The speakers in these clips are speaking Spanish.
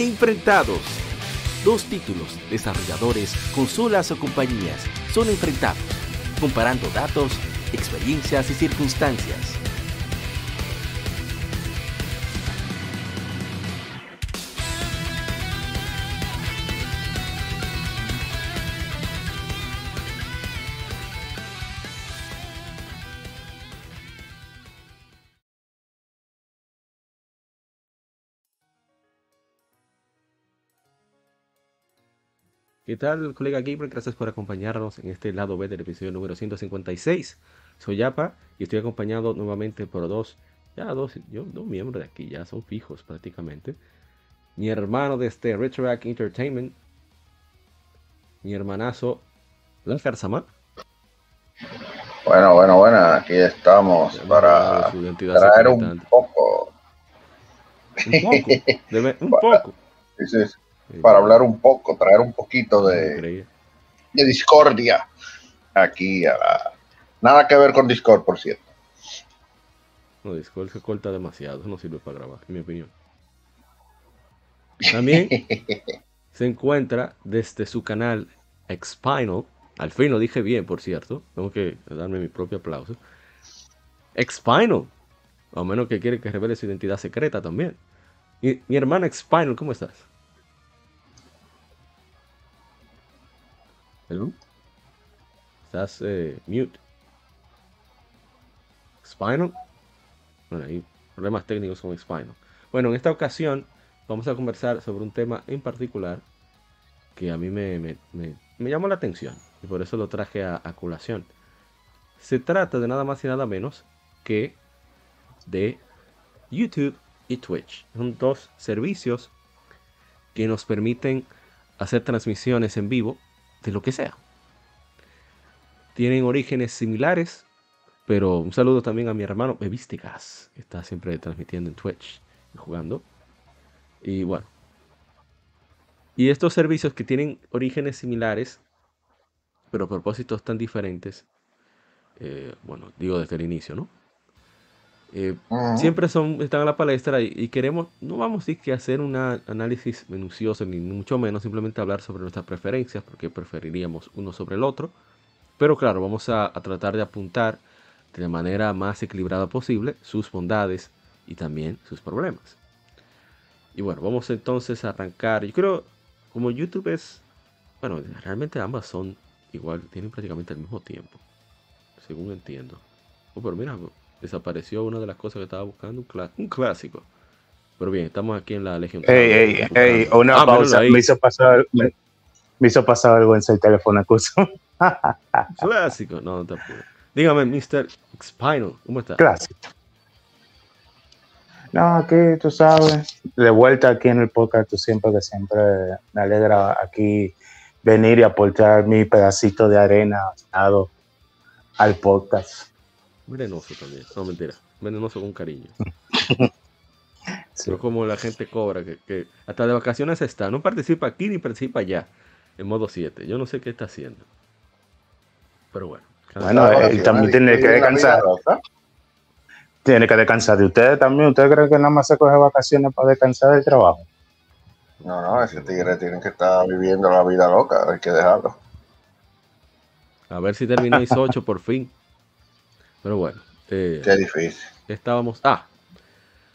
¿Qué enfrentados? Dos títulos, desarrolladores, consolas o compañías son enfrentados, comparando datos, experiencias y circunstancias. ¿Qué tal, colega gamer? Gracias por acompañarnos en este lado B del episodio número 156. Soy Yapa y estoy acompañado nuevamente por dos, ya dos, yo, dos miembros de aquí, ya son fijos prácticamente. Mi hermano de este Retroact Entertainment, mi hermanazo, Lancar Sama. Bueno, bueno, bueno, aquí estamos para traer un poco. Un poco, un poco. Sí, sí, sí para hablar un poco, traer un poquito de, de discordia aquí a Nada que ver con Discord, por cierto. No, Discord se corta demasiado, no sirve para grabar, en mi opinión. También se encuentra desde su canal Expinal, al fin lo dije bien, por cierto, tengo que darme mi propio aplauso. Expinal, o menos que quiere que revele su identidad secreta también. Y, mi hermana Expinal, ¿cómo estás? Estás eh, mute. Spinal. Bueno, hay problemas técnicos con Spinal. Bueno, en esta ocasión vamos a conversar sobre un tema en particular que a mí me, me, llamó la atención y por eso lo traje a colación. Se trata de nada más y nada menos que de YouTube y Twitch. Son dos servicios que nos permiten hacer transmisiones en vivo de lo que sea. Tienen orígenes similares, pero un saludo también a mi hermano Bevísticas, que está siempre transmitiendo en Twitch y jugando. Y bueno. Y estos servicios que tienen orígenes similares, pero propósitos tan diferentes, eh, bueno, digo desde el inicio, ¿no? Eh, siempre son, están a la palestra y, queremos, no vamos a, que hacer un análisis minucioso, ni mucho menos simplemente hablar sobre nuestras preferencias, porque preferiríamos uno sobre el otro. Pero claro, vamos a, tratar de apuntar de la manera más equilibrada posible sus bondades y también sus problemas. Y bueno, vamos entonces a arrancar. Yo creo, como YouTube es, bueno, realmente ambas son igual, tienen prácticamente el mismo tiempo, según entiendo. Oh, pero mira, desapareció una de las cosas que estaba buscando, un, clásico. Pero bien, estamos aquí en la Legión. Hey, hey, hey, una ah, pausa. Me hizo, pasar, me, hizo pasar algo en el teléfono, acuso. clásico, no, no te apures. Dígame, Mr. Spinal, ¿cómo está? Clásico. No, aquí tú sabes, de vuelta aquí en el podcast, tú siempre que siempre me alegra aquí venir y aportar mi pedacito de arena al podcast. Venenoso también. No, mentira. Venenoso con cariño. Pero como la gente cobra, que, hasta de vacaciones está. No participa aquí ni participa allá. En modo 7. Yo no sé qué está haciendo. Pero bueno. Bueno, él también tiene que descansar. Tiene que descansar de ustedes también. ¿Ustedes creen que nada más se coge vacaciones para descansar del trabajo? No, no, ese tigre tiene que estar viviendo la vida loca. Hay que dejarlo. A ver si termina 8 por fin. Pero bueno. Eh, Qué difícil. Estábamos. Ah,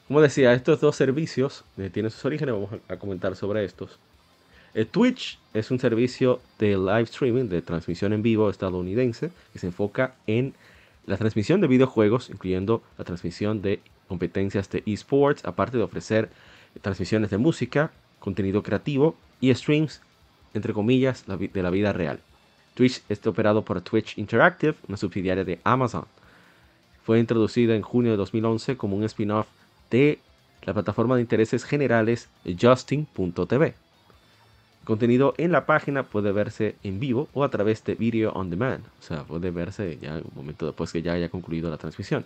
como decía, estos dos servicios eh, tienen sus orígenes. Vamos a, comentar sobre estos. Eh, Twitch es un servicio de live streaming, de transmisión en vivo estadounidense, que se enfoca en la transmisión de videojuegos, incluyendo la transmisión de competencias de esports, aparte de ofrecer transmisiones de música, contenido creativo y streams, entre comillas, de la vida real. Twitch está operado por Twitch Interactive, una subsidiaria de Amazon. Fue introducida en junio de 2011 como un spin-off de la plataforma de intereses generales Justin.tv. contenido en la página puede verse en vivo o a través de video on demand. O sea, puede verse ya un momento después que ya haya concluido la transmisión.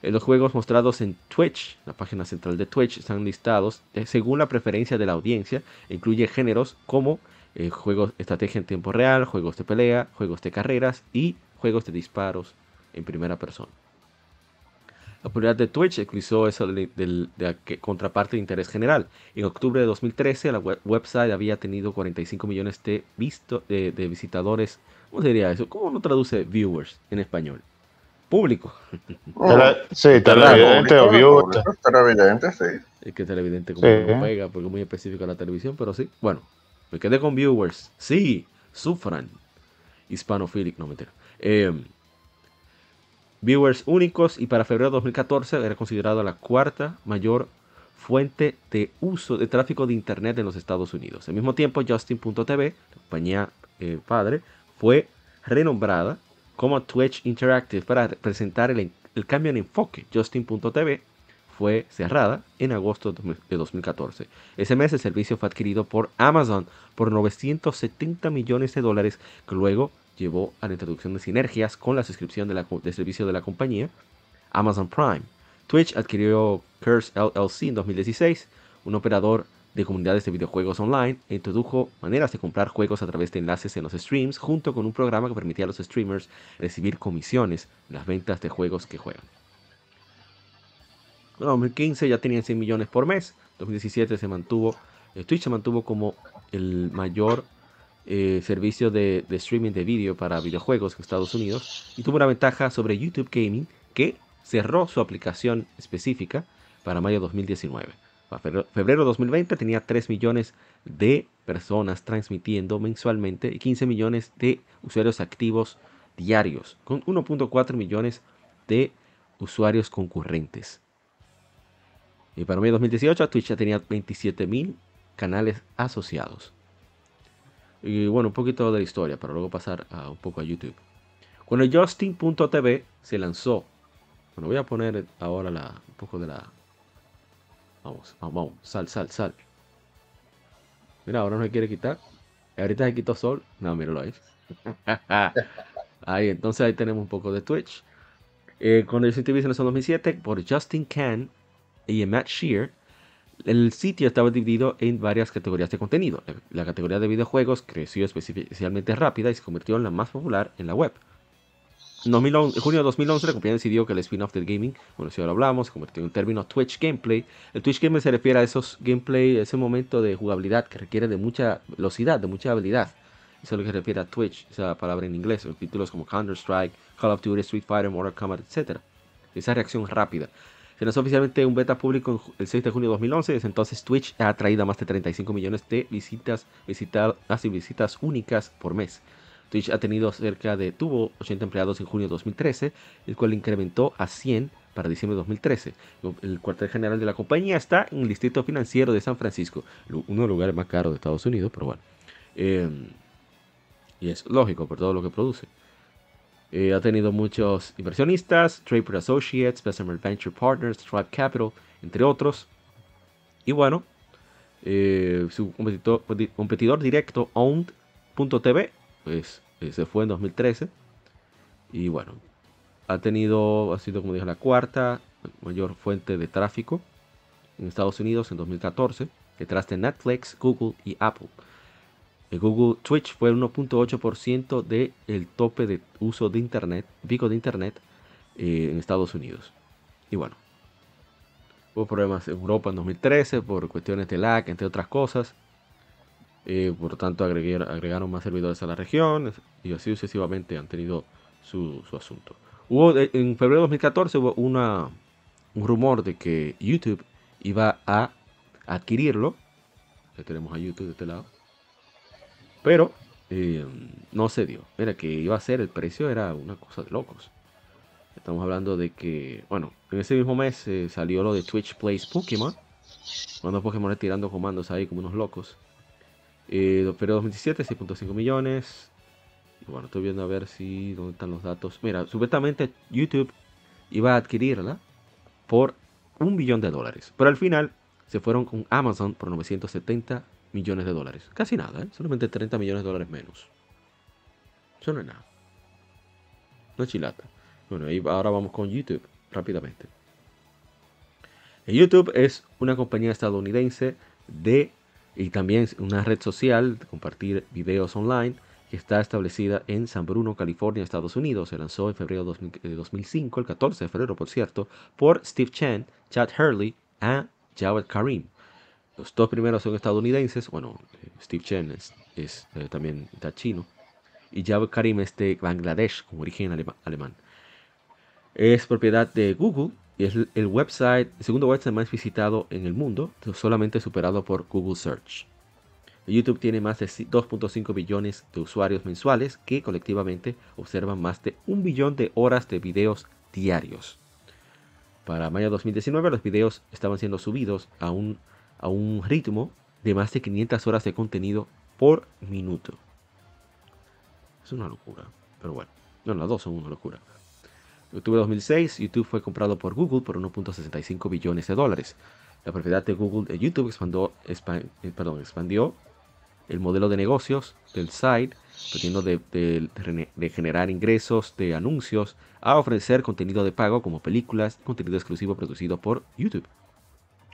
Eh, los juegos mostrados en Twitch, la página central de Twitch, están listados eh, según la preferencia de la audiencia. incluye géneros como eh, juegos de estrategia en tiempo real, juegos de pelea, juegos de carreras y juegos de disparos en primera persona. La popularidad de Twitch excluyó eso de, la contraparte de interés general. En octubre de 2013, la website había tenido 45 millones de, visto, de, visitadores. ¿Cómo sería eso? ¿Cómo no traduce viewers en español? Público. sí, televidente o viewer. Televidente, sí. Es que televidente como no pega porque es muy específico la televisión, pero sí. Bueno, me quedé con viewers. Sí, sufran. Hispanofilic, no me Eh, viewers únicos y para febrero de 2014 era considerada la cuarta mayor fuente de uso de tráfico de Internet en los Estados Unidos. Al mismo tiempo, Justin.tv, compañía eh, padre, fue renombrada como Twitch Interactive para presentar el, el cambio en enfoque. Justin.tv fue cerrada en agosto de 2014. Ese mes el servicio fue adquirido por Amazon por 970 millones de dólares que luego llevó a la introducción de sinergias con la suscripción de, servicio de la compañía, Amazon Prime. Twitch adquirió Curse LLC en 2016, un operador de comunidades de videojuegos online, e introdujo maneras de comprar juegos a través de enlaces en los streams, junto con un programa que permitía a los streamers recibir comisiones en las ventas de juegos que juegan. En 2015 ya tenían 100 millones por mes, 2017 se mantuvo, eh, Twitch se mantuvo como el mayor eh, servicio de, streaming de vídeo para videojuegos en Estados Unidos y tuvo una ventaja sobre YouTube Gaming que cerró su aplicación específica para mayo 2019. Para febrero 2020 tenía 3 millones de personas transmitiendo mensualmente y 15 millones de usuarios activos diarios, con 1.4 millones de usuarios concurrentes. Y para mayo 2018 Twitch ya tenía 27 mil canales asociados. Y bueno, un poquito de la historia para luego pasar a, un poco a YouTube. Cuando Justin.tv se lanzó, bueno, voy a poner ahora la, un poco de la... Vamos, vamos, vamos, sal, sal, sal. Mira, ahora no se quiere quitar. Ahorita se quitó sol. No, míralo ahí. ahí, entonces ahí tenemos un poco de Twitch. Eh, cuando Justin TV se lanzó en 2007 por Justin Can y Matt Shear, el sitio estaba dividido en varias categorías de contenido. La, categoría de videojuegos creció especialmente rápida y se convirtió en la más popular en la web. En, junio de 2011 la compañía decidió que el spin-off del gaming, bueno, si ahora hablamos, se convirtió en un término Twitch Gameplay. El Twitch Gameplay se refiere a esos gameplay, ese momento de jugabilidad que requiere de mucha velocidad, de mucha habilidad. Eso es lo que se refiere a Twitch, esa palabra en inglés, títulos como Counter-Strike, Call of Duty, Street Fighter, Mortal Kombat, etc. Esa reacción rápida. Se lanzó oficialmente un beta público el 6 de junio de 2011. Desde entonces Twitch ha atraído a más de 35 millones de visitas, visitas, visitas únicas por mes. Twitch ha tenido cerca de, tuvo 80 empleados en junio de 2013, el cual incrementó a 100 para diciembre de 2013. El cuartel general de la compañía está en el distrito financiero de San Francisco, uno de los lugares más caros de Estados Unidos, pero bueno. Em, y es lógico por todo lo que produce. Eh, ha tenido muchos inversionistas, Draper Associates, Bessemer Venture Partners, Tribe Capital, entre otros. Y bueno, eh, su competidor, directo, Owned.tv, pues eh, se fue en 2013. Y bueno, ha tenido, ha sido como dije, la cuarta mayor fuente de tráfico en Estados Unidos en 2014, detrás de Netflix, Google y Apple. Google Twitch fue el 1.8% del tope de uso de Internet, pico de Internet eh, en Estados Unidos. Y bueno, hubo problemas en Europa en 2013 por cuestiones de lag, entre otras cosas. Eh, por tanto, agregaron, más servidores a la región y así sucesivamente han tenido su, asunto. Hubo, en febrero de 2014 hubo un rumor de que YouTube iba a adquirirlo. Ya tenemos a YouTube de este lado pero eh, no se dio. Mira, que iba a ser el precio, era una cosa de locos. Estamos hablando de que, bueno, en ese mismo mes eh, salió lo de Twitch Plays Pokémon. Cuando Pokémon tirando comandos ahí como unos locos. Eh, pero 2017, 6.5 millones. Y bueno, estoy viendo a ver si dónde están los datos. Mira, supuestamente YouTube iba a adquirirla por un billón de dólares. Pero al final se fueron con Amazon por 970 millones de dólares. Casi nada, ¿eh? solamente 30 millones de dólares menos. Eso no es nada. No es chilata. Bueno, y ahora vamos con YouTube, rápidamente. YouTube es una compañía estadounidense de y también una red social de compartir videos online que está establecida en San Bruno, California, Estados Unidos. Se lanzó en febrero de 2005, el 14 de febrero, por cierto, por Steve Chen, Chad Hurley y Jawed Karim. Los dos primeros son estadounidenses. Bueno, eh, Steve Chen es, eh, también chino. Y Jawed Karim es de Bangladesh, con origen alemán. Es propiedad de Google y es el website, el segundo website más visitado en el mundo, solamente superado por Google Search. YouTube tiene más de 2.5 billones de usuarios mensuales que colectivamente observan más de un billón de horas de videos diarios. Para mayo de 2019 los videos estaban siendo subidos a un, a un ritmo de más de 500 horas de contenido por minuto. Es una locura, pero bueno, no, las dos son una locura. En octubre de 2006, YouTube fue comprado por Google por 1.65 billones de dólares. La propiedad de Google de YouTube expandió, eh, perdón, expandió el modelo de negocios del site, partiendo de, de, generar ingresos de anuncios a ofrecer contenido de pago como películas, contenido exclusivo producido por YouTube.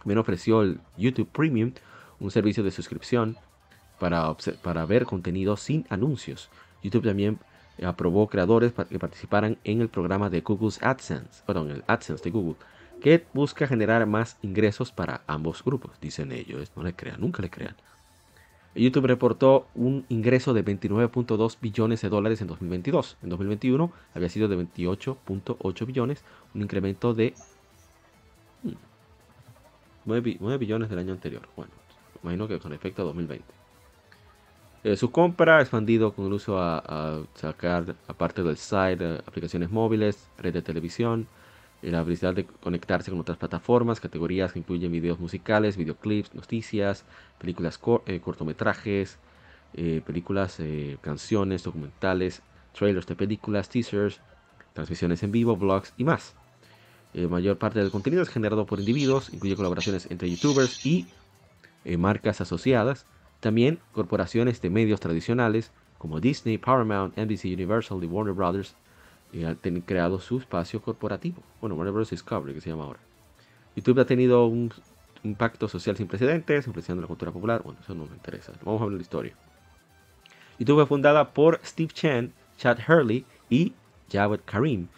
También ofreció el YouTube Premium, un servicio de suscripción para, para ver contenido sin anuncios. YouTube también aprobó creadores para que participaran en el programa de Google AdSense, perdón, el AdSense de Google, que busca generar más ingresos para ambos grupos, dicen ellos. No le crean, nunca le crean. YouTube reportó un ingreso de 29.2 billones de dólares en 2022. En 2021 había sido de 28.8 billones, un incremento de 9, hmm, billones del año anterior. Bueno, imagino que con efecto a 2020. Eh, su compra ha expandido con el uso a, sacar, aparte del site, aplicaciones móviles, red de televisión, y la habilidad de conectarse con otras plataformas, categorías que incluyen videos musicales, videoclips, noticias, películas eh, cortometrajes, eh, películas, canciones, documentales, trailers de películas, teasers, transmisiones en vivo, vlogs y más. La mayor parte del contenido es generado por individuos, incluye colaboraciones entre youtubers y marcas asociadas también corporaciones de medios tradicionales como Disney, Paramount, NBC Universal y Warner Brothers eh, han creado su espacio corporativo. Bueno, Warner Brothers Discovery, que se llama ahora. YouTube ha tenido un impacto social sin precedentes, influenciando la cultura popular. Bueno, eso no me interesa. Vamos a hablar de la historia. YouTube fue fundada por Steve Chen, Chad Hurley y Jawed Karim.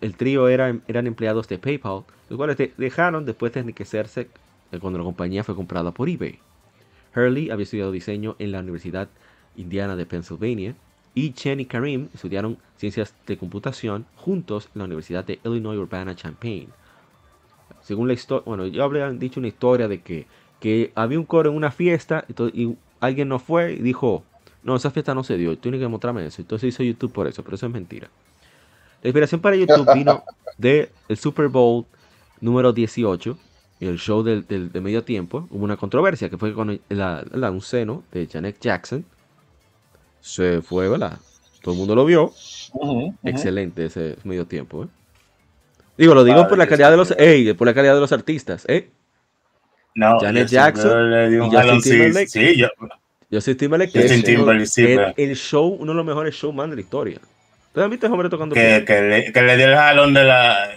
El trío eran empleados de PayPal, los cuales dejaron después de enriquecerse eh, cuando la compañía fue comprada por eBay. Hurley había estudiado diseño en la Universidad Indiana de Pennsylvania y Chen y Karim estudiaron ciencias de computación juntos en la Universidad de Illinois Urbana-Champaign. Según la historia, bueno, yo habría dicho una historia de que, que había un coro en una fiesta y alguien no fue y dijo, no, esa fiesta no se dio, tú tienes que mostrarme eso. Entonces hizo YouTube por eso, pero eso es mentira. La inspiración para YouTube vino del Super Bowl número 18 el show del, de medio tiempo, hubo una controversia que fue con el, el, seno de Janet Jackson se fue, ¿verdad? Todo el mundo lo vio. Excelente ese medio tiempo, ¿eh? Digo, lo digo por la calidad de los, ey, por la calidad de los artistas, ¿eh? No, Janet Jackson y Justin Timberlake. Sí, yo, Justin Timberlake, Justin Timberlake el, show, uno de los mejores showman de la historia. ¿Ustedes han visto ese hombre tocando? Que, que, le, que le dio el jalón de la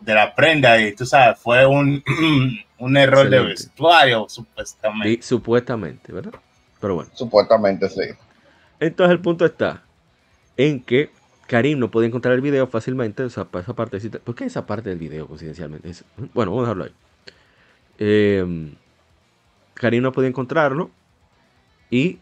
de la prenda y tú sabes, fue un, un error de vestuario, supuestamente. supuestamente, ¿verdad? Pero bueno. Supuestamente, sí. Entonces el punto está en que Karim no puede encontrar el video fácilmente, o sea, esa parte, ¿por qué esa parte del video, coincidencialmente? bueno, vamos a dejarlo ahí. Eh, Karim no podía encontrarlo y,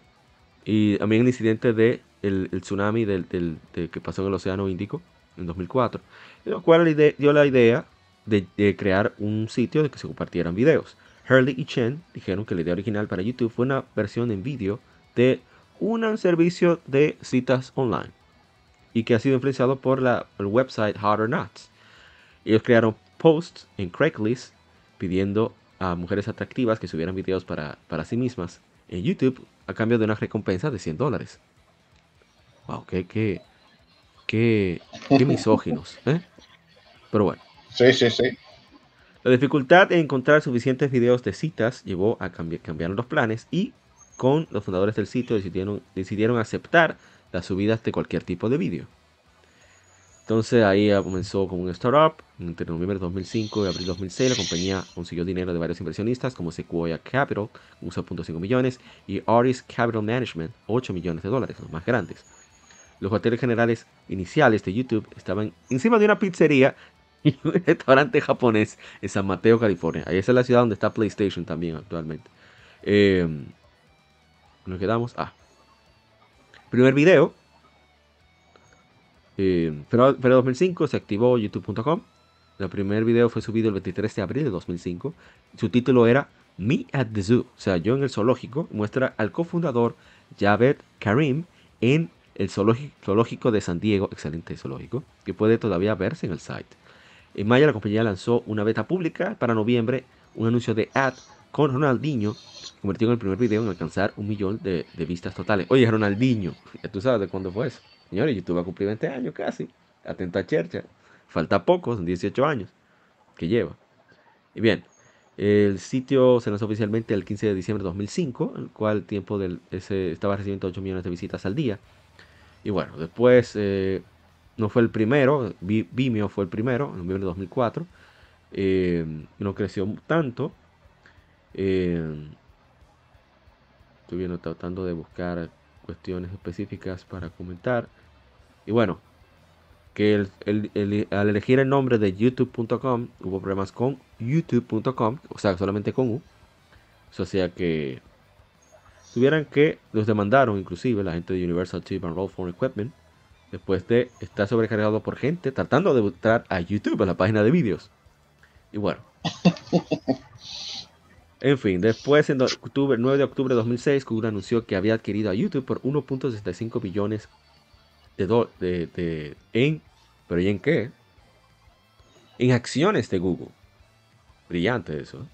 y también el incidente de el, tsunami del, que pasó en el Océano Índico en 2004 lo cual dio la idea de, crear un sitio de que se compartieran videos. Hurley y Chen dijeron que la idea original para YouTube fue una versión en vídeo de un servicio de citas online y que ha sido influenciado por la, el website Hot or Not. Ellos crearon posts en Craigslist pidiendo a mujeres atractivas que subieran videos para, para sí mismas en YouTube a cambio de una recompensa de 100 dólares. Wow, qué, qué, qué, qué misóginos. ¿eh? Pero bueno. Sí, sí, sí. La dificultad de encontrar suficientes videos de citas llevó a cambiar, cambiar los planes y con los fundadores del sitio decidieron, decidieron aceptar las subidas de cualquier tipo de vídeo. Entonces ahí comenzó como un startup. Entre noviembre de 2005 y abril de 2006 la compañía consiguió dinero de varios inversionistas como Sequoia Capital, 1.5 millones, y Artis Capital Management, 8 millones de dólares, los más grandes. Los hoteles generales iniciales de YouTube estaban encima de una pizzería y un restaurante japonés en San Mateo, California. Ahí es la ciudad donde está PlayStation también actualmente. Eh, nos quedamos. Ah. Primer video eh, pero, en 2005 se activó youtube.com. El primer video fue subido el 23 de abril de 2005. Su título era Me at the Zoo, o sea, yo en el zoológico. Muestra al cofundador Javed Karim en el zoológico de San Diego, excelente zoológico, que puede todavía verse en el site. En mayo la compañía lanzó una beta pública para noviembre, un anuncio de ad con Ronaldinho, convirtió en el primer video en alcanzar un millón de, vistas totales. Oye, Ronaldinho, ya tú sabes de cuándo fue eso. Señores, YouTube va a cumplir 20 años casi. Atenta a Chercha. Falta poco, son 18 años que lleva. Y bien, el sitio se lanzó oficialmente el 15 de diciembre de 2005, el cual tiempo del, ese, estaba recibiendo 8 millones de visitas al día. Y bueno, después eh, no fue el primero, Vimeo fue el primero, en noviembre de 2004. Eh, no creció tanto. Eh, tratando de buscar cuestiones específicas para comentar. Y bueno, que al elegir el nombre de youtube.com hubo problemas con youtube.com, o sea, solamente con U. O sea que tuvieran que los demandaron inclusive la gente de Universal Chip and Roll for Equipment después de estar sobrecargado por gente tratando de entrar a YouTube, a la página de vídeos. Y bueno. En fin, después, en octubre, 9 de octubre de 2006, Google anunció que había adquirido a YouTube por 1.65 billones de, de, en, pero ¿y en qué? En acciones de Google. Brillante eso.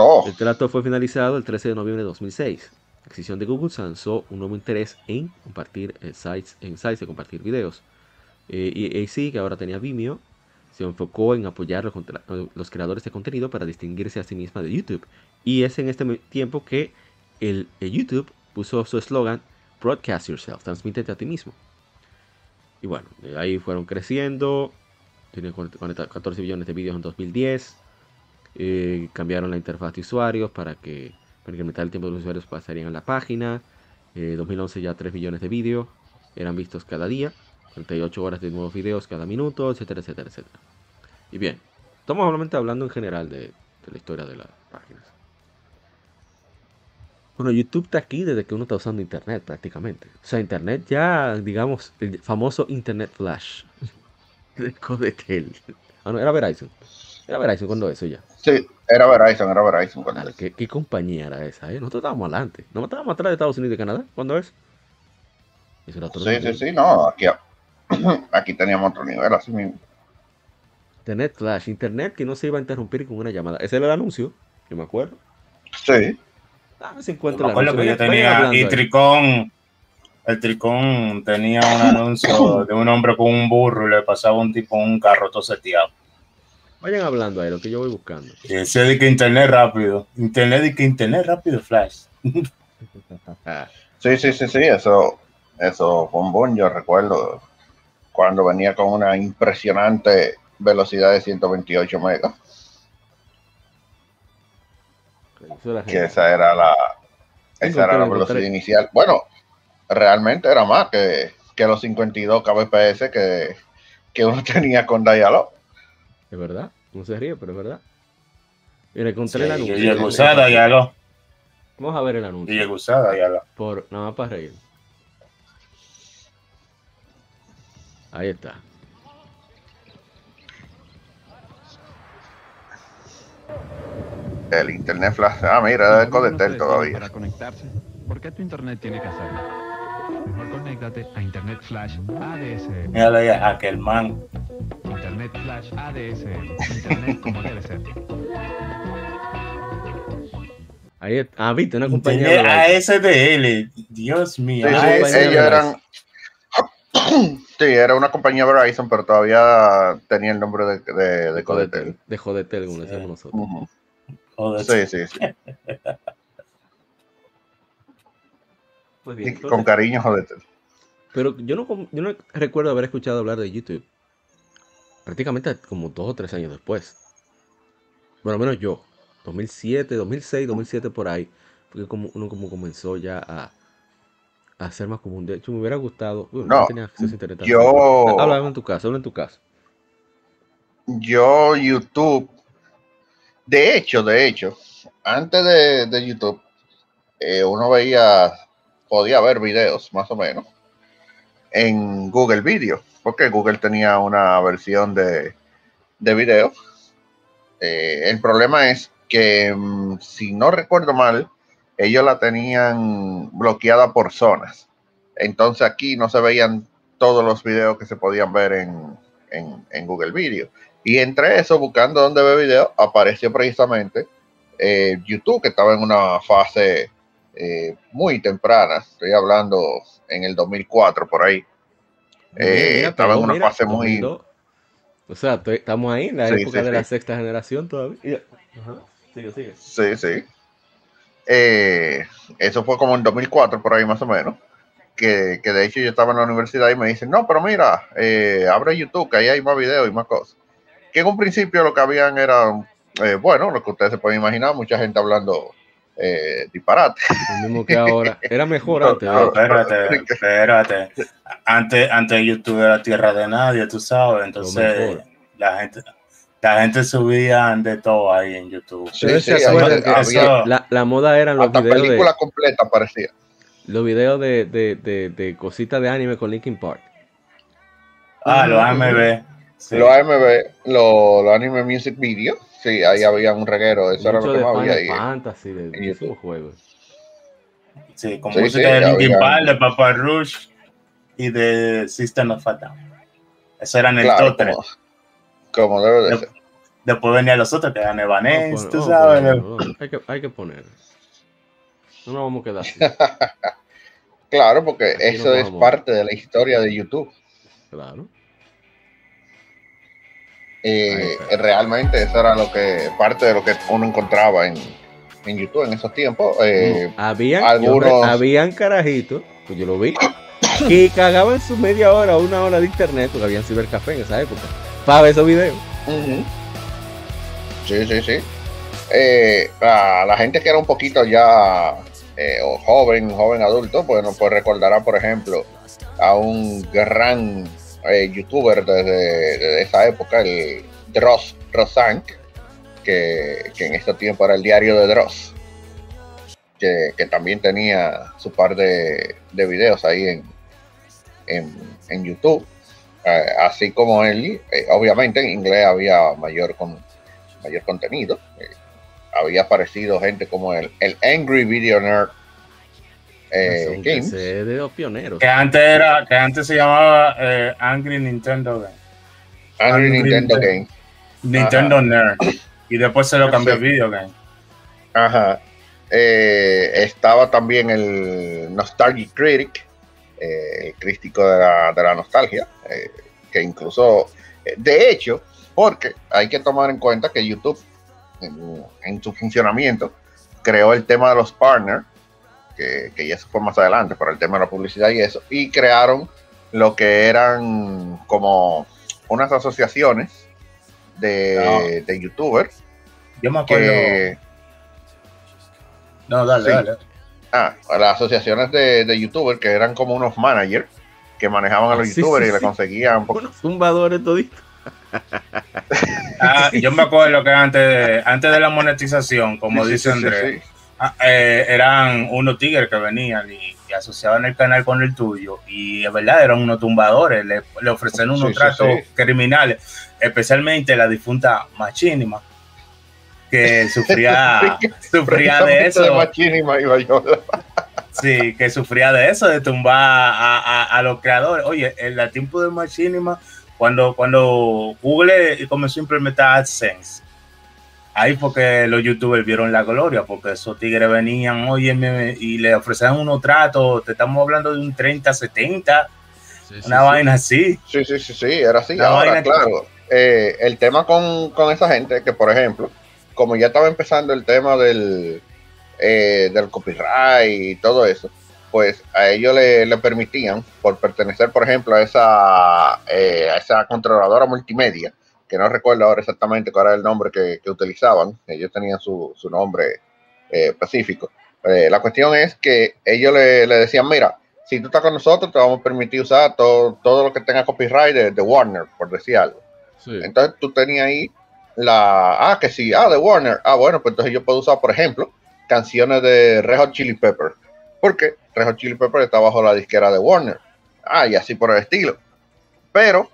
Oh. El trato fue finalizado el 13 de noviembre de 2006. La adquisición de Google se lanzó un nuevo interés en compartir eh, sites, en sites de compartir videos. Eh, y AC, que ahora tenía Vimeo, se enfocó en apoyar a los creadores de contenido para distinguirse a sí misma de YouTube. Y es en este tiempo que el, YouTube puso su eslogan Broadcast Yourself, transmítete a ti mismo. Y bueno, ahí fueron creciendo. Tiene 14 millones de vídeos en 2010. Eh, cambiaron la interfaz de usuarios para que para incrementar el tiempo de los usuarios pasarían a la página. Eh, 2011 ya 3 millones de vídeos eran vistos cada día. 38 horas de nuevos videos cada minuto, etcétera, etcétera, etcétera. Y bien, estamos solamente hablando en general de, la historia de las páginas. Bueno, YouTube está aquí desde que uno está usando Internet prácticamente. O sea, Internet ya, digamos, el famoso Internet Flash de Codetel. Ah, no, era Verizon. Era Verizon cuando eso ya. Sí, era Verizon, era Verizon cuando ¿qué, ¿qué, compañía era esa? Eh? Nosotros estábamos adelante. ¿No estábamos atrás de Estados Unidos y Canadá? ¿Cuándo es? sí, sí, sí, no, aquí, aquí teníamos otro nivel, así mismo. Internet Flash, internet que no se iba a interrumpir con una llamada. Ese era el anuncio, yo me acuerdo. Sí. Ah, se encuentra me acuerdo que yo tenía, y Tricón, el Tricón tenía un anuncio de un hombre con un burro y le pasaba un tipo un carro todo seteado. Vayan hablando ahí, lo que yo voy buscando. Ese de que internet rápido. Internet de que internet rápido, Flash. sí, sí, sí, sí, eso, eso fue yo recuerdo cuando venía con una impresionante velocidad de 128 megas. Que esa era la, esa era la velocidad inicial. Bueno, realmente era más que, que los 52 kbps que, que uno tenía con Dialog. Es verdad, no se ríe, pero es verdad. Mira, encontré el anuncio. Y usada Dialog. Vamos a ver el anuncio. Y usada Dialog. Por, nada más para reír. Ahí está. El internet flash. Ah, mira, es Codetel todavía. Para conectarse, ¿por qué tu internet tiene que hacerlo? Mejor conéctate a Internet Flash ADSL. Míralo ahí, aquel man. Internet Flash ADSL. Internet como debe ser. Ahí, ah, viste, una compañía. de ASDL. Dios mío. Sí, sí, ellos eran. Sí, era una compañía Verizon, pero todavía tenía el nombre de, de, de Codetel. De Jodetel, como decíamos nosotros. Sí, sí, sí. Pues con cariño, jodete. Pero yo no, yo no recuerdo haber escuchado hablar de YouTube. Prácticamente como dos o tres años después. Bueno, al menos yo. 2007, 2006, 2007 por ahí. Porque como uno como comenzó ya a, a ser más común. De hecho, me hubiera gustado. no, Yo. Habla en tu caso, habla en tu caso. Yo, YouTube. De hecho, de hecho, antes de, YouTube, eh, uno veía, podía ver videos más o menos en Google Video, porque Google tenía una versión de, de video. Eh, el problema es que, mm, si no recuerdo mal, ellos la tenían bloqueada por zonas. Entonces aquí no se veían todos los videos que se podían ver en, Google Video. Y entre eso, buscando dónde ver video, apareció precisamente eh, YouTube, que estaba en una fase eh, muy temprana. Estoy hablando en el 2004, por ahí. Eh, estaba en una fase muy... O sea, estamos ahí en la época de la sexta generación todavía. Sigue, sigue. Sí, sí. Eh, eso fue como en 2004, por ahí más o menos. Que, de hecho yo estaba en la universidad y me dicen, no, pero mira, eh, abre YouTube, que ahí hay más videos y más cosas. Que en un principio lo que habían era, eh, bueno, lo que ustedes se pueden imaginar, mucha gente hablando eh, disparate. Lo mismo que ahora. Era mejor antes. No, espérate, espérate. Antes, antes YouTube era tierra de nadie, tú sabes. Entonces, la gente, la gente subía de todo ahí en YouTube. Sí, sí, la, la, moda eran los videos película completa parecía. Los videos de, de, de, de cositas de anime con Linkin Park. Ah, los AMV. Los AMV, los, anime music video. Sí, ahí había un reguero. Eso era lo que más había ahí. Fantasy, de, de esos juegos. Sí, como música de Linkin Park, de Papa Rush y de System of a Down. Eso eran el claro, como debe de ser. Después venía los otros que eran Evanes, tú sabes. hay, que, hay que poner. No nos vamos a quedar así. claro, porque eso es parte de la historia de YouTube. Claro. Eh, realmente eso era lo que parte de lo que uno encontraba en, en YouTube en esos tiempos. Eh, habían, algunos... habían carajitos, pues yo lo vi, que cagaban su media hora o una hora de internet, porque habían cibercafé en esa época para ver esos videos. Sí, sí, sí. Eh, a la gente que era un poquito ya eh, joven, joven adulto, pues nos puede recordar, por ejemplo, a un gran eh, youtuber desde, esa época, el Dross Rosank, que, en este tiempo era el diario de Dross, que, también tenía su par de, videos ahí en, en, en YouTube. Eh, así como él, eh, obviamente en inglés había mayor, con, mayor contenido. Había aparecido gente como el, el Angry Video Nerd Games. de los pioneros. Que antes, era, que antes se llamaba Angry Nintendo Game. Angry, Nintendo Game. Nintendo Nerd. Y después se lo cambió a Video Game. Ajá. estaba también el Nostalgic Critic, el crítico de la, de la nostalgia, eh, que incluso, eh, de hecho, porque hay que tomar en cuenta que YouTube, en, su funcionamiento, creó el tema de los partners, que, que ya se fue más adelante, por el tema de la publicidad y eso, y crearon lo que eran como unas asociaciones de, de youtubers. Yo me acuerdo. no, dale, dale. Ah, las asociaciones de, de youtubers que eran como unos managers que manejaban a los youtubers y le conseguían un poco. Unos zumbadores toditos. ah, yo me acuerdo que antes, antes de la monetización, como dice Andrés, ah, eh, eran unos tigres que venían y, asociaban el canal con el tuyo. Y es verdad, eran unos tumbadores, le, le ofrecían unos tratos criminales, especialmente la difunta Machinima que sufría, sufría de eso. sí, que sufría de eso, de tumbar a, a, los creadores. Oye, en el tiempo de Machinima, cuando, cuando Google comenzó a implementar AdSense, ahí fue que los youtubers vieron la gloria, porque esos tigres venían, oye, y le ofrecían unos tratos, te estamos hablando de un 30, 70, una vaina así. Sí, sí, sí, sí, era así. Ahora, claro, eh, el tema con, con esa gente, que por ejemplo, como ya estaba empezando el tema del, eh, del copyright y todo eso, pues a ellos le, permitían, por pertenecer, por ejemplo, a esa, eh, a esa controladora multimedia, que no recuerdo ahora exactamente cuál era el nombre que, utilizaban, ellos tenían su, nombre eh, específico. Eh, la cuestión es que ellos le, decían, mira, si tú estás con nosotros, te vamos a permitir usar todo, todo lo que tenga copyright de, Warner, por decir algo. Entonces tú tenías ahí la, ah, que sí, ah, de Warner, ah, bueno, pues entonces yo puedo usar, por ejemplo, canciones de Red Hot Chili Pepper, porque Red Hot Chili Pepper está bajo la disquera de Warner, ah, y así por el estilo. Pero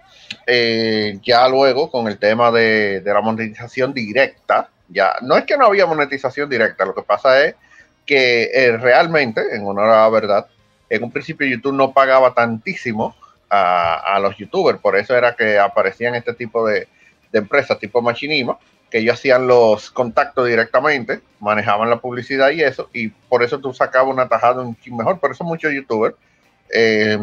eh, ya luego con el tema de, la monetización directa, ya no es que no había monetización directa, lo que pasa es que eh, realmente, en honor a la verdad, en un principio YouTube no pagaba tantísimo a, los youtubers, por eso era que aparecían este tipo de, empresas tipo Machinima, que ellos hacían los contactos directamente, manejaban la publicidad y eso, y por eso tú sacabas una tajada un mejor, por eso muchos youtubers eh,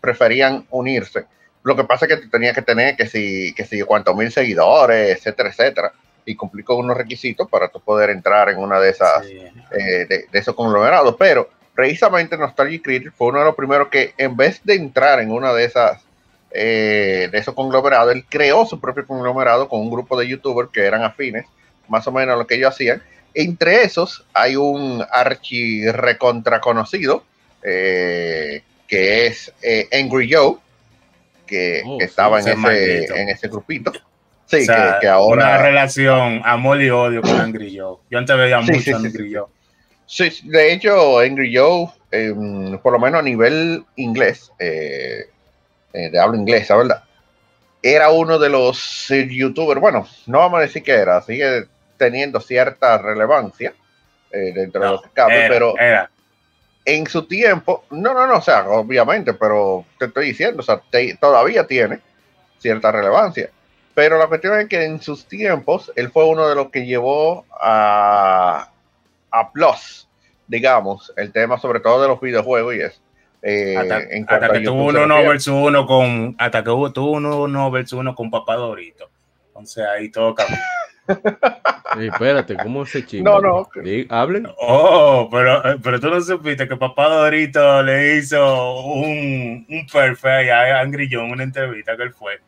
preferían unirse lo que pasa es que tú tenías que tener que si, que si cuántos mil seguidores, etcétera, etcétera, y cumplir con unos requisitos para tú poder entrar en una de esas, eh, de, esos conglomerados. Pero precisamente Nostalgia Critic fue uno de los primeros que en vez de entrar en una de esas, eh, de esos conglomerados, él creó su propio conglomerado con un grupo de youtubers que eran afines, más o menos a lo que ellos hacían. Entre esos hay un archi recontra conocido, eh, que es Angry Joe, que, oh, estaba en, ese, en ese grupito. Sí, que, ahora. Una relación amor y odio con Angry Joe. Yo antes veía mucho a Angry Joe. Sí, de hecho, Angry Joe, em, por lo menos a nivel inglés, eh, eh, de habla inglesa, ¿verdad? Era uno de los youtubers, bueno, no vamos a decir que era, sigue teniendo cierta relevancia eh, dentro de los cables, pero en su tiempo, no, no, no, o sea, obviamente, pero te estoy diciendo, o sea, todavía tiene cierta relevancia. Pero la cuestión es que en sus tiempos, él fue uno de los que llevó a, a Plus, digamos, el tema sobre todo de los videojuegos y eso. Eh, hasta, que tuvo uno versus uno con, hasta que tuvo uno versus uno con Papá Dorito. Entonces ahí todo cambió. espérate, ¿cómo se chico? No, no. Hablen. Oh, pero, eh, pero tú no supiste que papá Dorito le hizo un, un perfect a Angry John, una entrevista que él fue.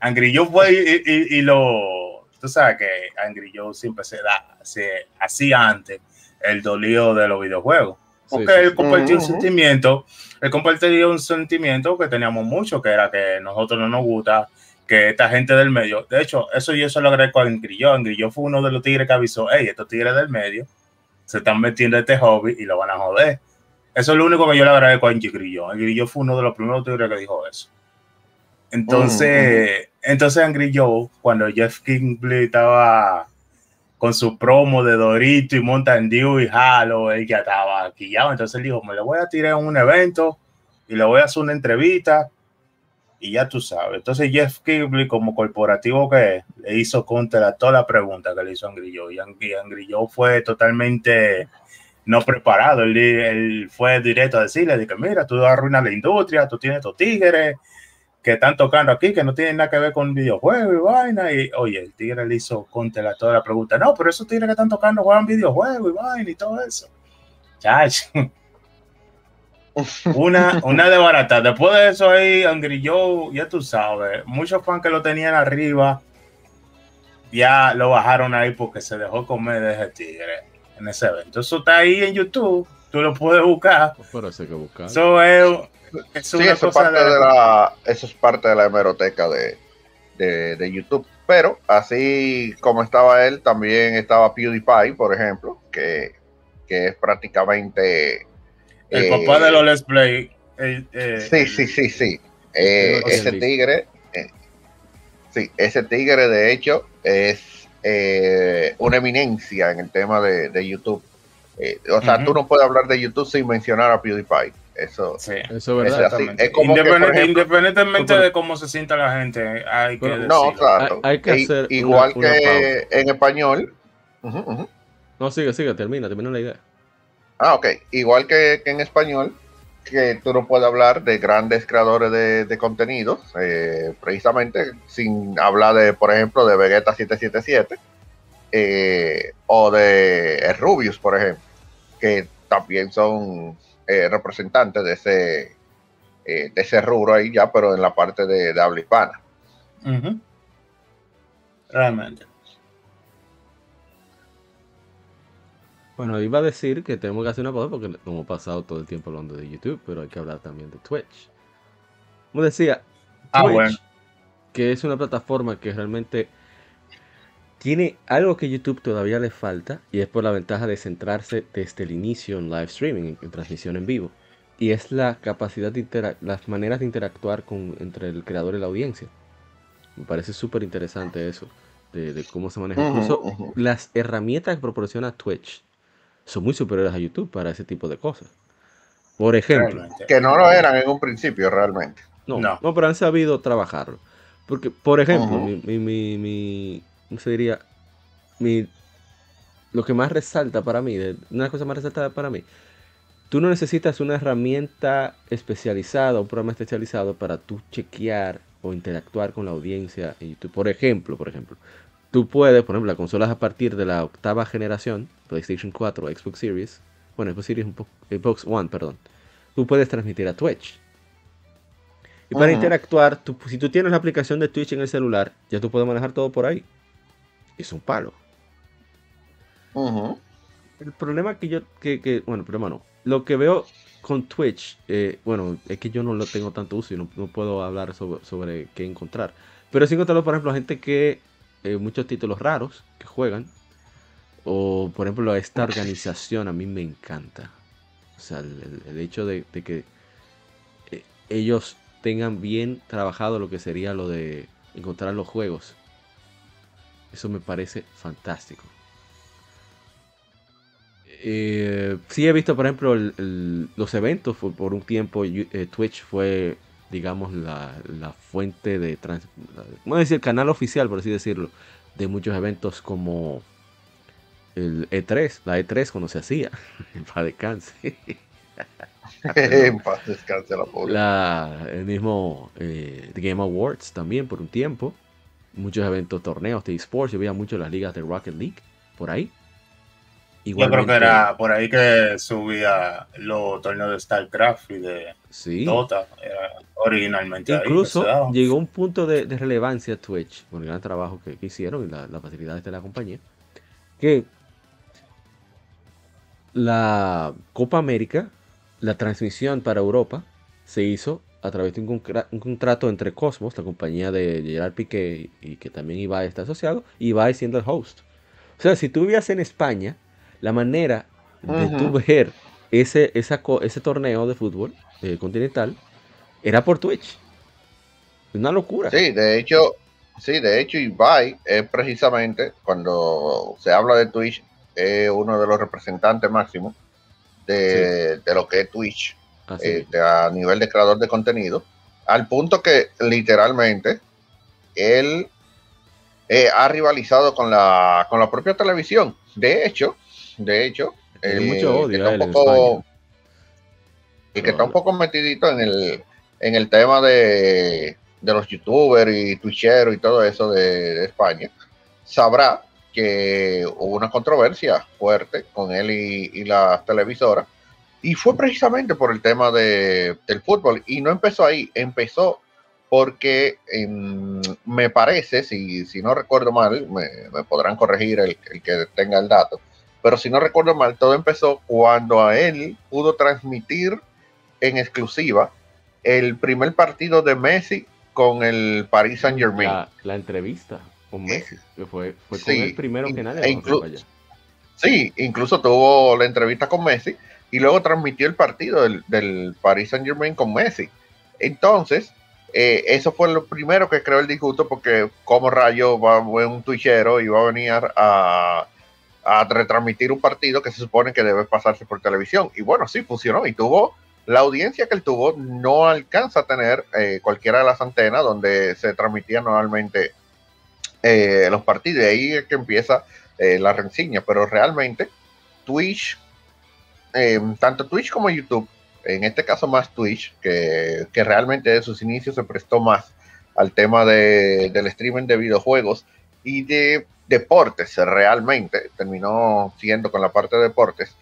Angry John fue y, lo. Tú sabes que Angry John siempre se da, se hacía antes el dolido de los videojuegos. Porque él compartió un sentimiento, él compartió un sentimiento que teníamos mucho, que era que nosotros no nos gusta que esta gente del medio, de hecho, eso yo se lo agradezco a Grillo. Grillo fue uno de los tigres que avisó, hey, estos tigres del medio se están metiendo en este hobby y lo van a joder. Eso es lo único que yo le agradezco a Grillo. Grillo fue uno de los primeros tigres que dijo eso. Entonces, mm, entonces Grillo, cuando Jeff Kingley estaba con su promo de Dorito y Mountain Dew y Halo, él ya estaba aquí ya. Entonces él dijo, me lo voy a tirar en un evento y le voy a hacer una entrevista y ya tú sabes. Entonces Jeff Kibley, como corporativo que es, le hizo contra toda la pregunta que le hizo Angrillo. Y Angrillo fue totalmente no preparado. Él, fue directo a decirle, que mira, tú arruinas la industria, tú tienes tus tigres que están tocando aquí, que no tienen nada que ver con videojuegos y vaina. Y oye, el tigre le hizo contra toda la pregunta. No, pero esos tigres que están tocando juegan videojuegos y vaina y todo eso. Chacho una, una de barata. Después de eso ahí, Angry Joe, ya tú sabes, muchos fans que lo tenían arriba, ya lo bajaron ahí porque se dejó comer de ese tigre en ese evento. Eso está ahí en YouTube, tú lo puedes buscar. Pero hay que buscar. Eso es, eso es parte de, la, eso es parte de la hemeroteca de, de, de, YouTube. Pero así como estaba él, también estaba PewDiePie, por ejemplo, que, que es prácticamente el papá de los Let's Play. sí, sí, sí, sí. Eh, ese tigre, eh, sí, ese tigre de hecho es eh, una eminencia en el tema de, YouTube. o sea, tú no puedes hablar de YouTube sin mencionar a PewDiePie. Eso, sí. eso es verdad. Es como independientemente de cómo se sienta la gente, hay que No, claro. Hay, que hacer igual que en español. No, sigue, sigue, termina, termina la idea. Ah, ok. Igual que, en español, que tú no puedes hablar de grandes creadores de, de contenidos, eh, precisamente sin hablar de, por ejemplo, de Vegeta 777 eh, o de Rubius, por ejemplo, que también son representante de ese, de ese rubro ahí ya, pero en la parte de, habla hispana. Realmente. Bueno, iba a decir que tenemos que hacer una pausa porque hemos pasado todo el tiempo hablando de YouTube, pero hay que hablar también de Twitch. Como decía, ah, que es una plataforma que realmente tiene algo que YouTube todavía le falta y es por la ventaja de centrarse desde el inicio en live streaming, en, transmisión en vivo. Y es la capacidad de las maneras de interactuar con, entre el creador y la audiencia. Me parece súper interesante eso, de, cómo se maneja. Incluso las herramientas que proporciona Twitch son muy superiores a YouTube para ese tipo de cosas. Por ejemplo. Que no lo eran en un principio realmente. No, no, pero han sabido trabajarlo. Porque, por ejemplo, mi, mi, mi, ¿cómo se diría? Mi, lo que más resalta para mí, una cosa más resaltada para mí, tú no necesitas una herramienta especializada, un programa especializado para tú chequear o interactuar con la audiencia en YouTube. Por ejemplo, por ejemplo, tú puedes, por ejemplo, las consolas a partir de la octava generación, PlayStation 4, Xbox Series, bueno, Xbox Series, Xbox One, perdón, tú puedes transmitir a Twitch. Y para interactuar, si tú tienes la aplicación de Twitch en el celular, ya tú puedes manejar todo por ahí. Es un palo. El problema que yo, que, bueno, el problema no. Lo que veo con Twitch, eh, bueno, es que yo no lo tengo tanto uso y no, puedo hablar sobre, sobre, qué encontrar. Pero sí encontrarlo, por ejemplo, gente que eh, muchos títulos raros que juegan. O, por ejemplo, esta organización a mí me encanta. O sea, el, hecho de, que eh, ellos tengan bien trabajado lo que sería lo de encontrar los juegos. Eso me parece fantástico. Eh, sí he visto, por ejemplo, los eventos. Por un tiempo Twitch fue digamos, la, la fuente de, trans, a decir, el canal oficial, por así decirlo, de muchos eventos como el E3, la E3 cuando se hacía, en paz descanse. en paz descanse la pobre. La, el mismo eh, Game Awards también por un tiempo. Muchos eventos, torneos de esports. Yo veía mucho las ligas de Rocket League por ahí. Yo creo que era por ahí que subía los torneos de StarCraft y de Dota. originalmente. Incluso llegó un punto de, relevancia Twitch, por el gran trabajo que, hicieron y las facilidades de la compañía, que la Copa América, la transmisión para Europa, se hizo a través de un, contrato entre Cosmos, la compañía de Gerard Piqué y que también Ibai está asociado, y Ibai siendo el host. O sea, si tú vivías en España, la manera de tu ver ese, ese torneo de fútbol eh, continental era por Twitch. Una locura. Sí, de hecho, sí, de hecho, Ibai es precisamente cuando se habla de Twitch, es uno de los representantes máximos de, lo que es Twitch eh, a nivel de creador de contenido, al punto que literalmente él eh, ha rivalizado con la, con la propia televisión. De hecho, de hecho. mucho odio. Que está un poco, y que está un poco metidito en el, en el tema de, los youtubers y twitcheros y todo eso de, España, sabrá que hubo una controversia fuerte con él y, la televisora. Y fue precisamente por el tema de, del fútbol. Y no empezó ahí, empezó porque em, me parece, si, si no recuerdo mal, me, podrán corregir el, que tenga el dato, pero si no recuerdo mal, todo empezó cuando a él pudo transmitir en exclusiva el primer partido de Messi con el Paris Saint Germain. La, entrevista con Messi, que fue, fue con el primero que nadie. E sí, incluso tuvo la entrevista con Messi y luego transmitió el partido del, del Paris Saint Germain con Messi. Entonces, eh, eso fue lo primero que creó el disgusto porque como rayo va a un twitchero y va a venir a a retransmitir un partido que se supone que debe pasarse por televisión. Y bueno, sí funcionó y tuvo la audiencia que él tuvo no alcanza a tener eh, cualquiera de las antenas donde se transmitían normalmente eh, los partidos. Y ahí es que empieza eh, la reseña. Pero realmente Twitch, tanto Twitch como YouTube, en este caso más Twitch, que, que realmente de sus inicios se prestó más al tema de, del streaming de videojuegos y de deportes realmente, terminó siendo con la parte de deportes,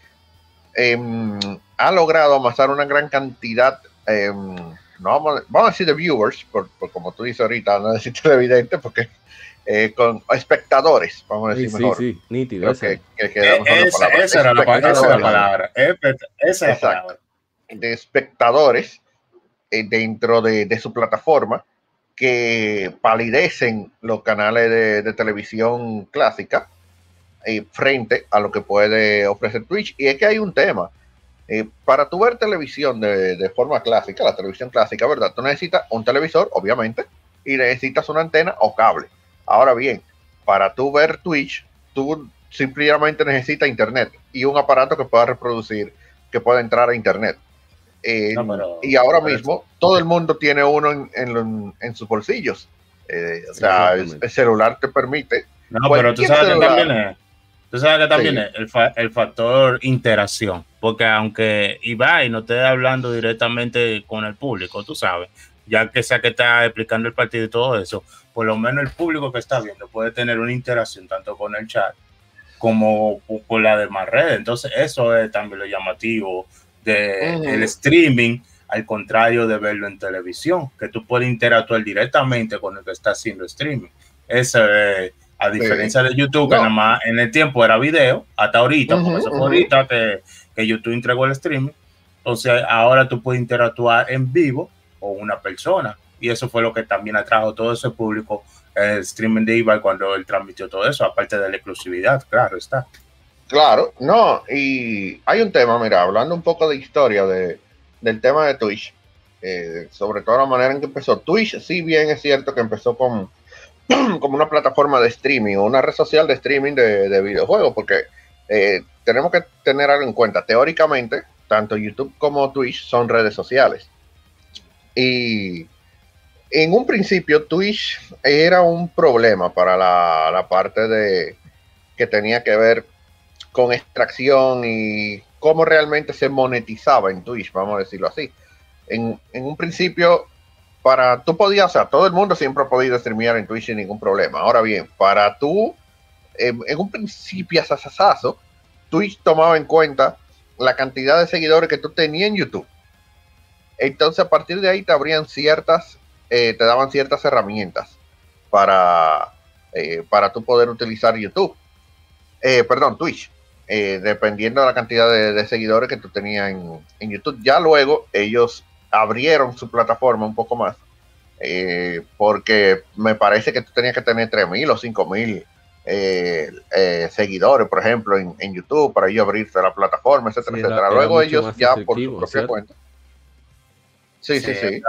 em, ha logrado amasar una gran cantidad, em, no vamos, a decir de viewers, por, como tú dices ahorita, no necesito evidente, porque eh, con espectadores, vamos a decir sí, mejor. Sí, sí, nítido. Que, eh, esa, era la, palabra. Esa es la palabra. De espectadores eh, dentro de, su plataforma que palidecen los canales de, televisión clásica frente a lo que puede ofrecer Twitch. Y es que hay un tema. para tu ver televisión de, de, forma clásica, la televisión clásica, ¿verdad? Tú necesitas un televisor, obviamente, y necesitas una antena o cable. Ahora bien, para tú ver Twitch, tú simplemente necesitas internet y un aparato que pueda reproducir, que pueda entrar a internet. Eh, y ahora mismo todo el mundo tiene uno en, sus bolsillos. Eh, o sea, el, celular te permite. No, pero tú sabes que también es. Tú sabes que también es el, el, factor interacción, porque aunque Ibai no esté hablando directamente con el público, tú sabes, ya que sea que está explicando el partido y todo eso, por lo menos el público que está viendo puede tener una interacción tanto con el chat como con la demás redes. Entonces, eso es también lo llamativo del de streaming, al contrario de verlo en televisión, que tú puedes interactuar directamente con el que está haciendo streaming. Eso es, a diferencia de YouTube, que nada más en el tiempo era video, hasta ahorita, porque eso fue ahorita que, que YouTube entregó el streaming. Entonces, ahora tú puedes interactuar en vivo o una persona. Y eso fue lo que también atrajo todo ese público el streaming de Ibai cuando él transmitió todo eso, aparte de la exclusividad, claro está. Claro, no, y hay un tema, mira, hablando un poco de historia de, del tema de Twitch, eh, sobre todo la manera en que empezó. Twitch, si bien es cierto que empezó con, como una plataforma de streaming, una red social de streaming de, videojuegos, porque eh, tenemos que tener algo en cuenta. Teóricamente, tanto YouTube como Twitch son redes sociales. Y en un principio Twitch era un problema para la, parte de que tenía que ver con extracción y cómo realmente se monetizaba en Twitch, vamos a decirlo así. En, un principio, para tú podías, o sea, todo el mundo siempre ha podido streamear en Twitch sin ningún problema. Ahora bien, para tú, en, un principio, asasazo, Twitch tomaba en cuenta la cantidad de seguidores que tú tenías en YouTube. Entonces a partir de ahí te abrían ciertas, eh, te daban ciertas herramientas para, eh, para tú poder utilizar YouTube. Eh, perdón, Twitch. Dependiendo de la cantidad de, seguidores que tú tenías en, YouTube. Ya luego ellos abrieron su plataforma un poco más. porque me parece que tú tenías que tener 3.000 o 5.000 seguidores, por ejemplo, en, YouTube, para ellos abrirse la plataforma, etcétera, etcétera. Luego ellos ya por su propia cuenta Sí, sí, sí.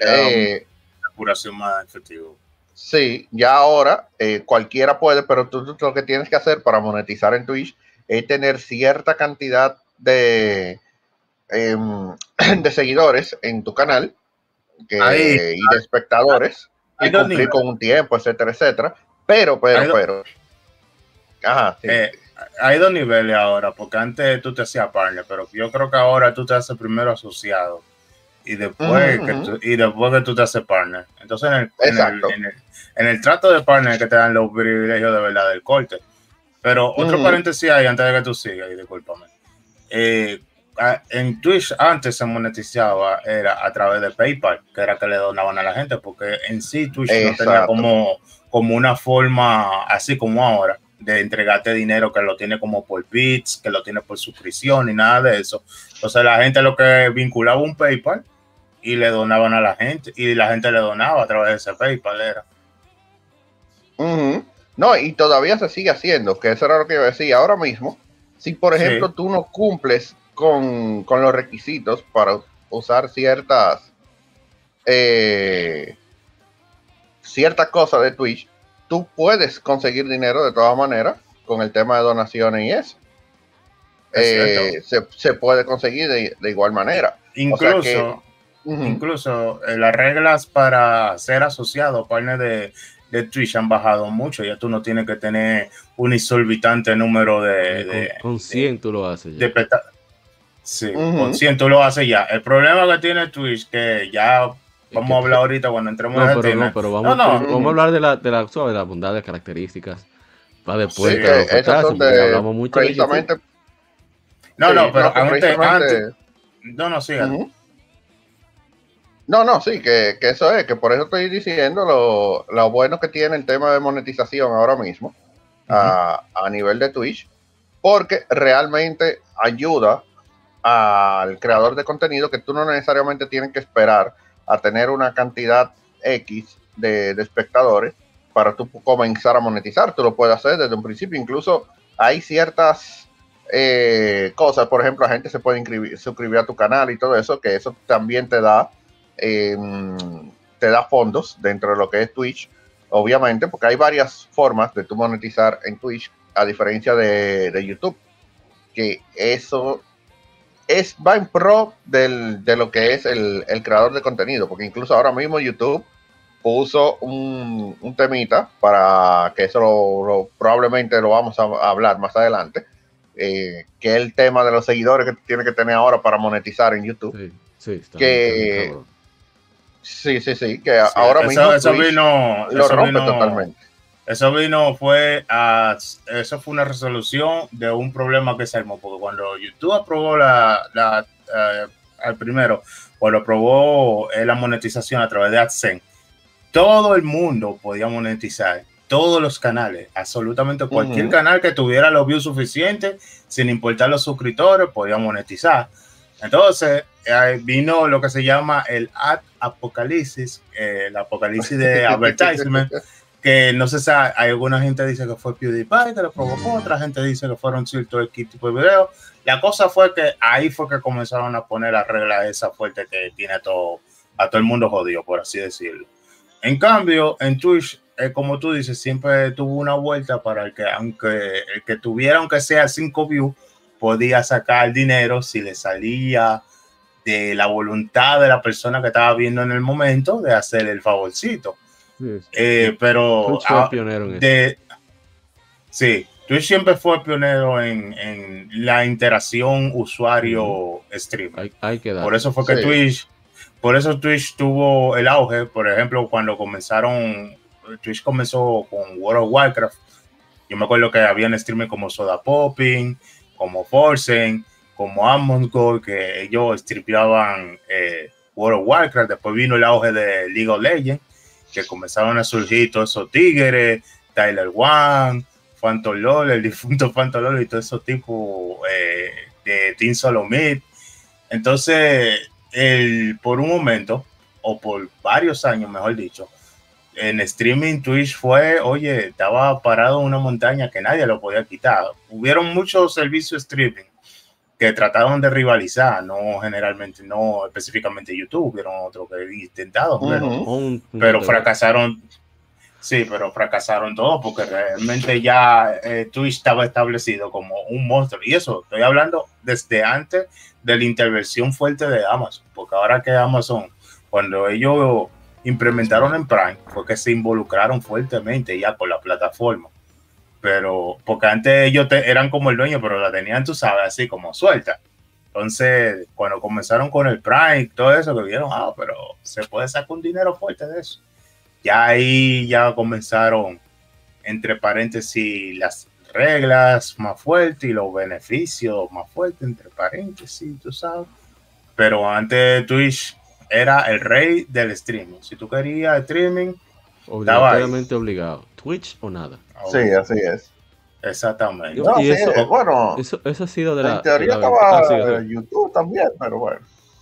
Eh, curación más efectiva. Sí, ya ahora eh, cualquiera puede, pero tú, lo que tienes que hacer para monetizar en Twitch es tener cierta cantidad de, em, de seguidores en tu canal y de espectadores y cumplir con un tiempo, etcétera, etcétera. Pero, pero, pero. Ajá, sí. Eh, hay dos niveles ahora, porque antes tú te hacías partner, pero yo creo que ahora tú te haces primero asociado y después, que tú, y después que tú te haces partner. Entonces, en el, en el, trato de partner que te dan los privilegios de verdad del corte. Pero otro paréntesis hay antes de que tú sigas, y discúlpame. Eh, en Twitch antes se monetizaba era a través de PayPal, que era que le donaban a la gente, porque en sí Twitch no tenía como, como una forma así como ahora de entregarte dinero que lo tiene como por bits, que lo tiene por suscripción y nada de eso. Entonces la gente lo que vinculaba un PayPal y le donaban a la gente y la gente le donaba a través de ese PayPal era. No, y todavía se sigue haciendo, que eso era lo que yo decía. Ahora mismo, si por ejemplo tú no cumples con, los requisitos para usar ciertas eh, ciertas cosas de Twitch, tú puedes conseguir dinero de todas maneras con el tema de donaciones y eso. Eh, se, puede conseguir de, igual manera. Incluso, Incluso eh, las reglas para ser asociado partner de, de Twitch han bajado mucho. Ya tú no tienes que tener un exorbitante número de. con, 100 tú lo haces. Ya. sí, con 100 tú lo haces ya. El problema que tiene Twitch, que ya vamos a hablar ahorita cuando entremos no, pero, no, pero vamos, vamos a hablar de la, de la, de la bondad de características. Va después, sí, esas son de, hablamos mucho precisamente, No, no, pero antes, No, no, sí. No, no, sí, que, eso es, que por eso estoy diciendo lo, lo, bueno que tiene el tema de monetización ahora mismo a, a nivel de Twitch, porque realmente ayuda al creador de contenido que tú no necesariamente tienes que esperar a tener una cantidad X de, espectadores para tú comenzar a monetizar. Tú lo puedes hacer desde un principio. Incluso hay ciertas eh, cosas, por ejemplo, la gente se puede inscribir, suscribir a tu canal y todo eso, que eso también te da, em, te da fondos dentro de lo que es Twitch, obviamente, porque hay varias formas de tú monetizar en Twitch, a diferencia de, de YouTube, que eso es, va en pro del, de lo que es el, creador de contenido, porque incluso ahora mismo YouTube puso un, temita para que eso lo, probablemente lo vamos a hablar más adelante, eh, que es el tema de los seguidores que tiene que tener ahora para monetizar en YouTube. Sí, sí, que, sí, sí, sí, que ahora mismo eso vino, lo rompe totalmente. Eso vino, fue a, eso fue una resolución de un problema que se armó, porque cuando YouTube aprobó la, la eh, primero, cuando aprobó eh, la monetización a través de AdSense, todo el mundo podía monetizar, todos los canales, absolutamente cualquier canal que tuviera los views suficientes, sin importar los suscriptores, podía monetizar. Entonces, eh, vino lo que se llama el ad apocalipsis, el apocalipsis de advertisement que no se sabe, hay alguna gente dice que fue PewDiePie que lo provocó, otra gente dice que fueron ciertos tipo de videos. La cosa fue que ahí fue que comenzaron a poner las reglas esa fuerte que tiene a todo, a todo el mundo jodido, por así decirlo. En cambio, en Twitch, eh, como tú dices, siempre tuvo una vuelta para el que, aunque el que tuviera, aunque sea 5 views, podía sacar dinero si le salía de la voluntad de la persona que estaba viendo en el momento de hacer el favorcito. Eh, pero Twitch fue ah, pionero en de, Sí, Twitch siempre fue pionero en, la interacción usuario-stream. por eso fue que Twitch, por eso Twitch tuvo el auge. Por ejemplo, cuando comenzaron, Twitch comenzó con World of Warcraft. Yo me acuerdo que habían streamers como Soda Popping, como Forsen, como Among Gold, que ellos stripeaban eh, World of Warcraft. Después vino el auge de League of Legends que comenzaron a surgir todos esos tigres, Tyler One, Phantom LOL, el difunto Phantom LOL y todos esos tipos eh, de Team Solomid. Entonces, el, por un momento, o por varios años, mejor dicho, en streaming Twitch fue, oye, estaba parado en una montaña que nadie lo podía quitar. Hubieron muchos servicios streaming que trataron de rivalizar, no generalmente, no específicamente YouTube, vieron otro que intentado, pero, pero fracasaron. Sí, pero fracasaron todos porque realmente ya eh, Twitch estaba establecido como un monstruo. Y eso, estoy hablando desde antes de la intervención fuerte de Amazon, porque ahora que Amazon, cuando ellos implementaron en Prime, fue que se involucraron fuertemente ya con la plataforma pero porque antes ellos eran como el dueño, pero la tenían, tú sabes, así como suelta. Entonces, cuando comenzaron con el Prime, todo eso, que vieron, ah, pero se puede sacar un dinero fuerte de eso. Ya ahí ya comenzaron, entre paréntesis, las reglas más fuertes y los beneficios más fuertes, entre paréntesis, tú sabes. Pero antes Twitch era el rey del streaming. Si tú querías streaming, obligatoriamente obligado. Twitch o nada. Sí, así es. Exactamente. y eso, bueno, eso, ha sido de la. En teoría estaba ah, YouTube también, pero bueno.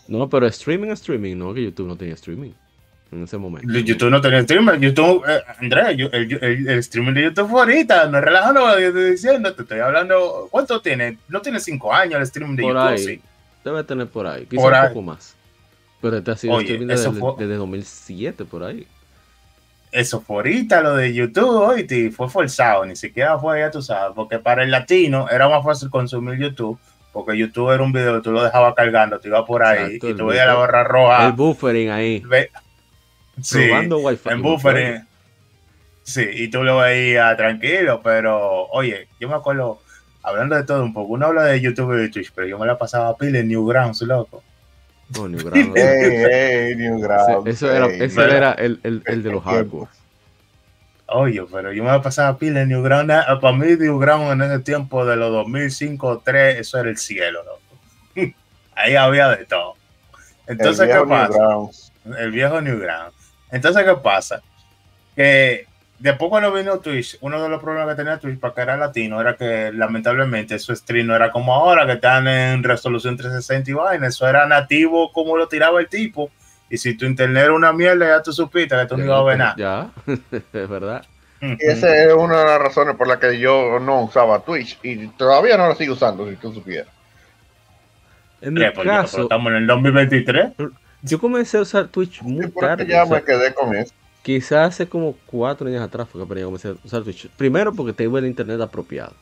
No, pero streaming es streaming, no que YouTube no tenía streaming en ese momento. YouTube no tenía streaming. YouTube, eh, Andrés, el, el, streaming de YouTube fue ahorita. No relajando lo que estoy diciendo. Te estoy hablando. ¿Cuánto tiene? No tiene cinco años el streaming de YouTube. sí. Debe tener por ahí. Quizás un poco más. Pero este ha sido streaming desde, desde 2007, por ahí eso fue ahorita lo de YouTube y fue forzado, ni siquiera fue, ya tú sabes, porque para el latino era más fácil consumir YouTube, porque YouTube era un video tú lo dejabas cargando, te ibas por ahí y tú veías la barra roja. El buffering ahí. sí, En buffering. Sí, y tú lo veías tranquilo, pero oye, yo me acuerdo, hablando de todo un poco, uno habla de YouTube y de Twitch, pero yo me la pasaba pila en Newgrounds, loco. Oh, Newgrounds. hey, hey, Newgrounds. Eso, era, ese era el, el, el, de los hardcore. Oye, pero yo me voy a pasar a pila en Newground. Para mí, Newground en ese tiempo de los 2005 3, eso era el cielo, ¿no? Ahí había de todo. Entonces, ¿qué pasa? El viejo Newground. Entonces, ¿qué pasa? Que después cuando vino Twitch, uno de los problemas que tenía Twitch para que era latino era que lamentablemente su stream no era como ahora, que están en resolución 360 y vaina, eso era nativo como lo tiraba el tipo. Y si tu internet era una mierda, ya tú supiste que tú no ibas a ver nada. Ya, es verdad. Y esa es una de las razones por las que yo no usaba Twitch y todavía no lo sigo usando, si tú supieras. En mi caso, estamos en el 2023. Yo comencé a usar Twitch muy tarde. Ya me quedé con eso. Quizás hace como cuatro años atrás fue que yo comencé a usar Twitch. Primero porque tengo el internet apropiado.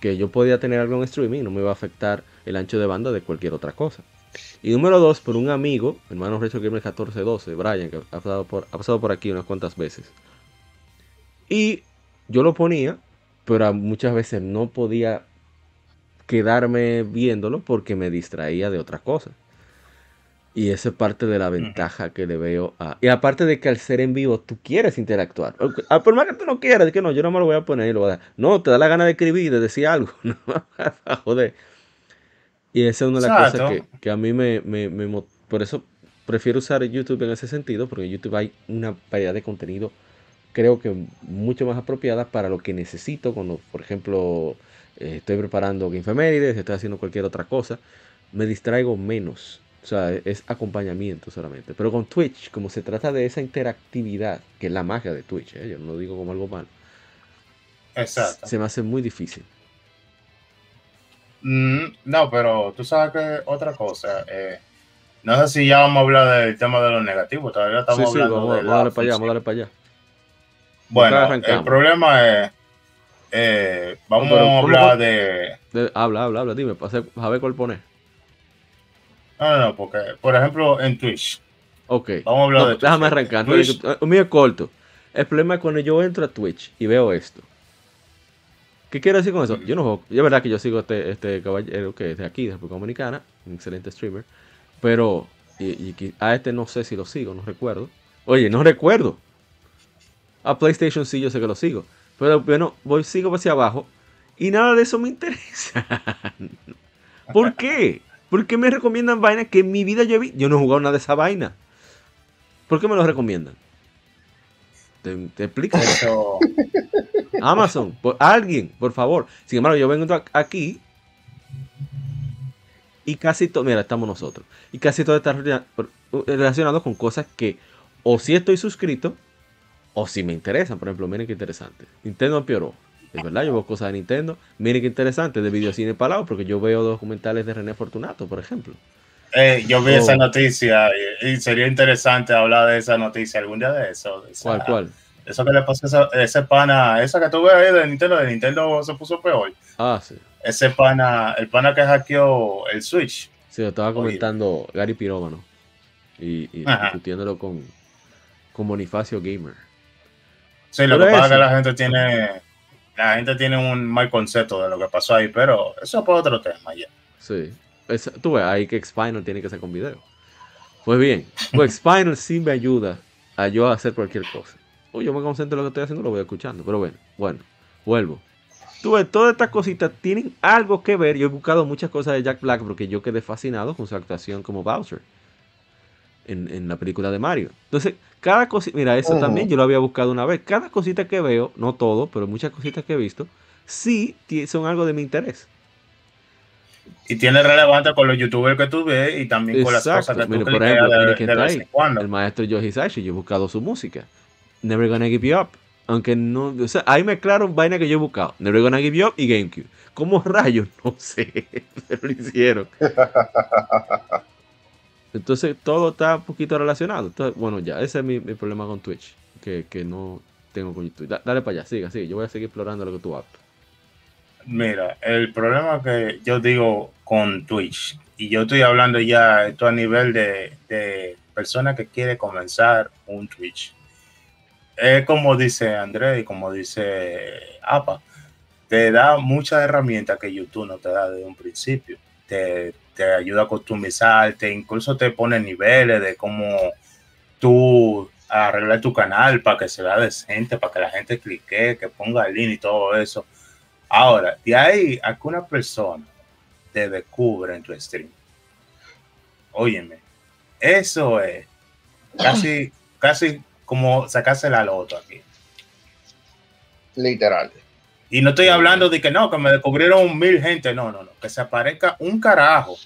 Que yo podía tener algo en streaming y no me iba a afectar el ancho de banda de cualquier otra cosa. Y número dos, por un amigo, hermano Retro Gamer 1412, Brian, que ha pasado, por, ha pasado por aquí unas cuantas veces. Y yo lo ponía, pero muchas veces no podía quedarme viéndolo porque me distraía de otras cosas. Y esa es parte de la ventaja que le veo a... Y aparte de que al ser en vivo tú quieres interactuar. Ah, por más que tú no quieras, de que no, yo no me lo voy a poner y lo voy a dar. No, te da la gana de escribir, de decir algo. Joder. Y esa es una de las cosas que, a mí me, Por eso prefiero usar YouTube en ese sentido, porque en YouTube hay una variedad de contenido, creo que mucho más apropiada para lo que necesito cuando, por ejemplo, eh, estoy preparando Gamefemérides, estoy haciendo cualquier otra cosa, me distraigo menos o sea, es acompañamiento solamente. Pero con Twitch, como se trata de esa interactividad, que es la magia de Twitch, ¿eh? yo no lo digo como algo malo. Exacto. Se me hace muy difícil. Mm, no, pero tú sabes que otra cosa. Eh, no sé si ya vamos a hablar del tema de lo negativo. Todavía estamos sí, sí, hablando vamos, de vamos a darle para allá, vamos a darle para allá. Bueno, el problema es. Eh, vamos a hablar de... Habla, habla, habla, dime, para ver cuál poner. No, no, porque, por ejemplo, en Twitch. Ok. Vamos a hablar de Déjame arrancar. Twitch. Mío es corto. El problema es cuando yo entro a Twitch y veo esto. ¿Qué quiero decir con eso? Yo no juego. Es verdad que yo sigo este, este caballero que es de aquí, de República Dominicana, un excelente streamer. Pero y, a este no sé si lo sigo, no recuerdo. Oye, no recuerdo. A PlayStation sí, yo sé que lo sigo. Pero bueno, voy, sigo hacia abajo y nada de eso me interesa. ¿Por qué? ¿Por qué me recomiendan vainas que en mi vida yo vi? Yo no he jugado nada de esa vaina. ¿Por qué me lo recomiendan? ¿Te, te explico? Eso. Amazon, por, alguien, por favor. Sin embargo, yo vengo aquí y casi todo, mira, estamos nosotros. Y casi todo está relacionado con cosas que o si estoy suscrito o si me interesan. Por ejemplo, miren qué interesante. Nintendo empeoró. Es verdad, yo veo cosas de Nintendo. Miren qué interesante, de videocine palado, porque yo veo documentales de René Fortunato, por ejemplo. Eh, yo vi esa noticia y, sería interesante hablar de esa noticia algún día de eso. ¿Cuál, cuál? Eso que le pasó a ese pana, esa que tuve ahí de Nintendo, de Nintendo se puso peor. Ah, sí. Ese pana, el pana que hackeó el Switch. Sí, lo estaba comentando Gary Pirómano y, y discutiéndolo con, con Bonifacio Gamer. Sí, lo que pasa es que la gente tiene la gente tiene un mal concepto de lo que pasó ahí, pero eso es para otro tema ya. Sí. tú ves, ahí que Xpinal tiene que ser con video. Pues bien, pues Xpinal sí me ayuda a yo hacer cualquier cosa. O yo me concentro en lo que estoy haciendo, lo voy escuchando. Pero bueno, bueno, vuelvo. Tú ves, todas estas cositas tienen algo que ver. Yo he buscado muchas cosas de Jack Black porque yo quedé fascinado con su actuación como Bowser en, la película de Mario. Entonces, cada cosita, mira, eso también yo lo había buscado una vez. Cada cosita que veo, no todo, pero muchas cositas que he visto, sí son algo de mi interés. Y tiene relevancia con los youtubers que tú ves y también con las cosas que tú por ejemplo, de, El maestro Yoji Sashi, yo he buscado su música. Never Gonna Give You Up. Aunque no, o sea, ahí me claro vaina que yo he buscado. Never Gonna Give You Up y GameCube. ¿Cómo rayos? No sé, pero lo hicieron. Entonces todo está un poquito relacionado. Bueno, ya, ese es mi, problema con Twitch. Que, no tengo con YouTube. dale para allá, siga, sigue. Yo voy a seguir explorando lo que tú hablas. Mira, el problema que yo digo con Twitch, y yo estoy hablando ya esto a nivel de, de persona que quiere comenzar un Twitch. Es como dice André y como dice APA, te da muchas herramientas que YouTube no te da desde un principio. Te, te ayuda a customizarte, incluso te pone niveles de cómo tú arreglar tu canal para que se vea decente, para que la gente clique, que ponga el link y todo eso. Ahora, de ahí a que una persona te descubre en tu stream. Óyeme, eso es casi, casi como sacarse la loto aquí. Literal. Y no estoy hablando de que no, que me descubrieron mil gente, no, no, no, que se aparezca un carajo,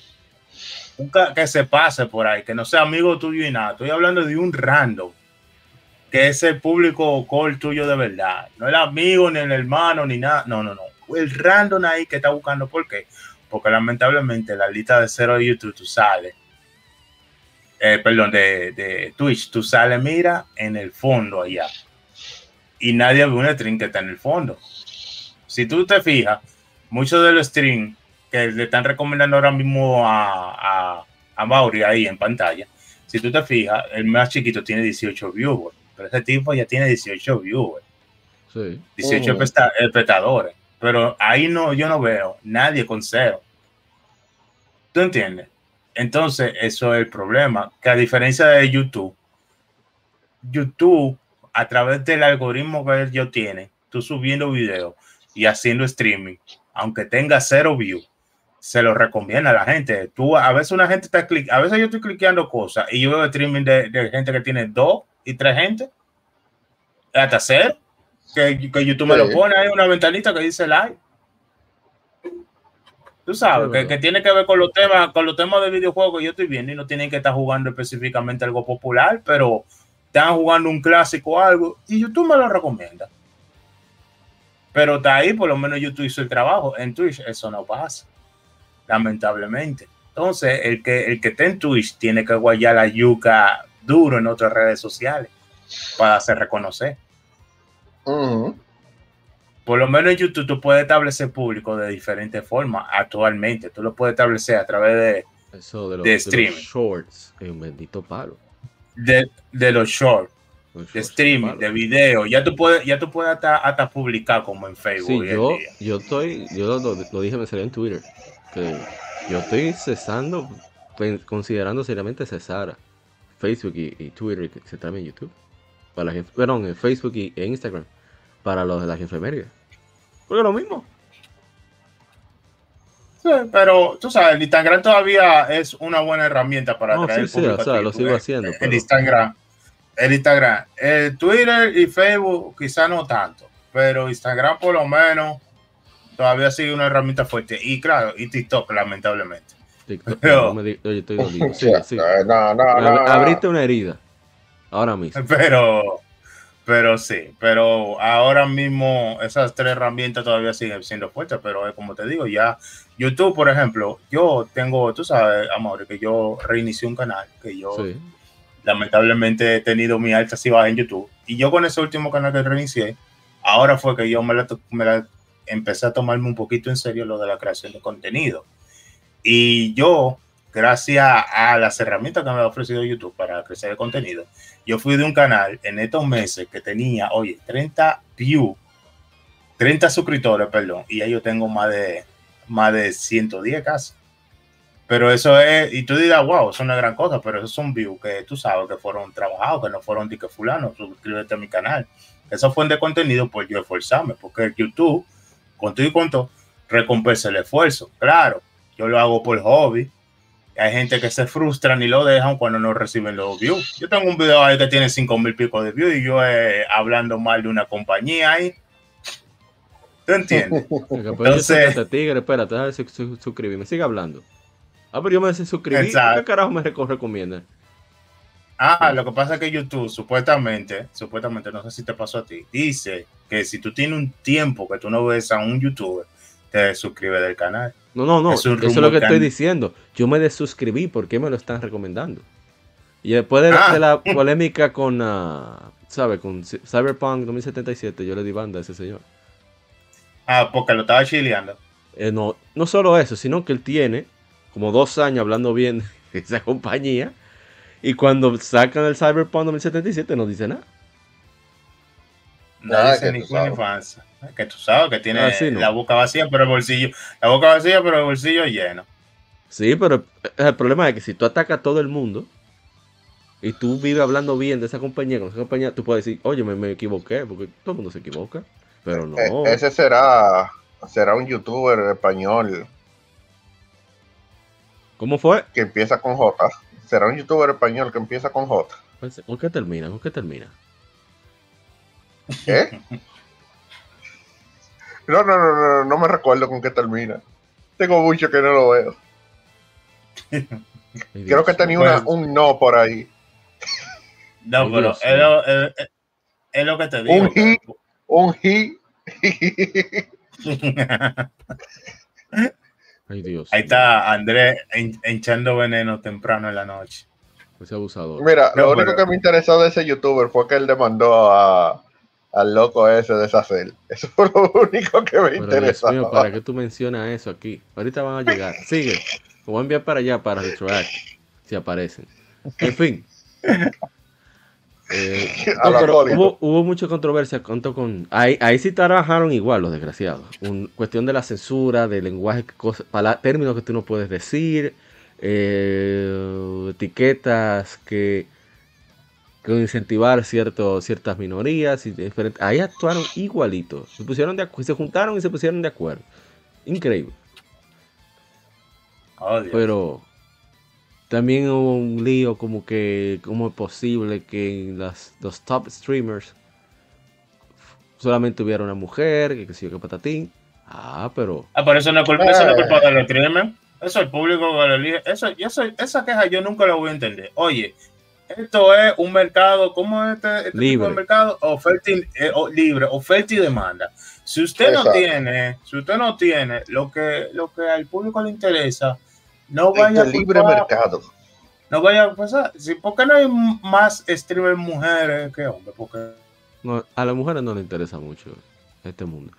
un que se pase por ahí, que no sea amigo tuyo y nada. Estoy hablando de un random, que es el público call tuyo de verdad, no el amigo, ni el hermano, ni nada, no, no, no, el random ahí que está buscando, ¿por qué? Porque lamentablemente la lista de cero de YouTube tú sales, eh, perdón, de, de Twitch, tú sales, mira, en el fondo allá. Y nadie ve un stream que está en el fondo si tú te fijas, muchos de los streams que le están recomendando ahora mismo a, a, Mauri ahí en pantalla, si tú te fijas, el más chiquito tiene 18 viewers, pero ese tipo ya tiene 18 viewers. Sí. 18 espectadores. Pero ahí no, yo no veo nadie con cero. ¿Tú entiendes? Entonces, eso es el problema. Que a diferencia de YouTube, YouTube, a través del algoritmo que ellos tienen, tú subiendo videos, y haciendo streaming, aunque tenga cero views, se lo recomienda a la gente. Tú, a veces una gente está clic, a veces yo estoy cliqueando cosas y yo veo streaming de, gente que tiene dos y tres gente, hasta cero, que, que YouTube me lo pone ahí una ventanita que dice live. Tú sabes, que, tiene que ver con los temas, con los temas de videojuegos que yo estoy viendo y no tienen que estar jugando específicamente algo popular, pero están jugando un clásico o algo y YouTube me lo recomienda. Pero de ahí, por lo menos YouTube hizo el trabajo. En Twitch eso no pasa, lamentablemente. Entonces, el que, el que está en Twitch tiene que guayar la yuca duro en otras redes sociales para hacer reconocer. Por lo menos en YouTube tú puedes establecer público de diferentes formas actualmente. Tú lo puedes establecer a través de, Eso de, los, streaming. shorts, un bendito palo. De, de los shorts de streaming, de video, ya tú puedes, ya tú puedes hasta, publicar como en Facebook. yo, yo estoy, yo lo, dije, me salió en Twitter, que yo estoy cesando, considerando seriamente cesar Facebook y, Twitter que se en YouTube. Para la perdón, en Facebook y, e Instagram, para los de las enfermerías. Porque lo mismo. Sí, pero tú sabes, el Instagram todavía es una buena herramienta para no, sí, sí, o sea, lo sigo haciendo. El Instagram el Instagram. El Twitter y Facebook quizá no tanto, pero Instagram por lo menos todavía sigue una herramienta fuerte. Y claro, y TikTok, lamentablemente. TikTok, oye, estoy dolido. Sí, sí. No, no, Abriste una herida. Ahora mismo. Pero, pero sí, pero ahora mismo esas tres herramientas todavía siguen siendo fuertes, pero como te digo, ya YouTube, por ejemplo, yo tengo, tú sabes, amor, que yo reinicié un canal, que yo lamentablemente he tenido mi alta y baja en YouTube. Y yo con ese último canal que reinicié, ahora fue que yo me la, empecé a tomarme un poquito en serio lo de la creación de contenido. Y yo, gracias a las herramientas que me ha ofrecido YouTube para crecer el contenido, yo fui de un canal en estos meses que tenía, oye, 30 views, 30 suscriptores, perdón, y ya yo tengo más de, más de 110 casi. Pero eso es, y tú dirás, wow, eso es una gran cosa, pero esos son views que tú sabes que fueron trabajados, que no fueron de que fulano, suscríbete a mi canal. Eso fue de contenido, pues yo esforzarme, porque YouTube, con todo y con todo, recompensa el esfuerzo. Claro, yo lo hago por hobby. Hay gente que se frustran y lo dejan cuando no reciben los views. Yo tengo un video ahí que tiene cinco mil pico de views y yo eh, hablando mal de una compañía ahí. ¿Tú entiendes? Entonces, tigre, espérate, déjame suscribirme. Sigue hablando. Ah, pero yo me desuscribí. ¿Qué carajo me recomienda? Ah, lo que pasa es que YouTube supuestamente, supuestamente, no sé si te pasó a ti, dice que si tú tienes un tiempo que tú no ves a un youtuber, te suscribes del canal. No, no, no, eso es lo que estoy diciendo. Yo me desuscribí, ¿por qué me lo están recomendando? Y después de, ah. la polémica con, uh, ¿sabe? Con Cyberpunk 2077, yo le di banda a ese señor. Ah, porque lo estaba chileando. Eh, no, no solo eso, sino que él tiene como dos años hablando bien de esa compañía. Y cuando sacan el Cyberpunk 2077 no dice nada. No dice ni infancia. Que tú sabes que tiene ah, la boca vacía, pero el bolsillo. La boca vacía, pero el bolsillo lleno. Sí, pero el problema es que si tú atacas a todo el mundo, y tú vives hablando bien de esa compañía, con esa compañía, tú puedes decir, oye, me, me equivoqué, porque todo el mundo se equivoca, pero no. E, ese será, será un youtuber español. ¿Cómo fue? Que empieza con J. Será un youtuber español que empieza con J. ¿Con qué termina? ¿Con qué termina? ¿Qué? No, no, no, no, no me recuerdo con qué termina. Tengo mucho que no lo veo. Creo que tenía una, un no por ahí. No, pero es lo, es, es lo, que te digo. Un hi, un hi. Ay, Dios. Ahí está Andrés hinchando veneno temprano en la noche. Ese abusador. Mira, lo único que me interesó de ese youtuber fue que él demandó a, al loco ese de Sacel. Eso fue lo único que me interesó. Mío, ¿para qué tú mencionas eso aquí? Ahorita van a llegar. Sigue. Lo voy a enviar para allá para Retroact. Si aparecen. En fin. Eh, hubo, hubo, mucha controversia con, ahí, ahí sí trabajaron igual los desgraciados. Un, cuestión de la censura, de lenguaje, cosas, términos que tú no puedes decir, eh, etiquetas que, que incentivar cierto, ciertas minorías. Y ahí actuaron igualitos. Se, pusieron de, se juntaron y se pusieron de acuerdo. Increíble. Oh, Pero también hubo un lío como que cómo es posible que las, los top streamers solamente hubiera una mujer, que qué que patatín. Ah, pero... Ah, pero eso no es culpa, eso no es culpa de los streamers. Eso es el público que lo elige. Eso, eso, esa queja yo nunca la voy a entender. Oye, esto es un mercado, ¿cómo es este, este tipo de mercado? Oferta eh, libre, oferta y demanda. Si usted no tiene, si usted no tiene lo que, lo que al público le interesa, no vaya a libre mercado. No vaya a pasar. ¿Por qué no hay más streamers mujeres que hombres? Porque no, a las mujeres no les interesa mucho este mundo.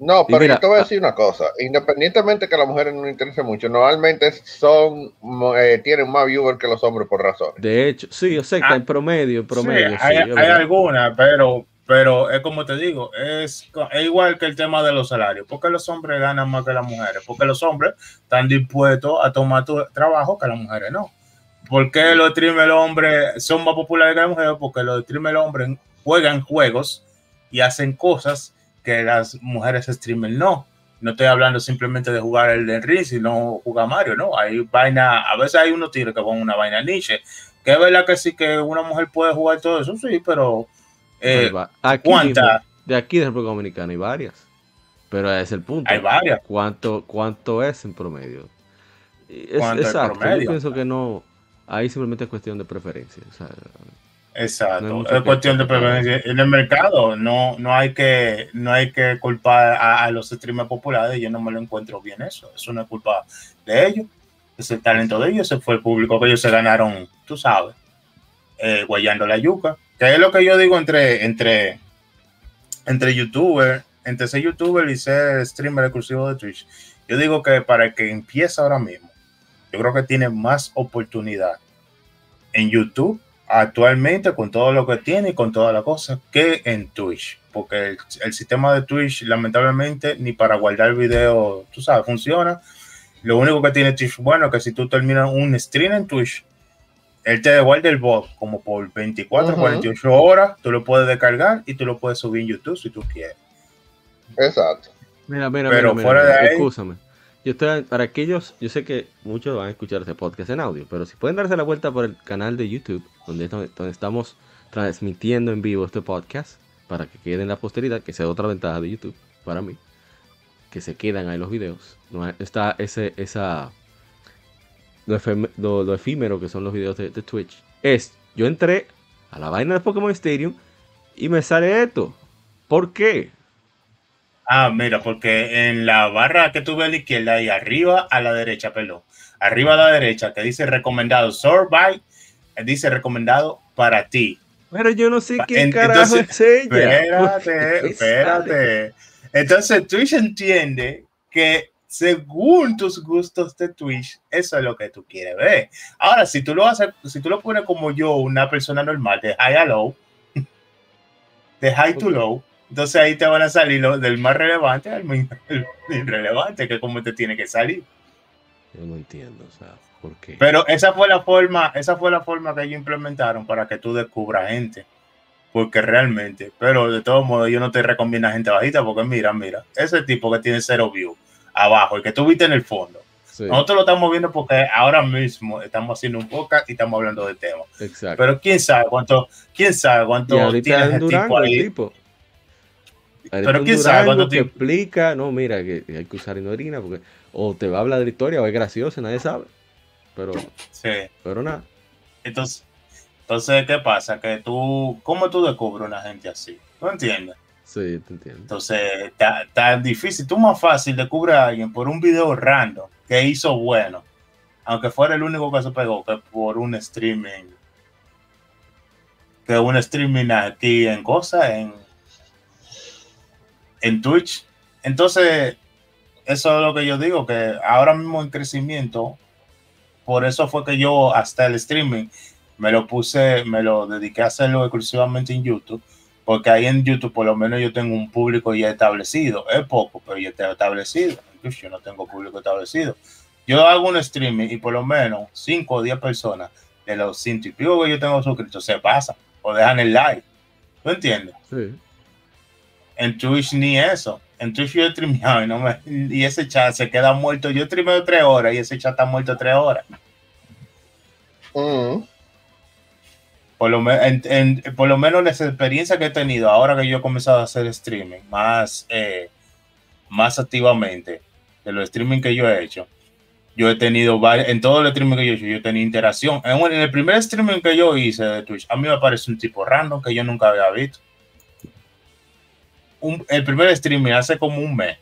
No, pero yo te voy a decir una cosa. Independientemente que a las mujeres no les interese mucho, normalmente son eh, tienen más viewers que los hombres por razón. De hecho, sí, yo sé que ah, en promedio, en promedio. Sí, hay, hay algunas, pero pero es como te digo, es, es, igual que el tema de los salarios. porque los hombres ganan más que las mujeres? Porque los hombres están dispuestos a tomar tu trabajo que las mujeres no. ¿Por qué los streamers hombres son más populares que las mujeres? Porque los streamers hombres juegan juegos y hacen cosas que las mujeres streamers no. No estoy hablando simplemente de jugar el de Ring, sino jugar Mario, ¿no? Hay vaina, a veces hay unos tigres que ponen una vaina niche. Que es verdad que sí que una mujer puede jugar todo eso, sí, pero eh, aquí de aquí de República Dominicana hay varias. Pero es el punto. Hay varias. ¿Cuánto, cuánto es en promedio? Es, exacto. Yo pienso que no. Ahí simplemente es cuestión de preferencia. Exacto, es cuestión de preferencia. En el mercado no, no, hay, que, no hay que culpar a, los streamers populares. Yo no me lo encuentro bien eso. Eso no es culpa de ellos. Es el talento de ellos. Ese fue el público que ellos se ganaron, tú sabes, eh, guayando la yuca. Que es lo que yo digo entre, entre, entre youtuber, entre ser youtuber y ser streamer exclusivo de Twitch. Yo digo que para el que empieza ahora mismo, yo creo que tiene más oportunidad en YouTube actualmente con todo lo que tiene y con toda la cosa que en Twitch. Porque el, el, sistema de Twitch, lamentablemente, ni para guardar video, tú sabes, funciona. Lo único que tiene Twitch bueno es que si tú terminas un stream en Twitch, él te devuelve el bot como por 24, 48 horas, tú lo puedes descargar y tú lo puedes subir en YouTube si tú quieres. Exacto. Mira, mira, Pero mira, fuera de ahí. Yo estoy, para aquellos, yo sé que muchos van a escuchar este podcast en audio, pero si pueden darse la vuelta por el canal de YouTube, donde, donde estamos transmitiendo en vivo este podcast, para que quede en la posteridad, que sea otra ventaja de YouTube para mí, que se quedan ahí los videos. No está ese, esa lo, efímero que son los videos de, Twitch, es, yo entré a la vaina de Pokémon Stadium y me sale esto. ¿Por qué? Ah, mira, porque en la barra que tuve a la izquierda y arriba a la derecha, perdón, arriba a la derecha, que dice recomendado, by dice recomendado para ti. Pero yo no sé qué carajo es ella. Espérate, espérate. Entonces Twitch entiende que según tus gustos de Twitch, eso es lo que tú quieres ver. Ahora, si tú lo haces, si tú lo pones como yo, una persona normal, de high a low, de high to low, entonces ahí te van a salir lo, del más relevante al irrelevante, que es como te tiene que salir. Yo no entiendo, o sea, ¿por qué? Pero esa fue la forma, esa fue la forma que ellos implementaron para que tú descubras gente. Porque realmente, pero de todos modos, yo no te recomiendo gente bajita, porque mira, mira, ese tipo que tiene cero view abajo, el que tú viste en el fondo. Nosotros lo estamos viendo porque ahora mismo estamos haciendo un podcast y estamos hablando de temas. Exacto. Pero quién sabe cuánto, quién sabe cuánto tiene ese tipo ahí. Tipo. Pero quién sabe cuánto te explica, no, mira, que hay que usar inorina porque o te va a hablar de la historia o es gracioso, nadie sabe. Pero, sí. pero nada. Entonces, entonces, ¿qué pasa? Que tú, ¿cómo tú descubres una gente así? ¿No entiendes? Entonces, está difícil. Tú más fácil descubres a alguien por un video random que hizo bueno, aunque fuera el único que se pegó, que por un streaming, que un streaming aquí en cosas, en, en Twitch. Entonces, eso es lo que yo digo, que ahora mismo en crecimiento, por eso fue que yo hasta el streaming me lo puse, me lo dediqué a hacerlo exclusivamente en YouTube, porque ahí en YouTube por lo menos yo tengo un público ya establecido, es poco, pero ya está establecido, incluso yo no tengo público establecido. Yo hago un streaming y por lo menos 5 o 10 personas de los 100 y pico que yo tengo suscritos se pasan o dejan el like. ¿Tú entiendes? Sí. En Twitch ni eso. En Twitch yo he streameado y, no me, y ese chat se queda muerto. Yo streameo 3 horas y ese chat está muerto 3 horas. Mm. Por lo, por lo menos las experiencias que he tenido ahora que yo he comenzado a hacer streaming más, eh, más activamente de los streaming que yo he hecho, yo he tenido en todo el streaming que yo he hecho, yo he tenido interacción. En, en, el primer streaming que yo hice de Twitch, a mí me parece un tipo random que yo nunca había visto. el primer streaming hace como un mes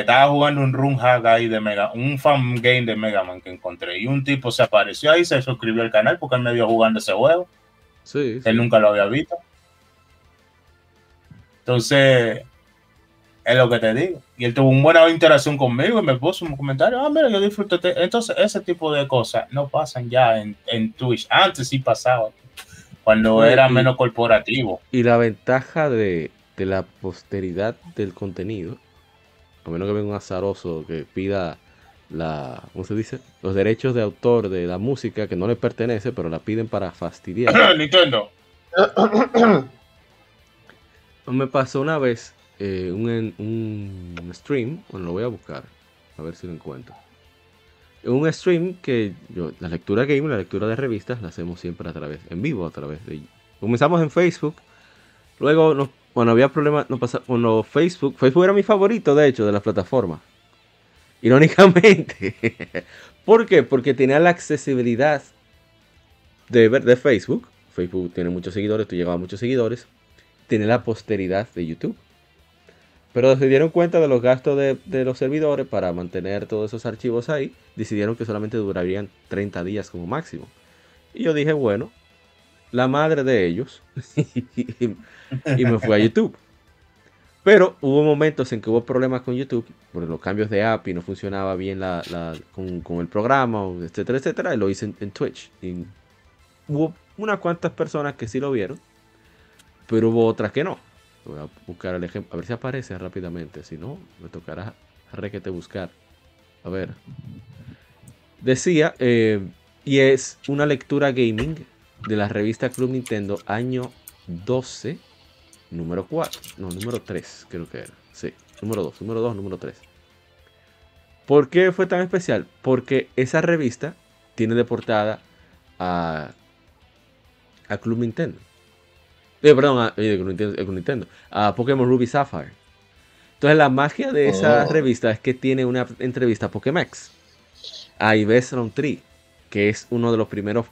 que estaba jugando un run hack ahí de Mega, un fan game de Mega Man que encontré. Y un tipo se apareció ahí, se suscribió al canal porque él me vio jugando ese juego. Sí, Él nunca lo había visto. Entonces, es lo que te digo. Y él tuvo una buena interacción conmigo y me puso un comentario. Ah, mira, yo disfruto. Entonces, ese tipo de cosas no pasan ya en, en Twitch. Antes sí pasaba. Cuando era menos corporativo. Y la ventaja de, de la posteridad del contenido a menos que venga un azaroso que pida la, ¿cómo se dice? Los derechos de autor de la música que no le pertenece, pero la piden para fastidiar. Nintendo. Me pasó una vez eh, un, un, stream, bueno, lo voy a buscar, a ver si lo encuentro. Un stream que yo, la lectura game, la lectura de revistas, la hacemos siempre a través, en vivo, a través de... Comenzamos en Facebook, luego nos bueno, había problemas, no pasa, bueno, Facebook, Facebook era mi favorito, de hecho, de la plataforma. Irónicamente. ¿Por qué? Porque tenía la accesibilidad de, Facebook. Facebook tiene muchos seguidores, tú llegabas a muchos seguidores. Tiene la posteridad de YouTube. Pero se dieron cuenta de los gastos de, los servidores para mantener todos esos archivos ahí. Decidieron que solamente durarían 30 días como máximo. Y yo dije, bueno, la madre de ellos y me fui a YouTube. Pero hubo momentos en que hubo problemas con YouTube por los cambios de app y no funcionaba bien la, con, el programa, etcétera, etcétera. Y lo hice en, Twitch. Hubo unas cuantas personas que sí lo vieron, pero hubo otras que no. Voy a buscar el ejemplo, a ver si aparece rápidamente. Si no, me tocará requete buscar. A ver. Decía, eh, y es una lectura gaming de la revista Club Nintendo año 12 número 4, no, número 3 creo que era. Sí, número 2, número 2, número 3. ¿Por qué fue tan especial? Porque esa revista tiene de portada a, a Club Nintendo. Eh, perdón, a, eh, Club Nintendo, a Pokémon Ruby Sapphire. Entonces la magia de esa oh. revista es que tiene una entrevista a Pokémex. A Ives Tree, que es uno de los primeros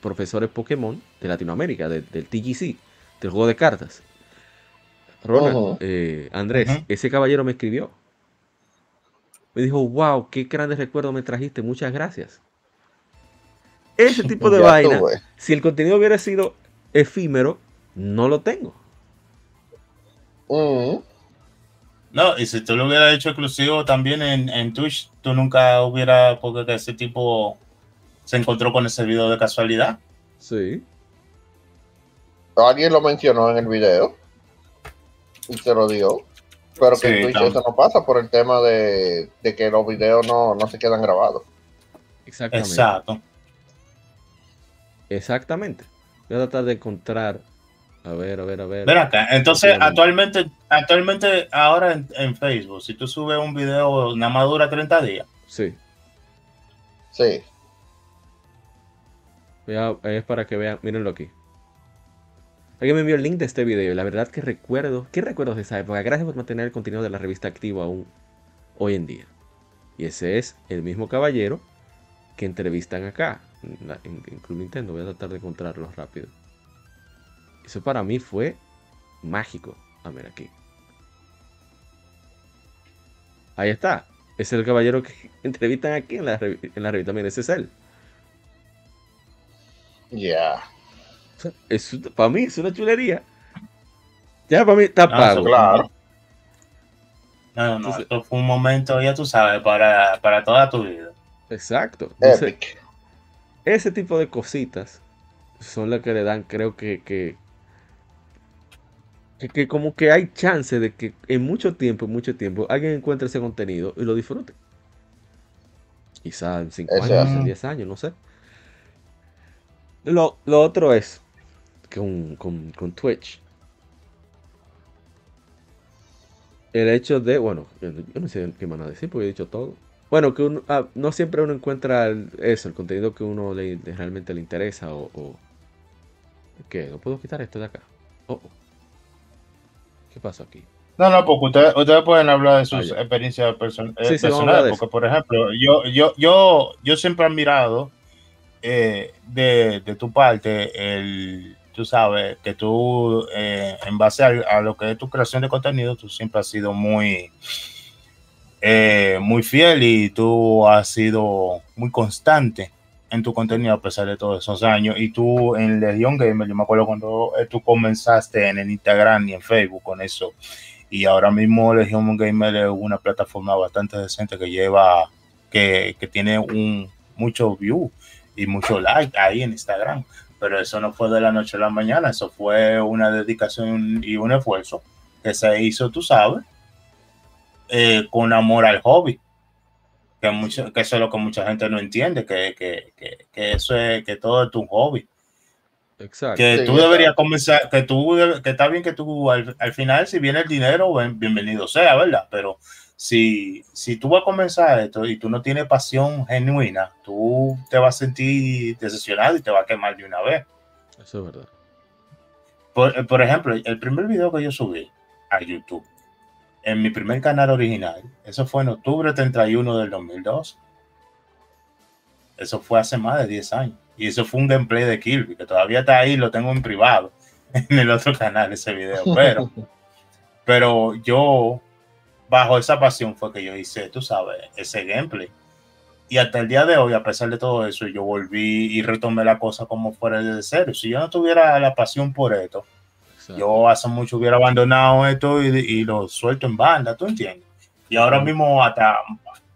profesores Pokémon de Latinoamérica, del TGC, del juego de cartas. Ronald, eh, Andrés, ese caballero me escribió. Me dijo, wow, qué grandes recuerdos me trajiste, muchas gracias. Ese tipo de vaina, si el contenido hubiera sido efímero, no lo tengo. No, y si tú lo hubieras hecho exclusivo también en, en Twitch, tú nunca hubiera, porque ese tipo se encontró con ese video de casualidad. Sí. Alguien lo mencionó en el video. Y te lo dio. Pero que en Twitch eso no pasa por el tema de, que los videos no, se quedan grabados. Exactamente. Exacto. Exactamente. Voy a tratar de encontrar. A ver, a ver, a ver. Ven acá. Entonces, actualmente, actualmente, ahora en, Facebook, si tú subes un video, nada más dura 30 días. Sí. Sí. Es para que vean, mírenlo aquí. Alguien me envió el link de este video la verdad que recuerdo, ¿qué recuerdos de esa época? Gracias por mantener el contenido de la revista activo aún hoy en día. Y ese es el mismo caballero que entrevistan acá, en, Club Nintendo. Voy a tratar de encontrarlo rápido. Eso para mí fue mágico. A ver aquí. Ahí está. Es el caballero que entrevistan aquí en la, en la revista. Miren, ese es él. Ya. para mí es una chulería. Ya para mí está pago. claro. No, no, esto fue un momento, ya tú sabes, para, para toda tu vida. Exacto. ese tipo de cositas son las que le dan, creo que, que, que, como que hay chance de que en mucho tiempo, en mucho tiempo, alguien encuentre ese contenido y lo disfrute. Quizá en 5 años, en 10 años, no sé. Lo, otro es que con, con Twitch. El hecho de, bueno, yo no sé qué van a decir porque he dicho todo. Bueno, que uno, ah, no siempre uno encuentra eso, el contenido que uno le, realmente le interesa o, o, ¿Qué? ¿No puedo quitar esto de acá? Oh, oh. ¿Qué pasa aquí? No, no, porque ustedes, ustedes pueden hablar de sus ah, experiencias personales. porque, por ejemplo, yo, yo, yo, yo siempre he admirado eh, de, tu parte, el, tú sabes que tú, eh, en base a, lo que es tu creación de contenido, tú siempre has sido muy, eh, muy fiel y tú has sido muy constante en tu contenido a pesar de todos esos años. Y tú en Legion Gamer, yo me acuerdo cuando tú comenzaste en el Instagram y en Facebook con eso. Y ahora mismo Legion Gamer es una plataforma bastante decente que lleva, que, que tiene un mucho view y mucho like ahí en Instagram. Pero eso no fue de la noche a la mañana, eso fue una dedicación y un esfuerzo que se hizo, tú sabes, eh, con amor al hobby. Que, mucho, que eso es lo que mucha gente no entiende, que, que, que, eso es, que todo es tu hobby. Exacto. Que tú deberías comenzar, que tú, que está bien que tú al, al, final, si viene el dinero, bienvenido sea, ¿verdad? Pero si, si tú vas a comenzar esto y tú no tienes pasión genuina, tú te vas a sentir decepcionado y te va a quemar de una vez. Eso es verdad. Por, por ejemplo, el primer video que yo subí a YouTube, en mi primer canal original, eso fue en octubre 31 del 2002. Eso fue hace más de 10 años. Y eso fue un gameplay de Kirby, que todavía está ahí, lo tengo en privado, en el otro canal, ese video. Pero, pero yo bajo esa pasión fue que yo hice, tú sabes, ese gameplay. Y hasta el día de hoy, a pesar de todo eso, yo volví y retomé la cosa como fuera de cero. Si yo no tuviera la pasión por esto, yo hace mucho hubiera abandonado esto y, lo suelto en banda, ¿tú entiendes? Y ahora mismo hasta,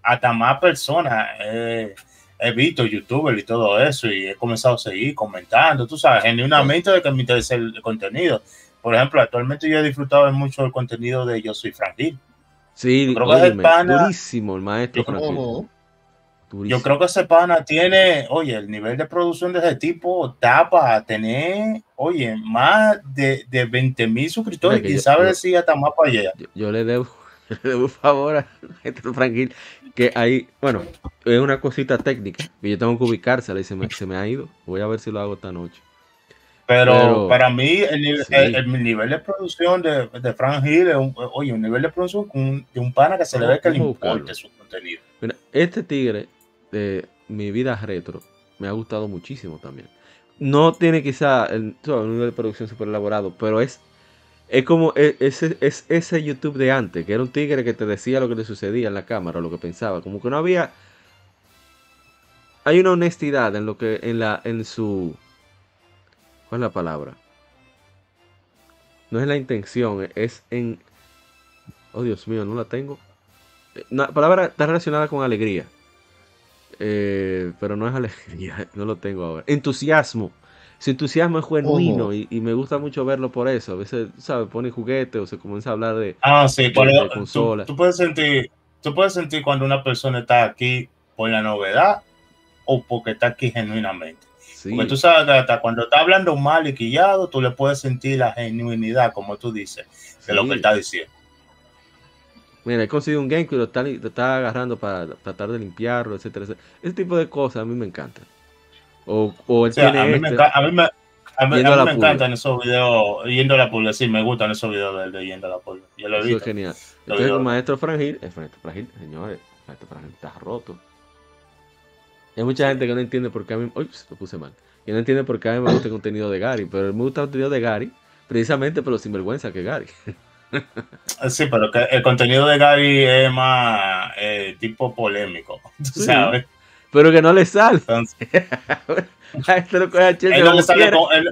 hasta más personas he visto youtuber y todo eso y he comenzado a seguir comentando, tú sabes, genuinamente de que me interesa el contenido. Por ejemplo, actualmente yo he disfrutado mucho el contenido de Yo Soy Fragil Sí, durísimo el maestro Yo creo que ese pana tiene, oye, el nivel de producción de ese tipo tapa a tener, oye, más de, de 20 mil suscriptores, y sabe si hasta más para allá. Yo, le, debo, un favor a maestro Franklin, que hay, bueno, es una cosita técnica, que yo tengo que ubicársela y se me, se me ha ido. Voy a ver si lo hago esta noche. Pero, para mí, el, nivel de producción de, de Frank Hill es un, oye, un nivel de producción de un pana que se le ve que le importe su contenido. este tigre de mi vida retro me ha gustado muchísimo también. No tiene quizá el, un nivel de producción súper elaborado, pero es, es como e, ese, es ese YouTube de antes, que era un tigre que te decía lo que le sucedía en la cámara, lo que pensaba. Como que no había. Hay una honestidad en lo que, en la, en su ¿Cuál es la palabra? No es la intención, es en... Oh, Dios mío, no la tengo. La palabra está relacionada con alegría. Eh, pero no es alegría, no lo tengo ahora. Entusiasmo. su entusiasmo es genuino y, me gusta mucho verlo por eso. A veces, ¿sabes? Pone juguete o se comienza a hablar de, ah, sí, consola. Tú, puedes sentir, tú puedes sentir cuando una persona está aquí por la novedad o porque está aquí genuinamente. Porque tú sabes que hasta cuando está hablando mal y quillado, tú le puedes sentir la genuinidad, como tú dices, de lo que está diciendo. Mira, he conseguido un game que lo está, agarrando para tratar de limpiarlo, etcétera, Ese tipo de cosas a mí me encantan. O, o él tiene a, mí me, a mí me, a mí, me encantan esos videos yendo a la pulga. Sí, me gustan esos videos de, yendo a la pulga. Yo lo he visto. es genial. Entonces, el maestro Frangil, el maestro Frangil, señores, el maestro Frangil está roto. Hay mucha gente que no entiende por qué a mí. Uy, lo puse mal. Que no entiende por qué a mí me gusta el contenido de Gary. Pero me gusta el contenido de Gary precisamente por lo sinvergüenza que Gary. Sí, pero que el contenido de Gary es más eh, tipo polémico, ¿sabes? Pero que no le sale. Este él, no le sale él,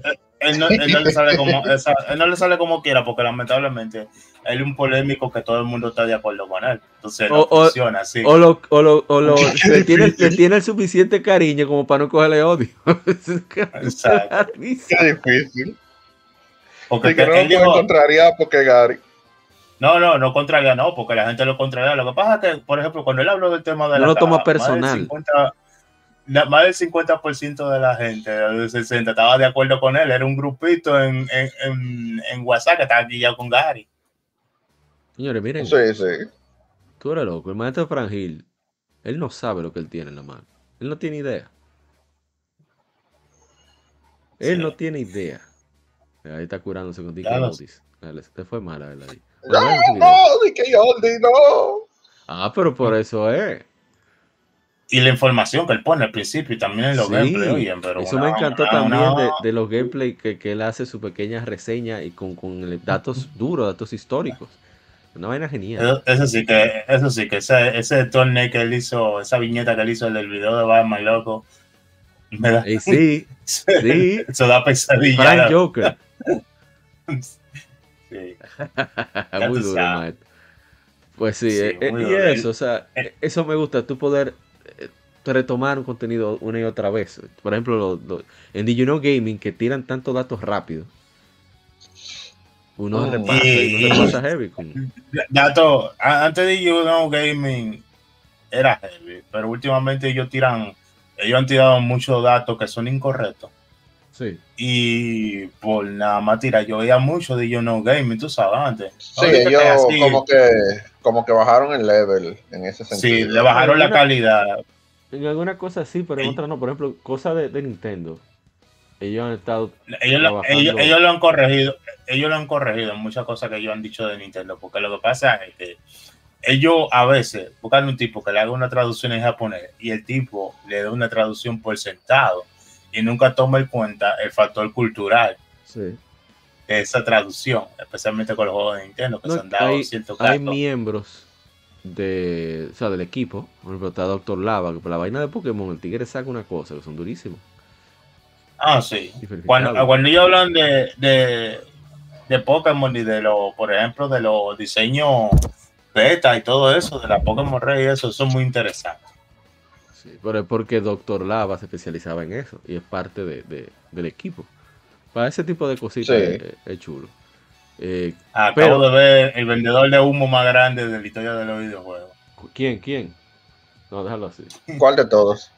no, le sale como, él no le sale como quiera, porque lamentablemente él es un polémico que todo el mundo está de acuerdo con él. Entonces no funciona así. O, lo, o, lo, o lo, le, tiene, le, tiene, el suficiente cariño como para no cogerle odio. Exacto. Qué difícil. Porque que no lo encontraría porque Gary. No, no, no contraria, no, porque la gente lo contraria. Lo que pasa es que, por ejemplo, cuando él habló del tema de no lo toma personal. Más del 50%, de la gente, de 60, estaba de acuerdo con él. Era un grupito en, en, en, WhatsApp que estaba aquí ya con Gary. Señores, miren. Sí, sí. Tú eres loco. El maestro Frangil, él no sabe lo que él tiene en la mano. Él no tiene idea. Él no tiene idea. Ahí está curándose con Dick Oldis. Te fue mala, ¿verdad? No, no, Dick no. Ah, pero por eso es. Y la información que él pone al principio y también en los gameplays. eso me encantó también De, de, los gameplays que, que, él hace su pequeña reseña y con, con datos duros, datos históricos. Una vaina genial. Eso, sí que, eso sí que ese, ese torneo que él hizo, esa viñeta que él hizo del video de Batman, loco. Me da, y sí, sí. Eso da pesadilla. Frank Joker. sí. Muy duro, maestro. Pues sí, eh, eh, y eso, o sea, eh, eso me gusta, tú poder retomar un contenido una y otra vez. Por ejemplo, en The You Know Gaming, que tiran tantos datos rápido. Uno oh, repasa y uno repasa heavy. Dato, antes de You Know Gaming era heavy, pero últimamente ellos tiran, ellos han tirado muchos datos que son incorrectos. Sí. Y por nada más tirar, yo veía mucho de You Know Gaming, tú sabes, antes. Sí, ellos como que, como que bajaron el level en ese sentido. Sí, le bajaron la calidad. En alguna cosa sí, pero en otra no. Por ejemplo, cosas de, Nintendo. Ellos han estado. Ellos lo, ellos, lo han corregido. Ellos lo han corregido en muchas cosas que ellos han dicho de Nintendo. Porque lo que pasa es que ellos a veces buscan un tipo que le haga una traducción en japonés y el tipo le da una traducción por sentado y nunca toma en cuenta el factor cultural. Sí. De esa traducción, especialmente con los juegos de Nintendo, que se han dado hay, Hay miembros de, o sea, del equipo, por ejemplo, está Doctor Lava, que por la vaina de Pokémon, el tigre saca una cosa, que son durísimos. Ah, sí. Cuando, cuando ellos hablan de, de, de, Pokémon y de lo, por ejemplo, de los diseños beta y todo eso, de la Pokémon Rey, eso, son muy interesantes. Sí, pero es porque Doctor Lava se especializaba en eso y es parte de, del equipo. Para ese tipo de cositas es chulo. Eh, Acabo de ver el vendedor de humo más grande de la historia de los videojuegos. ¿Quién? ¿Quién? No, déjalo así. ¿Cuál de todos?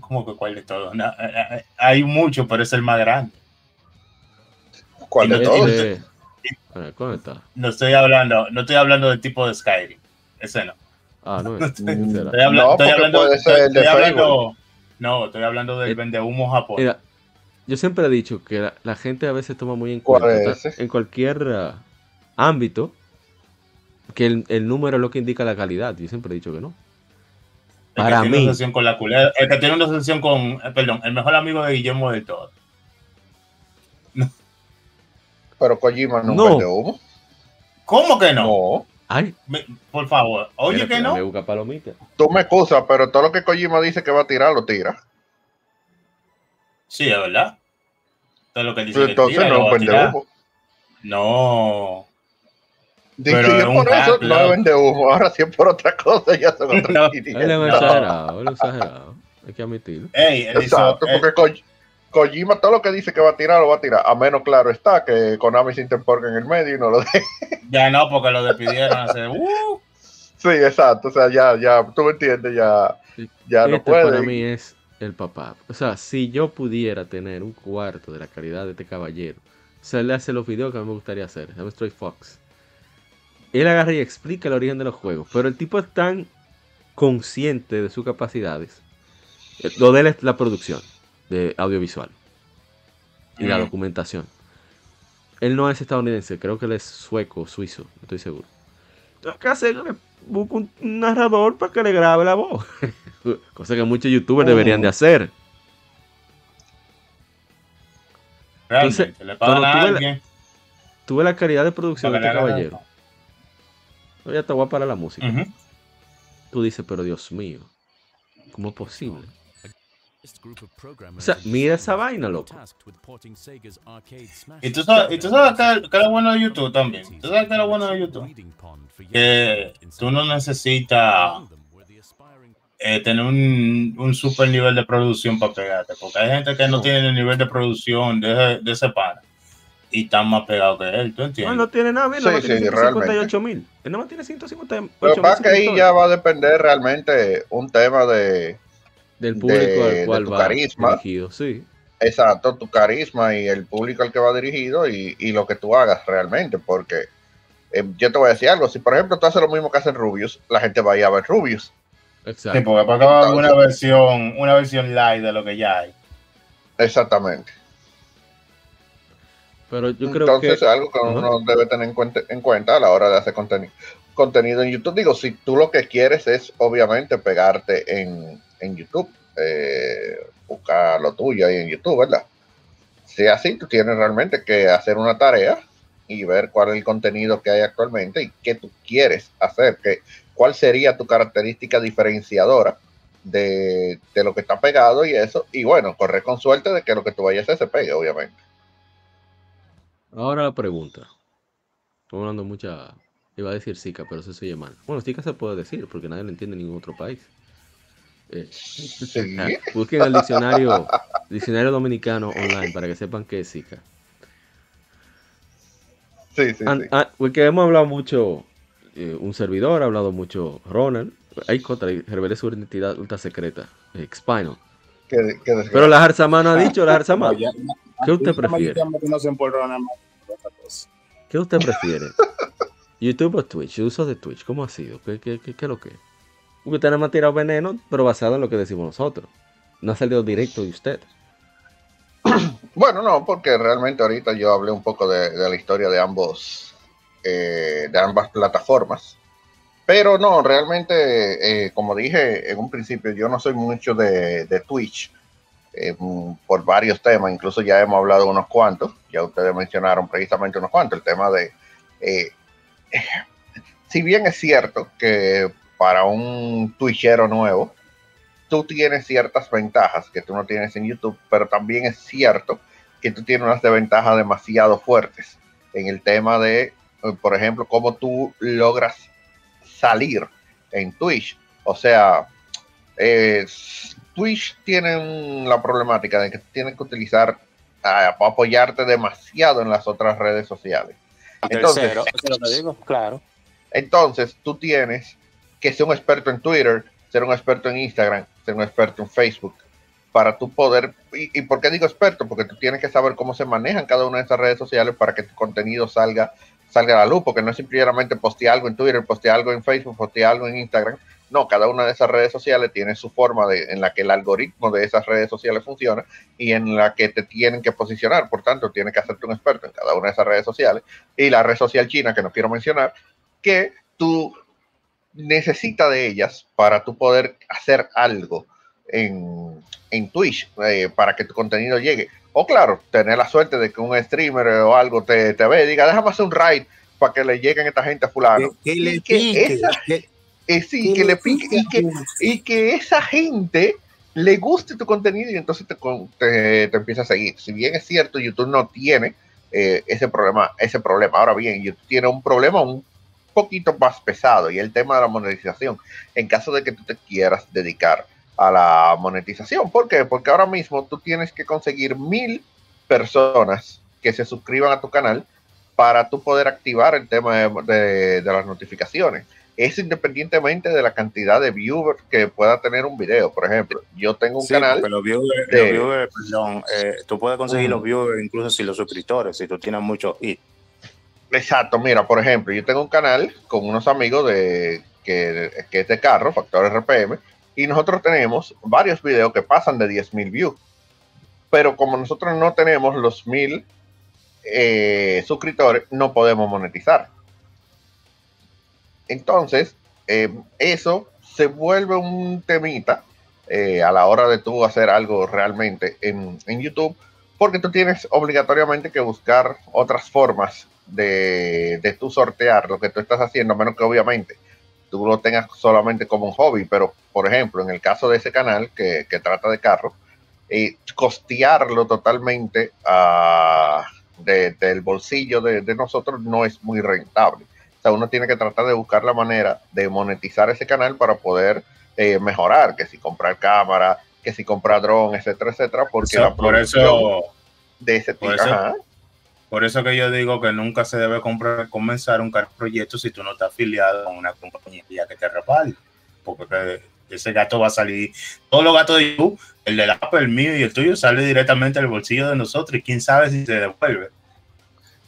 ¿Cómo que cuál de todos? Eh, eh, hay muchos, pero es el más grande. ¿Cuál de todos? ¿Cómo está? No estoy hablando, no estoy hablando del tipo de Skyrim. Ese no. Ah, no. estoy, hablando, estoy hablando, estoy, hablando, no, estoy hablando del vende humo japonés yo siempre he dicho que la, gente a veces toma muy en cuenta en cualquier uh, ámbito que el, número es lo que indica la calidad. Yo siempre he dicho que no. Para mí. con la el que tiene una sesión con, eh, perdón, el mejor amigo de Guillermo del Todo. Pero Kojima no, no. humo. ¿Cómo que no? No. Ay. por favor, oye que no. Tú me excusas, pero todo lo que Kojima dice que va a tirar, lo tira. Sí, es verdad. Todo lo que dice entonces que tira, no vende humo. No. Dice pero por eso no vende humo. Ahora sí es por otra cosa. Ya son otras no, Él es exagerado, él es exagerado. Hay que admitirlo. Ey, él Exacto, hizo, porque él, Kojima todo lo que dice que va a tirar lo va a tirar. A menos claro está que Konami se interponga en el medio y no lo deje. Ya no, porque lo despidieron hace. Uh. Sí, exacto. O sea, ya, ya, tú me entiendes, ya, ya no este puede. Para mí es el papá. O sea, si yo pudiera tener un cuarto de la calidad de este caballero, o sea, le hace los videos que a mí me gustaría hacer. Se llama Stray Fox. Él agarra y explica el origen de los juegos. Pero el tipo es tan consciente de sus capacidades. Lo de él es la producción de audiovisual y la documentación. Él no es estadounidense, creo que él es sueco, suizo, no estoy seguro. que hacer, busca un narrador para que le grabe la voz. Cosa que muchos youtubers deberían de oh. hacer. Entonces, tuve, la, calidad de producción de este caballero. Ya te voy a parar la música. Tú dices, pero Dios mío, ¿cómo es posible? O sea, mira esa vaina, loco. Y tú sabes, y tú sabes que, que, lo bueno de YouTube también. Tú sabes que lo bueno de YouTube. Que tú no necesitas eh, tener un, un, super nivel de producción para pegarte. Porque hay gente que no tiene el nivel de producción de, de ese pana. Y está más pegado que él, ¿tú entiendes? No, no tiene nada, mira, sí, tiene 158 mil. Él no tiene 158 mil. Pero para que ahí ya va a depender realmente un tema de del público al cual va carisma. dirigido, sí. Exacto, tu carisma y el público al que va dirigido y, lo que tú hagas realmente, porque eh, yo te voy a decir algo, si por ejemplo tú haces lo mismo que hacen Rubius, la gente va a ir a ver Rubius. Exacto. Sí, porque para una versión, una versión live de lo que ya hay. Exactamente. Pero yo creo Entonces es algo que uno debe tener en cuenta, en cuenta a la hora de hacer contenido contenido en YouTube. Digo, si tú lo que quieres es obviamente pegarte en, en YouTube, eh, buscar lo tuyo ahí en YouTube, ¿verdad? Si así, tú tienes realmente que hacer una tarea y ver cuál es el contenido que hay actualmente y qué tú quieres hacer, que, cuál sería tu característica diferenciadora de, lo que está pegado y eso. Y bueno, correr con suerte de que lo que tú vayas a hacer se pegue, obviamente. Ahora la pregunta. Estoy hablando mucha. Iba a decir Zika, pero eso se mal. Bueno, Zika se puede decir porque nadie lo entiende en ningún otro país. Eh, busquen el diccionario, diccionario dominicano online para que sepan qué es Zika. Sí, sí, sí. porque hemos hablado mucho, eh, un servidor ha hablado mucho, Ronald. Hay contra, revele su identidad ultra secreta, eh, Spinal. Pero la Jarzamana ha dicho, la Jarzamana. ¿Qué usted prefiere? ¿Qué usted prefiere? ¿YouTube o Twitch? uso de Twitch? ¿Cómo ha sido? ¿Qué, qué, qué, qué es lo que es? Usted nada más ha tirado veneno, pero basado en lo que decimos nosotros. No ha salido directo de usted. Bueno, no, porque realmente ahorita yo hablé un poco de, la historia de ambos, eh, de ambas plataformas. Pero no, realmente, eh, como dije en un principio, yo no soy mucho de, Twitch eh, por varios temas. Incluso ya hemos hablado unos cuantos. Ya ustedes mencionaron precisamente unos cuantos. El tema de, si bien es cierto que para un Twitchero nuevo, tú tienes ciertas ventajas que tú no tienes en YouTube, pero también es cierto que tú tienes unas desventajas demasiado fuertes en el tema de, por ejemplo, cómo tú logras salir en Twitch. O sea, Twitch tiene la problemática de que tienes que utilizar, ah, apoyarte demasiado en las otras redes sociales. Entonces, lo digo, claro. Entonces, tú tienes que ser un experto en Twitter, ser un experto en Instagram, ser un experto en Facebook, para tú poder, y, por qué digo experto, porque tú tienes que saber cómo se manejan cada una de esas redes sociales para que tu contenido salga, salga a la luz, porque no es simplemente postear algo en Twitter, postear algo en Facebook, postear algo en Instagram. No, cada una de esas redes sociales tiene su forma de, en la que el algoritmo de esas redes sociales funciona y en la que te tienen que posicionar. Por tanto, tienes que hacerte un experto en cada una de esas redes sociales. Y la red social china, que no quiero mencionar, que tú necesita de ellas para tú poder hacer algo en, en Twitch eh, para que tu contenido llegue. O claro, tener la suerte de que un streamer o algo te, te ve y diga, déjame hacer un raid para que le lleguen esta gente a fulano. Que, le pique, eh, sí, que, le pique, y que, y que esa gente le guste tu contenido y entonces te, te, te empieza a seguir. Si bien es cierto, YouTube no tiene eh, ese problema, ese problema. Ahora bien, YouTube tiene un problema, un poquito más pesado y el tema de la monetización. En caso de que tú te quieras dedicar a la monetización. ¿Por qué? Porque ahora mismo tú tienes que conseguir mil personas que se suscriban a tu canal para tú poder activar el tema de, las notificaciones. Es independientemente de la cantidad de viewers que pueda tener un video. Por ejemplo, yo tengo un canal. Los viewers, perdón, eh, tú puedes conseguir los viewers incluso si los suscriptores, si tú tienes muchos Exacto, mira, por ejemplo, yo tengo un canal con unos amigos de que, que es de carro, Factor RPM, y nosotros tenemos varios videos que pasan de 10.000 views. Pero como nosotros no tenemos los 1000 eh, suscriptores, no podemos monetizar. Entonces, eh, eso se vuelve un temita eh, a la hora de tú hacer algo realmente en, en, YouTube, porque tú tienes obligatoriamente que buscar otras formas de, de tú sortear lo que tú estás haciendo, menos que obviamente tú lo tengas solamente como un hobby, pero por ejemplo, en el caso de ese canal que, trata de carros, eh, costearlo totalmente uh, del bolsillo de, nosotros no es muy rentable. O sea, uno tiene que tratar de buscar la manera de monetizar ese canal para poder eh, mejorar, que si comprar cámara, que si comprar dron, etcétera, etcétera, porque la por eso, de ese tipo... Por eso que yo digo que nunca se debe comprar, comenzar un proyecto si tú no estás afiliado a una compañía que te respalde. Porque ese gato va a salir. Todos los gatos de YouTube, el de Apple, el mío y el tuyo, sale directamente al bolsillo de nosotros. Y quién sabe si se devuelve.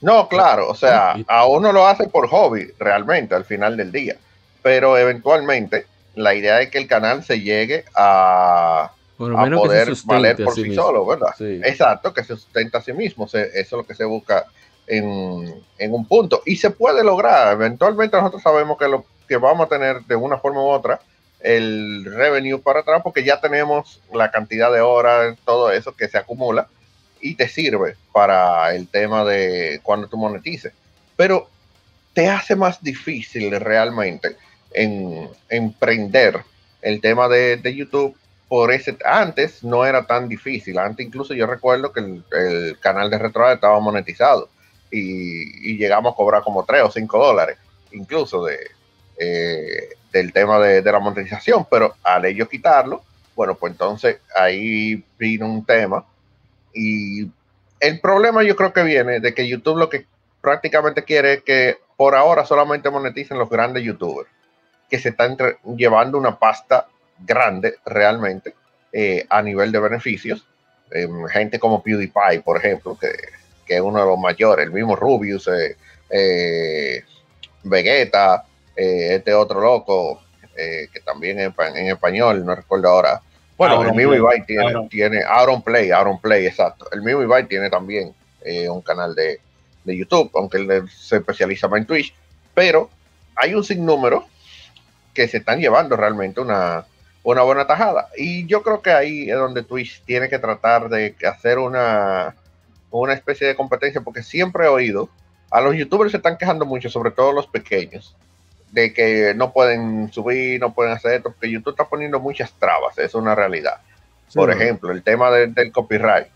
No, claro, o sea, a uno lo hace por hobby, realmente, al final del día. Pero eventualmente, la idea es que el canal se llegue a, a poder valer por sí, solo, ¿verdad? Exacto, que se sustenta a sí mismo. eso es lo que se busca en, un punto. Y se puede lograr. Eventualmente nosotros sabemos que lo que vamos a tener de una forma u otra el revenue para atrás porque ya tenemos la cantidad de horas, todo eso que se acumula y te sirve para el tema de cuando tú monetices. Pero te hace más difícil realmente en emprender el tema de, de YouTube antes no era tan difícil. Antes incluso yo recuerdo que el, canal de retro estaba monetizado y, llegamos a cobrar como 3 o 5 dólares, incluso de, eh, del tema de, la monetización, pero al ellos quitarlo, bueno, pues entonces ahí vino un tema y el problema yo creo que viene de que YouTube lo que prácticamente quiere es que por ahora solamente moneticen los grandes youtubers que se están llevando una pasta grande realmente eh, a nivel de beneficios. Em, gente como PewDiePie, por ejemplo, que, es uno de los mayores, el mismo Rubius, eh, eh, Vegeta, este otro loco, que también en, en, español, no recuerdo ahora. Bueno, el mismo Ibai tiene, Aaron. tiene Aaron Play, Aaron Play, exacto. El mismo Ibai tiene también un canal de, de YouTube, aunque él se especializa más en Twitch, pero hay un sinnúmero que se están llevando realmente una, una buena tajada. Y yo creo que ahí es donde Twitch tiene que tratar de hacer una, una especie de competencia, porque siempre he oído, a los youtubers se están quejando mucho, sobre todo los pequeños, de que no pueden subir, no pueden hacer esto, porque YouTube está poniendo muchas trabas, es una realidad. Por ejemplo, el tema del copyright,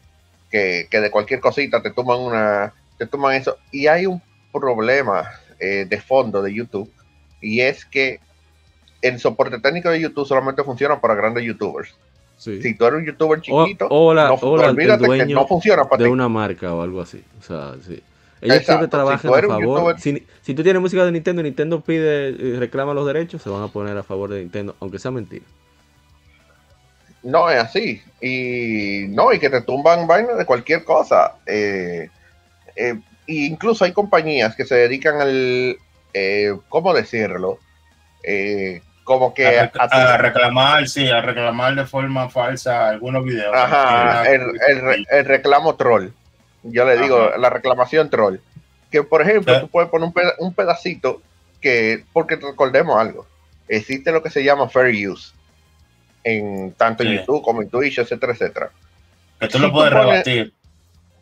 que, de cualquier cosita te toman una, te toman eso. Y hay un problema eh, de fondo de YouTube, y es que el soporte técnico de YouTube solamente funciona para grandes youtubers. Si tú eres un youtuber chiquito, o, la, no, olvídate que no funciona para de una marca o algo así. O sea, sí. Ellos siempre trabajan a favor. Si, si, tú tienes música de Nintendo, Nintendo pide, eh, reclama los derechos, se van a poner a favor de Nintendo, aunque sea mentira. No es así. Y no, y que te tumban vainas de cualquier cosa. Eh, eh, incluso hay compañías que se dedican al, ¿cómo decirlo? Eh, como que a, reclamar, sí, a reclamar de forma falsa algunos videos. Ajá, el, reclamo troll. Yo le digo, la reclamación troll. Que por ejemplo, tú puedes poner un, pedacito que, porque recordemos algo, existe lo que se llama fair use en tanto en YouTube como en Twitch, etcétera, etcétera. Que tú lo puedes rebatir.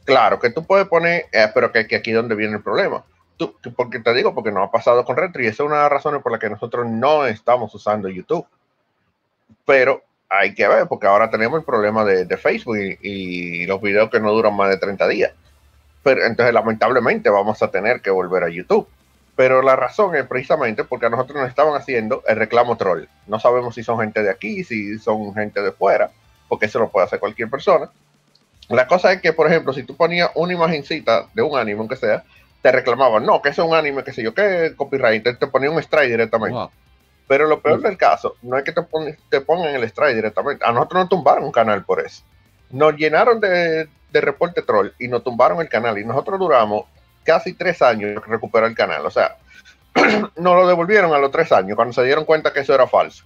Claro, que tú puedes poner, eh, pero que, que aquí es donde viene el problema porque te digo, porque no ha pasado con Retro y esa es una de las razones por las que nosotros no estamos usando YouTube. Pero hay que ver, porque ahora tenemos el problema de, Facebook y, los videos que no duran más de 30 días. Pero entonces, lamentablemente, vamos a tener que volver a YouTube. Pero la razón es precisamente porque a nosotros nos estaban haciendo el reclamo troll. No sabemos si son gente de aquí, si son gente de fuera, porque eso lo puede hacer cualquier persona. La cosa es que, por ejemplo, si tú ponías una imagencita de un anime, aunque sea, te reclamaban, no, que es un anime, que sé yo, que copyright, te, te ponía un strike directamente. Pero lo peor del caso no es que te, te pongan el strike directamente. A nosotros nos tumbaron un canal por eso. Nos llenaron de, de reporte troll y nos tumbaron el canal. Y nosotros duramos casi tres años recuperar el canal. O sea, nos lo devolvieron a los tres años cuando se dieron cuenta que eso era falso.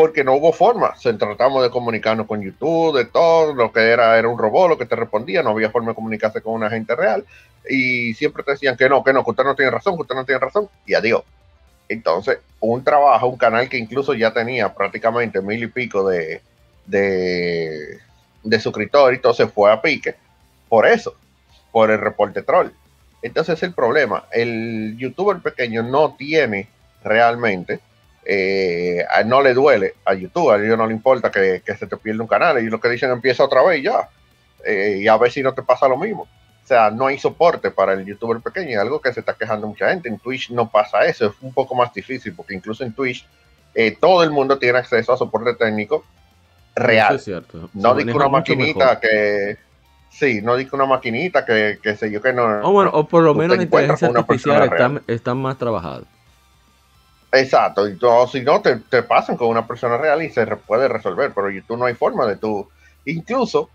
Porque no hubo forma. Se tratamos de comunicarnos con YouTube, de todo. Lo que era era un robot lo que te respondía. No había forma de comunicarse con una gente real. Y siempre te decían que no, que no, que usted no tiene razón, que usted no tiene razón. Y adiós. Entonces, un trabajo, un canal que incluso ya tenía prácticamente mil y pico de, de, de suscriptores, entonces fue a pique por eso, por el reporte troll. Entonces es el problema. El youtuber pequeño no tiene realmente, eh, no le duele a YouTube, a ellos no le importa que, se te pierda un canal, y lo que dicen empieza otra vez ya, eh, y a ver si no te pasa lo mismo. O sea, no hay soporte para el youtuber pequeño, algo que se está quejando mucha gente. En Twitch no pasa eso, es un poco más difícil, porque incluso en Twitch eh, todo el mundo tiene acceso a soporte técnico real. es cierto. No digo una maquinita que. Sí, no digo una maquinita que, que sé yo que no. O bueno, o por lo menos la inteligencia artificial están, está más trabajadas. Exacto, y todo, si no, te, te, pasan con una persona real y se puede resolver, pero YouTube no hay forma de tú. Incluso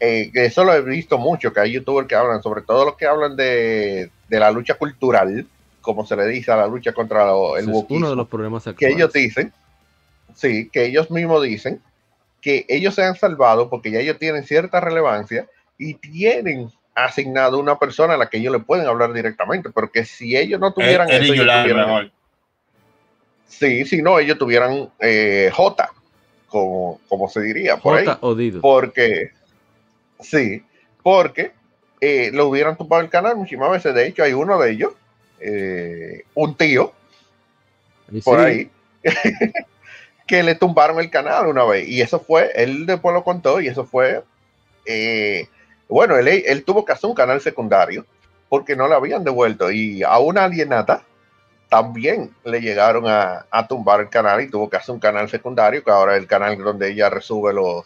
eh, eso lo he visto mucho, que hay youtubers que hablan, sobre todo los que hablan de, la lucha cultural, como se le dice a la lucha contra el es uno de los problemas Que ellos dicen, sí, que ellos mismos dicen que ellos se han salvado porque ya ellos tienen cierta relevancia y tienen asignado una persona a la que ellos le pueden hablar directamente, porque si ellos no tuvieran eso, tuvieran, sí, si no, ellos tuvieran eh, J, como, como se diría, por J ahí, porque Sí, porque eh, lo hubieran tumbado el canal muchísimas veces. De hecho, hay uno de ellos, eh, un tío, por ahí, que le tumbaron el canal una vez. Y eso fue, él después lo contó, y eso fue, eh, bueno, él, él, tuvo que hacer un canal secundario porque no le habían devuelto. Y a una alienata también le llegaron a, tumbar el canal y tuvo que hacer un canal secundario, que ahora es el canal donde ella resube los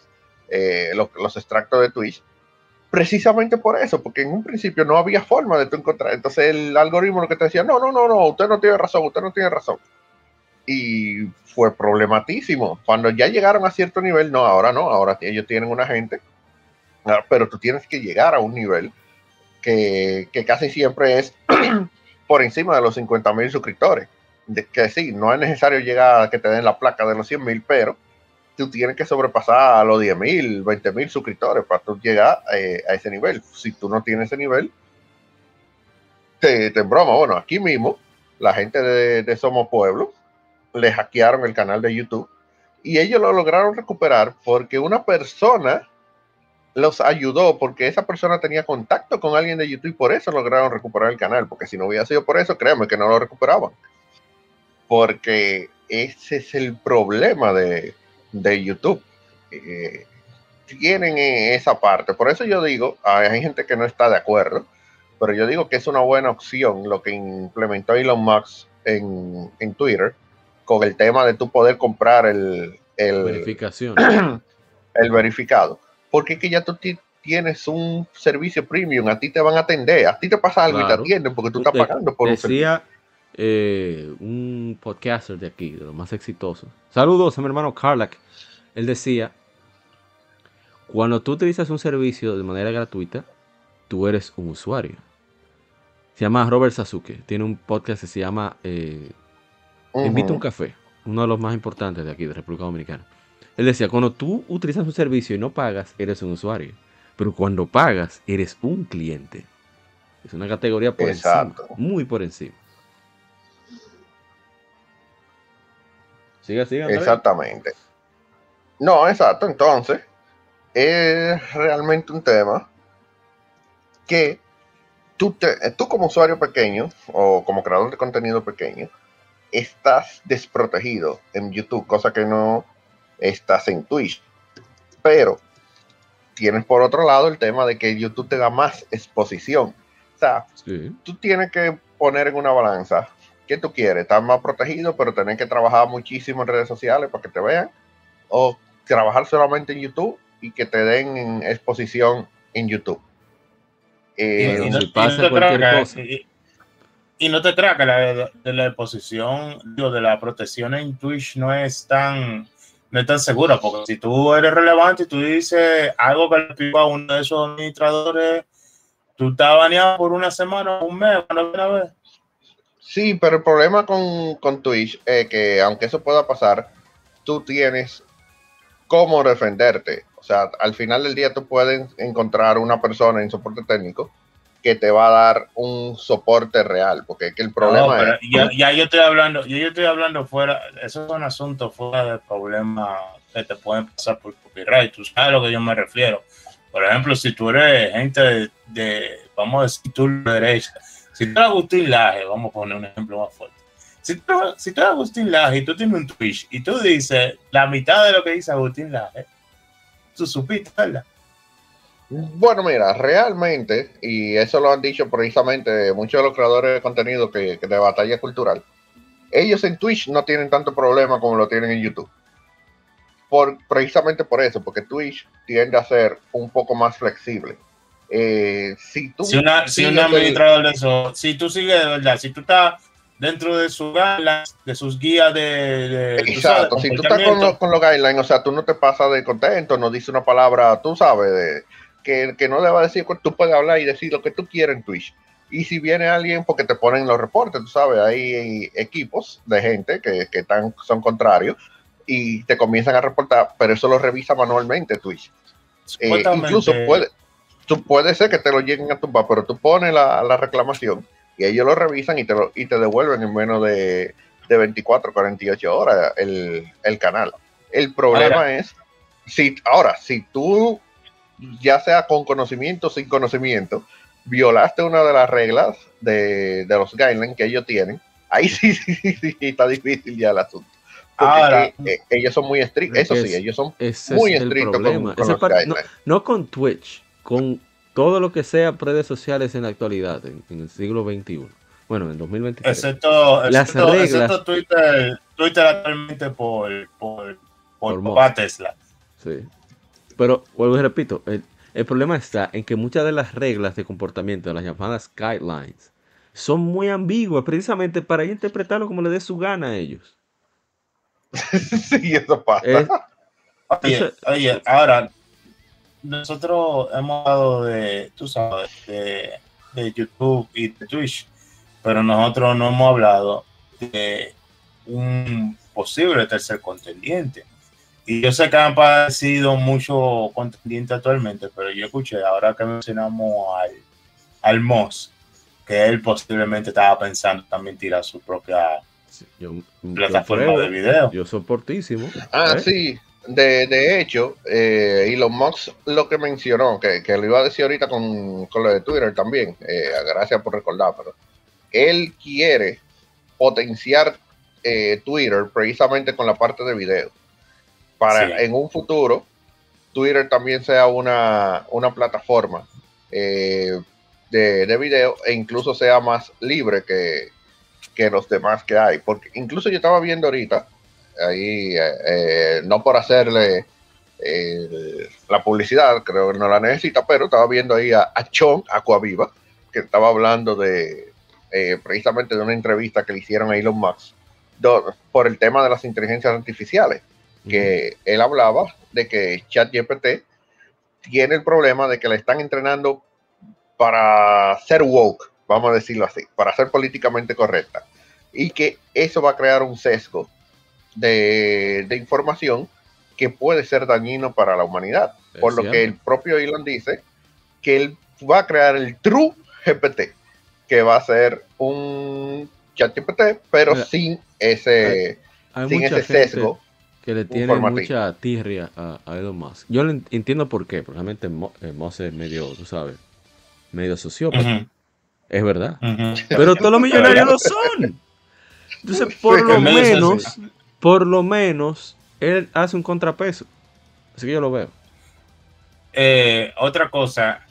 eh, los, extractos de Twitch, precisamente por eso, porque en un principio no había forma de tú encontrar. Entonces el algoritmo lo que te decía, no, no, no, no, usted no tiene razón, usted no tiene razón. Y fue problematísimo. Cuando ya llegaron a cierto nivel, no, ahora no, ahora ellos tienen una gente, ah, pero tú tienes que llegar a un nivel que, que casi siempre es por encima de los 50 mil suscriptores. De que sí, no es necesario llegar a que te den la placa de los 100 mil, pero tú tienes que sobrepasar a los 10 mil, 20 mil suscriptores para tú llegar eh, a ese nivel. Si tú no tienes ese nivel, te, te. Bueno, aquí mismo, la gente de, Somos Pueblo le hackearon el canal de YouTube y ellos lo lograron recuperar porque una persona los ayudó, porque esa persona tenía contacto con alguien de YouTube y por eso lograron recuperar el canal, porque si no hubiera sido por eso, créanme que no lo recuperaban. Porque ese es el problema de, de YouTube. Eh, tienen esa parte. Por eso yo digo, hay gente que no está de acuerdo, pero yo digo que es una buena opción lo que implementó Elon Musk en, en Twitter con el tema de tu poder comprar el, el verificación. el verificado. Porque que ya tú tienes un servicio premium, a ti te van a atender, a ti te pasa algo y te atienden porque tú estás pagando por un servicio. Eh, un podcaster de aquí, de los más exitosos. Saludos a mi hermano Carlack. Él decía, cuando tú utilizas un servicio de manera gratuita, tú eres un usuario. Se llama Robert Sasuke. Tiene un podcast que se llama eh, Invita un café. Uno de los más importantes de aquí, de República Dominicana. Él decía, cuando tú utilizas un servicio y no pagas, eres un usuario. Pero cuando pagas, eres un cliente. Es una categoría por encima. Muy por encima. Siga, siga. Exactamente. No, exacto. Entonces, es realmente un tema que tú, te, tú como usuario pequeño o como creador de contenido pequeño, estás desprotegido en YouTube, cosa que no estás en Twitch. Pero tienes por otro lado el tema de que YouTube te da más exposición. O sea, tú tienes que poner en una balanza, ¿qué tú quieres? ¿Estar más protegido, pero tener que trabajar muchísimo en redes sociales para que te vean? ¿O trabajar solamente en YouTube y que te den exposición en YouTube? Eh, y, no, pasa cualquier cosa. Y, no te traga la, de la exposición, digo, de la protección en Twitch no es tan no es tan segura, porque si tú eres relevante y tú dices algo que le pico a uno de esos administradores, tú estás baneado por una semana o un mes, una vez. Sí, pero el problema con, con Twitch es que aunque eso pueda pasar, tú tienes cómo defenderte. O sea, al final del día tú puedes encontrar una persona en soporte técnico que te va a dar un soporte real, porque es que el problema es... Ya, yo estoy hablando, yo, yo estoy hablando fuera, eso es un asunto fuera del problema que te pueden pasar por copyright, tú sabes a lo que yo me refiero. Por ejemplo, si tú eres gente de, vamos a decir, tú derecha, si tú eres Agustín Laje, vamos a poner un ejemplo más fuerte. Si tú, si tú eres Agustín Laje y tú tienes un Twitch y tú dices la mitad de lo que dice Agustín Laje, tú supiste, ¿verdad? Bueno, mira, realmente, y eso lo han dicho precisamente muchos de los creadores de contenido que, de batalla cultural, ellos en Twitch no tienen tanto problema como lo tienen en YouTube. Por, precisamente por eso, porque Twitch tiende a ser un poco más flexible. Eh, si tú si, una, si un administrador de eso, si tú sigues de verdad, si tú estás dentro de sus guidelines, de sus guías de, exacto, si tú estás con, los, con los guidelines, o sea, tú no te pasas de contento, no dices una palabra, tú sabes, de, que, que no le va a decir, tú puedes hablar y decir lo que tú quieras en Twitch. Y si viene alguien, porque te ponen los reportes, tú sabes, hay equipos de gente que, que están, son contrarios y te comienzan a reportar, pero eso lo revisa manualmente Twitch. Eh, incluso puede, tú puede ser que te lo lleguen a tumbar, pero tú pones la, la reclamación y ellos lo revisan y te, lo, y te devuelven en menos de, de 24, 48 horas el, el canal. El problema es, si ahora, si tú ya sea con conocimiento o sin conocimiento, violaste una de las reglas de, los guidelines que ellos tienen, ahí sí, sí, sí, está difícil ya el asunto. Porque eh, ellos son muy estrictos, eso sí, ellos son muy estrictos con, los. No, con Twitch, con todo lo que sea redes sociales en la actualidad, en, el siglo XXI. Bueno, en 2023. Excepto, Las reglas, Twitter, Twitter actualmente por, por, por Tesla. Sí. Pero vuelvo y repito, el, problema está en que muchas de las reglas de comportamiento, de las llamadas guidelines, son muy ambiguas precisamente para interpretarlo como le dé su gana a ellos. sí, eso pasa. oye, ahora, nosotros hemos hablado de, tú sabes, de, de YouTube y de Twitch, pero nosotros no hemos hablado de un posible tercer contendiente. Y yo sé que han aparecido muchos contendientes actualmente, pero yo escuché ahora que mencionamos al, al Moss, que él posiblemente estaba pensando también tirar su propia plataforma de video. Yo soportísimo. Ah, ¿eh? sí. De, de, hecho, eh, Elon Musk lo que mencionó, que, que, lo iba a decir ahorita con, con lo de Twitter también, eh, gracias por recordar, pero él quiere potenciar eh, Twitter precisamente con la parte de video para en un futuro Twitter también sea una, plataforma eh, de, video e incluso sea más libre que, los demás que hay. Porque incluso yo estaba viendo ahorita, ahí, eh, eh, no por hacerle la publicidad, creo que no la necesita, pero estaba viendo ahí a, a Chon Aquaviva, que estaba hablando de precisamente de una entrevista que le hicieron a Elon Musk por el tema de las inteligencias artificiales que él hablaba de que ChatGPT tiene el problema de que le están entrenando para ser woke, vamos a decirlo así, para ser políticamente correcta. Y que eso va a crear un sesgo de, información que puede ser dañino para la humanidad. por lo que el propio Elon dice que él va a crear el True GPT, que va a ser un ChatGPT, pero sin ese, sin ese sesgo que le tiene mucha tirria a, Elon Musk. Yo entiendo por qué, porque realmente eh, Musk es medio, tú sabes, medio sociópata. Es verdad. Pero todos los millonarios lo son. Entonces, por lo menos, por lo menos, él hace un contrapeso. Así que yo lo veo. eh, otra cosa,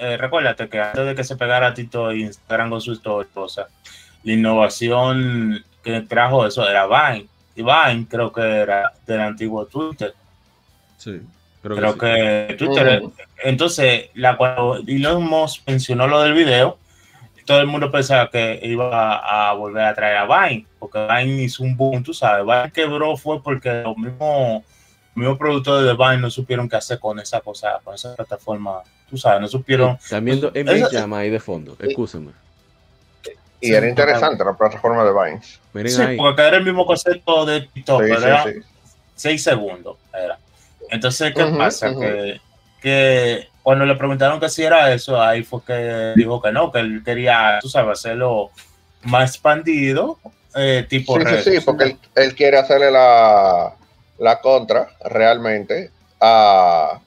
eh, recuérdate que antes de que se pegara Tito Instagram con su historia, la innovación que trajo eso era Vine. Y Vine creo que era del antiguo Twitter. Sí. Creo, que, Twitter. Entonces, la, cuando Elon Musk mencionó lo del video, todo el mundo pensaba que iba a, volver a traer a Vine, porque Vine hizo un boom, tú sabes. Vine quebró fue porque los mismos, mismos productores de Vine no supieron qué hacer con esa cosa, con esa plataforma. Tú sabes, no supieron. también en llama ahí de fondo, escúchame. Y era interesante la plataforma de Vine. sí, porque era el mismo concepto de TikTok, sí, Seis segundos era. Entonces, ¿qué pasa? Que, que cuando le preguntaron que si era eso, ahí fue que dijo que no, que él quería, tú sabes, hacerlo más expandido, eh, tipo. Sí, sí, sí, porque él, quiere hacerle la, la contra realmente a,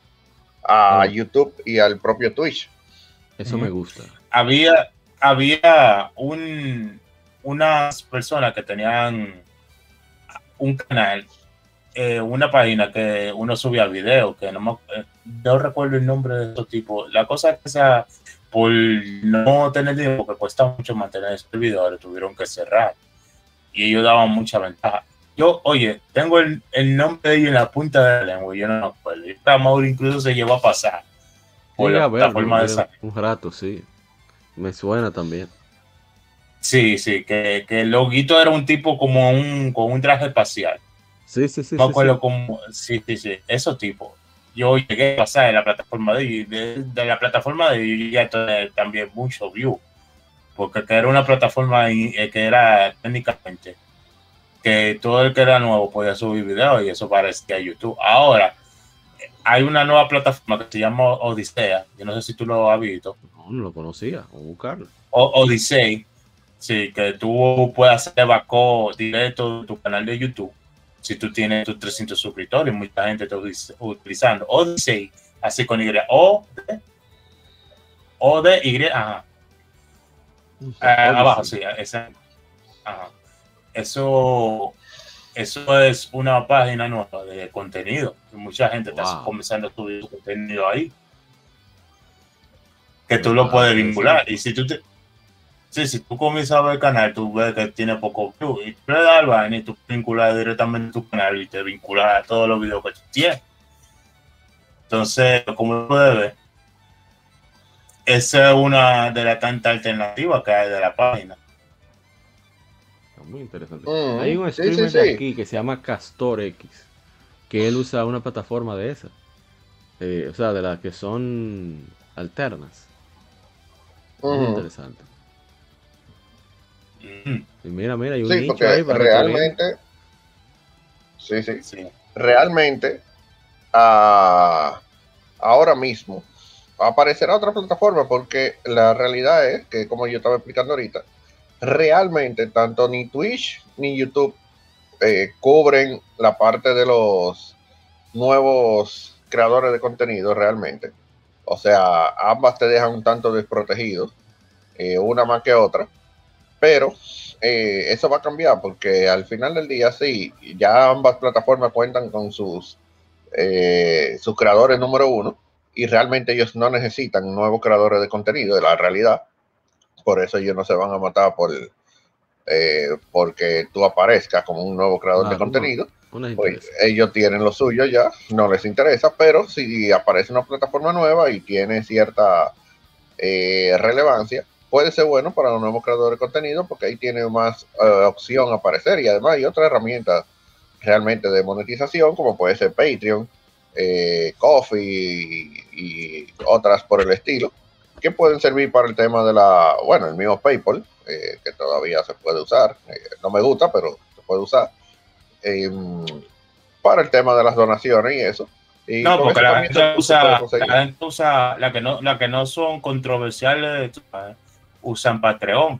a YouTube y al propio Twitch. Eso me gusta. Había, había un, unas personas que tenían un canal eh, una página que uno subía video, que no, eh, no recuerdo el nombre de esos tipos. La cosa es que sea, por no tener dinero, porque cuesta mucho mantener ese video, tuvieron que cerrar. Y ellos daban mucha ventaja. Yo, oye, tengo el, el nombre de ellos en la punta de la lengua, yo no me acuerdo. Y Mauro incluso se llevó a pasar por la de. Un rato, sí. Me suena también. Sí, sí, que, que el loguito era un tipo como un, con un traje espacial. Sí, sí, sí. Acuerdo como, sí, sí, sí, esos tipos. Yo llegué a pasar en la plataforma de, de, la plataforma de ya también mucho view, porque era una plataforma eh, que era técnicamente que todo el que era nuevo podía subir videos y eso parecía a YouTube. Ahora, hay una nueva plataforma que se llama Odisea. Yo no sé si tú lo has visto. No, lo conocía. Vamos a buscarlo. O Odyssey. Sí, que tú puedes hacer vaco directo de tu canal de YouTube si tú tienes tus 300 suscriptores, mucha gente está utilizando Odyssey, así con Y, O, D, O, D, Y, ajá. Abajo, sí, esa, ajá. Eso, eso es una página nueva de contenido. Mucha gente está comenzando a subir su contenido ahí. Que tú lo puedes vincular. Y si tú te, Sí, si tú comienzas a ver el canal, tú ves que tiene poco view y tú le das al vaina y tú vinculas directamente tu canal y te vinculas a todos los videos que tú tienes. Entonces, como puedes ver, esa es una de las tantas alternativas que hay de la página. Muy interesante. Mm, hay un streamer de aquí que se llama Castor X, que él usa una plataforma de esa. Eh, o sea, de las que son alternas. Muy interesante. mira, mira, hay un sí, porque realmente, sí, sí, realmente, ah, ahora mismo aparecerá otra plataforma porque la realidad es que, como yo estaba explicando ahorita, realmente tanto ni Twitch ni YouTube eh, cubren la parte de los nuevos creadores de contenido realmente. O sea, ambas te dejan un tanto desprotegidos, eh, una más que otra. Pero eh, eso va a cambiar porque al final del día sí, ya ambas plataformas cuentan con sus, eh, sus creadores número uno y realmente ellos no necesitan nuevos creadores de contenido, de la realidad. Por eso ellos no se van a matar por eh, porque tú aparezcas como un nuevo creador de contenido. Pues ellos tienen lo suyo ya, no les interesa, pero si aparece una plataforma nueva y tiene cierta relevancia, puede ser bueno para los nuevos creadores de contenido porque ahí tiene más eh, opción a aparecer y además hay otra herramienta realmente de monetización como puede ser Patreon, eh, Coffee y, otras por el estilo que pueden servir para el tema de la, bueno, el mismo PayPal, eh, que todavía se puede usar, no me gusta, pero se puede usar, para el tema de las donaciones y eso. no, porque la gente, usa, la gente usa la que no, la que no son controversiales, usan Patreon.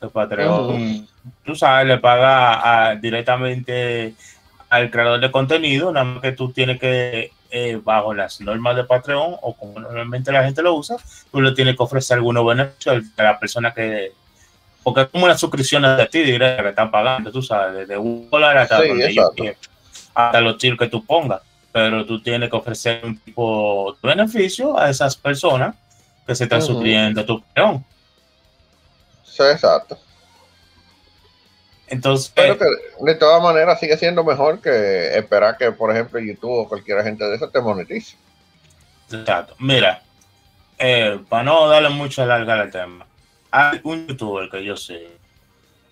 El Patreon, tú sabes, le paga directamente al creador de contenido, nada más que tú tienes que, eh, bajo las normas de Patreon o como normalmente la gente lo usa, tú le tienes que ofrecer algunos beneficios a la persona que. Porque es como una suscripción de ti directa que están pagando, tú sabes, desde un dólar hasta, hasta los tiros que tú pongas. pero tú tienes que ofrecer un tipo de beneficio a esas personas que se están suscribiendo a tu opinión. Sí, exacto. Entonces, pero que de todas maneras sigue siendo mejor que esperar que, por ejemplo, YouTube o cualquier gente de eso te monetice. Exacto. Mira, eh, para no darle mucha larga al tema, hay un youtuber que yo sé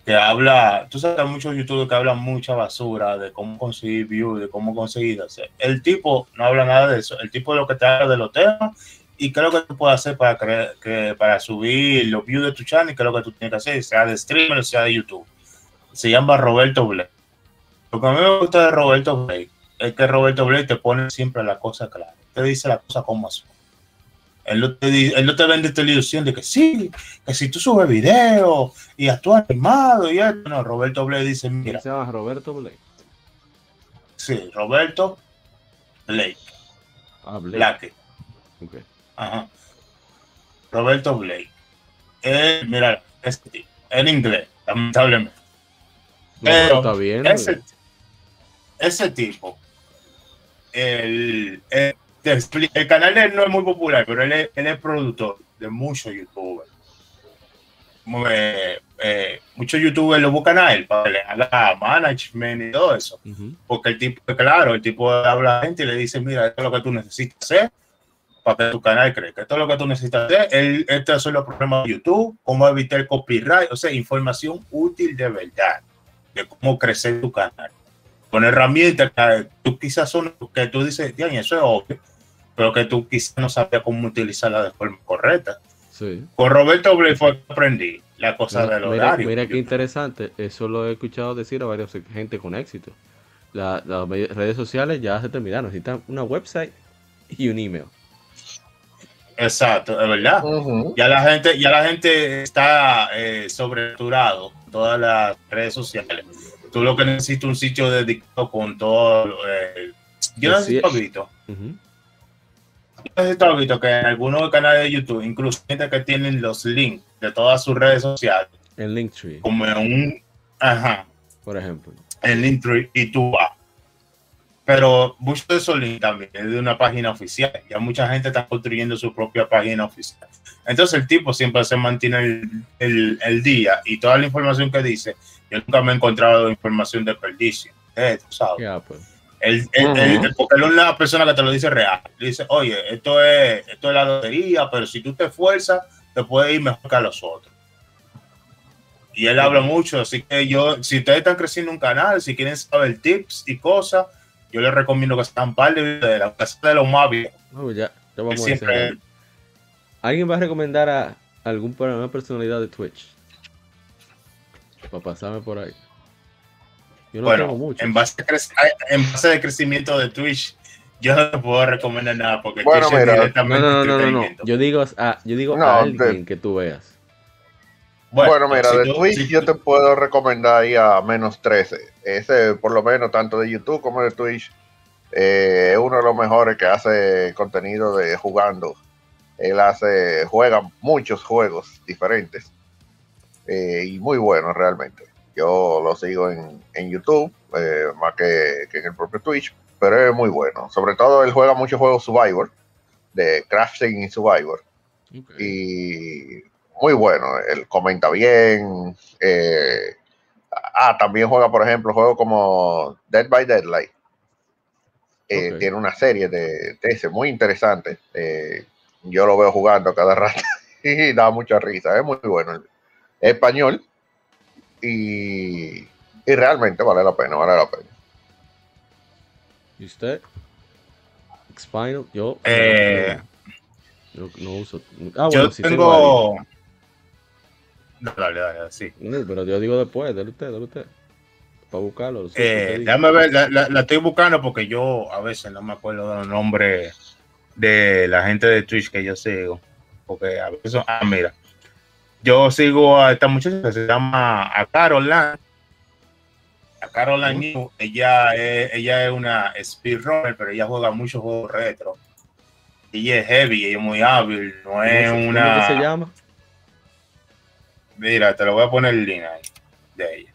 que habla, tú sabes, hay muchos youtubers que hablan mucha basura de cómo conseguir views, de cómo conseguir. El tipo no habla nada de eso. El tipo lo que te habla de los temas y qué es lo que tú puedes hacer para, que, para subir los views de tu channel y qué es lo que tú tienes que hacer, sea de streamer o sea de YouTube. Se llama Roberto Blake. Lo que a mí me gusta de Roberto Blake es que Roberto Blake te pone siempre la cosa clara. Te dice la cosa como son. Él no, te, él no te vende esta ilusión de que sí, que si tú subes video y actúas animado y esto. No, Roberto Blake dice, mira. Se llama Roberto Blake. Sí, Roberto Blake. Ah, Blake. Okay. Ajá. Roberto Blake. Eh, mira, este, en inglés, lamentablemente. Pero está bien. Ese, ese tipo, el, el, el, canal de él no es muy popular, pero él es, él es productor de muchos youtubers. Eh, eh, muchos youtubers lo buscan a él para que le haga management y todo eso. Porque el tipo, claro, el tipo habla a la gente y le dice: Mira, esto es lo que tú necesitas hacer para que tu canal crezca. Esto es lo que tú necesitas hacer. Él, estos son los problemas de YouTube, cómo evitar el copyright, o sea, información útil de verdad de cómo crecer tu canal. Con herramientas que tú quizás son que tú dices, eso es obvio, pero que tú quizás no sabías cómo utilizarla de forma correcta. Sí. Con Roberto Blake fue que aprendí la cosa del horario. Mira qué interesante, eso lo he escuchado decir a varias gente con éxito. las redes sociales ya se terminaron, necesitan una website y un email. Exacto, es verdad. Ya la gente, ya la gente está eh, sobreturado todas las redes sociales. Tú lo que necesitas un sitio dedicado con todo. Eh, yo necesito necesito visto que en algunos canales de YouTube, incluso gente que tienen los links de todas sus redes sociales. El Linktree. Como en un. Ajá. Por ejemplo. El Linktree y tú vas pero mucho de eso también es de una página oficial. Ya mucha gente está construyendo su propia página oficial. Entonces el tipo siempre se mantiene el, el, día y toda la información que dice, yo nunca me he encontrado información de perdicio. Eh, tú sabes. pues. El, porque él es una persona que te lo dice real. Le dice, oye, esto es, esto es la lotería, pero si tú te esfuerzas, te puede ir mejor que a los otros. Y él habla mucho, así que yo, si ustedes están creciendo un canal, si quieren saber tips y cosas, yo les recomiendo que sean par de la casa de los más ya, vamos a ¿Alguien va a recomendar a algún una personalidad de Twitch? Para pasarme por ahí. Yo no bueno, tengo mucho. En base, en base de crecimiento de Twitch, yo no te puedo recomendar nada porque bueno, Twitch mira, es directamente no, no, no, no, Yo digo a, yo digo a alguien que tú veas. Bueno, mira, de Twitch yo te puedo recomendar ahí a menos 13. Ese, por lo menos, tanto de YouTube como de Twitch, eh, es uno de los mejores que hace contenido de jugando. Él hace, juega muchos juegos diferentes eh, y muy buenos realmente. Yo lo sigo en, YouTube, eh, más que, en el propio Twitch, pero es muy bueno. Sobre todo él juega muchos juegos Survivor, de crafting y Survivor. Y muy bueno, él comenta bien. Eh, ah, también juega, por ejemplo, juegos como Dead by Deadlight. Eh, tiene una serie de, ese muy interesante. Yo lo veo jugando cada rato y da mucha risa. Es muy bueno. español y, y realmente vale la pena, vale la pena. ¿Y usted? Spinal, yo, yo no uso. Ah, bueno, yo tengo. Dale, dale, sí. pero yo digo después, dale usted, dale usted. Para buscarlo. Eh, déjame ver, la, estoy buscando porque yo a veces no me acuerdo de los nombres de la gente de Twitch que yo sigo. Porque a veces, ah, mira, yo sigo a esta muchacha que se llama a Caroline. A Caroline New, ella es, ella es una speedrunner, pero ella juega muchos juegos retro. Ella es heavy, ella es muy hábil, no es una. ¿Cómo se llama? Mira, te lo voy a poner el link ahí de ella.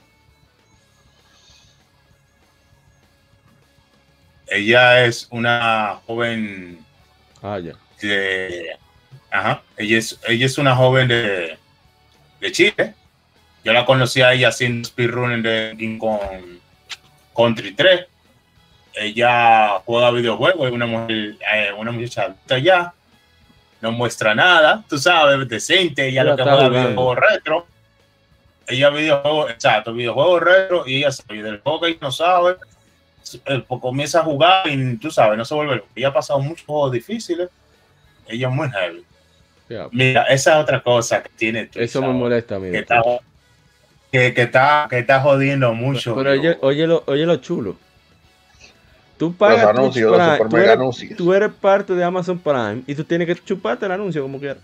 Ella es una joven. Ah, ya. ajá. Ella es, ella es una joven de, de Chile. Yo la conocí a ella haciendo speedrunning de King Kong Country 3. Ella juega videojuegos, es una mujer, eh, una muchacha ya. No muestra nada, tú sabes, decente. Ella, lo que juega videojuegos retro. Ella videojuegos, exacto, videojuegos retro y ella sabe del juego no sabe eh, pues, comienza a jugar y tú sabes, no se vuelve. Ella ha pasado muchos juegos difíciles. Ella es muy heavy. Mira, esa es otra cosa que tiene. Eso me molesta a mí. Que está, que, está, que está jodiendo mucho. Pero, oye, oye, lo, oye lo chulo. Tú pagas anuncios, tú, eres, tú, eres, parte de Amazon Prime y tú tienes que chuparte el anuncio como quieras.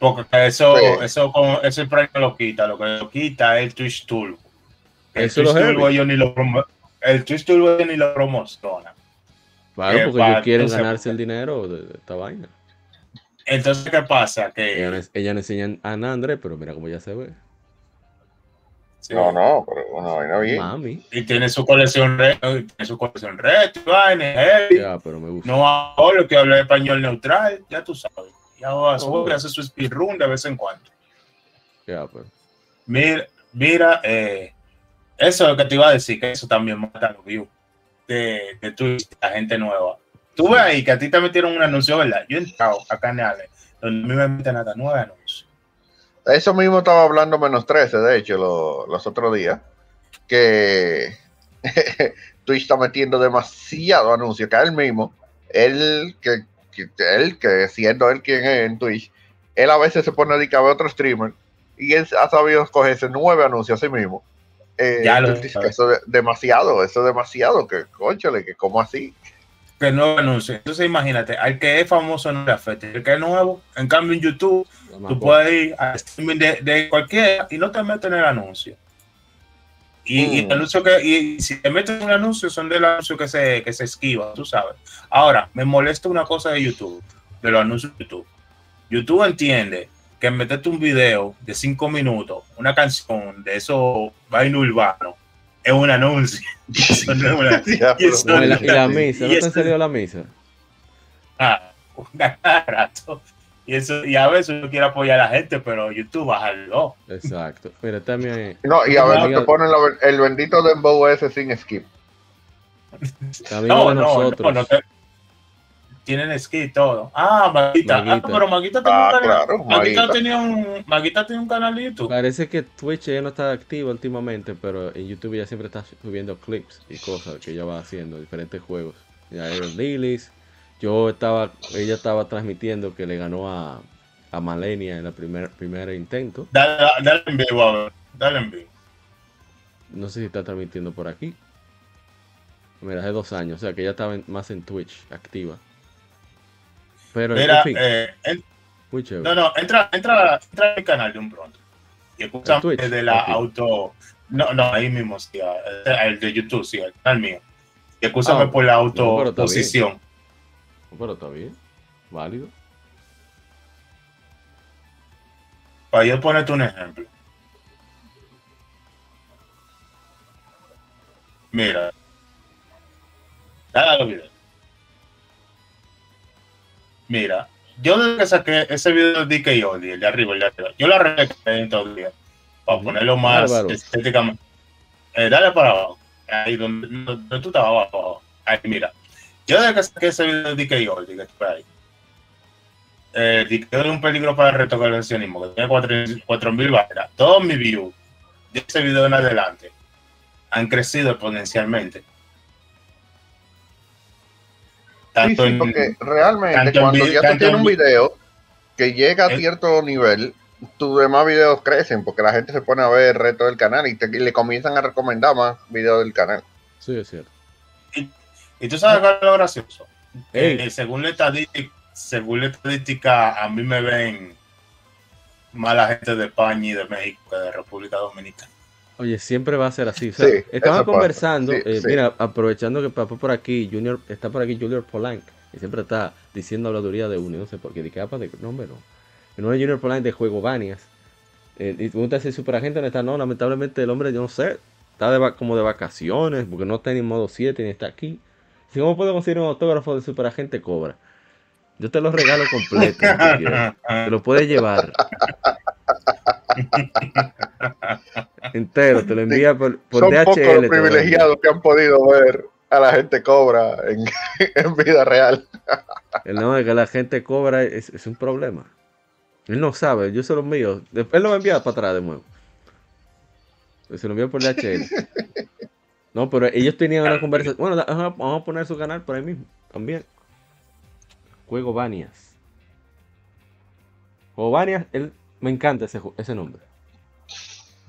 Porque eso, eso, eso el Prime lo quita. Lo que lo quita es el Twitch Tool. El eso Twitch Tool ellos ni lo el Twitch Tool ni lo promociona. Claro, porque ellos quieren ganarse el dinero de, esta vaina. Entonces, ¿qué pasa? Que ella, le enseña a Nandre, pero mira cómo ya se ve. No, no, pero una vaina bien. Mami. Y tiene su colección retro, tiene su colección retro, Ya, pero me gusta. No hablo que habla español neutral, ya tú sabes. Ya oh. hace su speedrun de vez en cuando. Ya, pues. Mira, mira, eh, eso es lo que te iba a decir, que eso también mata los views de, de Twitch, la gente nueva. Tú ves ahí que a ti te metieron un anuncio, ¿verdad? Yo he entrado a canales donde a mí me meten hasta nueve anuncios. Eso mismo estaba hablando menos 13, de hecho, los otros días, que Twitch está metiendo demasiado anuncio, que él mismo, él que, él que siendo él quien es en Twitch, él a veces se pone a dedicar a otro streamer y él ha sabido escogerse nueve anuncios a sí mismo eh, ya lo eso es demasiado, eso es demasiado, que conchale, que como así. Que no anuncie. Entonces imagínate, al que es famoso no le afecta, el que es nuevo, en cambio en YouTube, tú puedes ir a streaming de, de, cualquiera y no te meten el anuncio. Y, el mm. anuncio que, y si te meten un anuncio, son del anuncio que se, que se esquiva, tú sabes. Ahora, me molesta una cosa de YouTube, de los anuncios de YouTube. YouTube entiende que meterte un video de cinco minutos, una canción de eso vaino urbano, es un anuncio. y, la, misa, ¿no te han salido la misa? Ah, rato. Y, eso, y a veces uno quiere apoyar a la gente, pero YouTube bájalo. Exacto. Mira, también. No, y a veces te ponen el bendito Dembow ese sin skip. No, no, no, no, te, tienen ski y todo. Ah, Maguita. Ah, pero Maguita, ah, un claro, Maguita, tenía un, Maguita tenía un canal de YouTube. Parece que Twitch ya no está activo últimamente, pero en YouTube ya siempre está subiendo clips y cosas que ella va haciendo, diferentes juegos. Ya Iron Lilies. Yo estaba, ella estaba transmitiendo que le ganó a, a Malenia en el primer, primer intento. Dale, dale en vivo, a ver. Dale en vivo. No sé si está transmitiendo por aquí. Mira, hace dos años, o sea que ella estaba más en Twitch, activa. Pero Mira, eh, no, no, entra, entra, entra en mi canal de un pronto. Y escúchame de la auto. No, no, ahí mismo, sí, el de YouTube, sí, el canal mío. Y escúchame ah, por la autoposición. pero, está bien, válido. Para yo ponerte un ejemplo. Mira. Dale a los videos. Mira, yo desde que saqué ese video de DK Oli, el de arriba, el de arriba, yo lo arreglé en todo el día. Para ponerlo más estéticamente. Eh, dale para abajo. Ahí donde, donde tú estabas abajo. Ahí, mira. Yo desde que saqué ese video de DK Oli, que está ahí. Eh, DK es un peligro para el retrocoleccionismo, que tiene 4.000 barras. Todos mis views de ese video en adelante han crecido exponencialmente sí, sí, porque realmente cuando ya tú tienes un video que llega a eh. cierto nivel, tus demás videos crecen porque la gente se pone a ver el resto del canal y, le comienzan a recomendar más videos del canal. Sí, es cierto. Y, tú sabes cuál es lo gracioso. Eh, según, la estadística, según la estadística, a mí me ven más la gente de España y de México que de República Dominicana. Oye, siempre va a ser así. estaba conversando, eh, mira, aprovechando que papá por aquí, Junior, está por aquí Junior Polanc, y siempre está diciendo habladuría de uno, no sé por qué, de qué de no, hombre, no. No es Junior Polanc de Juego Banias. Eh, y pregunta si Superagente no está, no, lamentablemente el hombre, yo no sé, está de, como de vacaciones, porque no está ni en modo 7 ni está aquí. Si cómo puedo conseguir un autógrafo de Superagente Cobra. Yo te lo regalo completo. te lo puedes llevar. Entero, te lo envía por, por Son Pocos los privilegiados que han podido ver a la gente cobra en, en vida real. El no de que la gente cobra es, es, un problema. Él no sabe, yo se lo envío. Él lo va a enviar para atrás de nuevo. Se lo envió por DHL. No, pero ellos tenían una conversación. Bueno, vamos a poner su canal por ahí mismo. También. Juego Banias. Juego Banias, él, me encanta ese, ese nombre.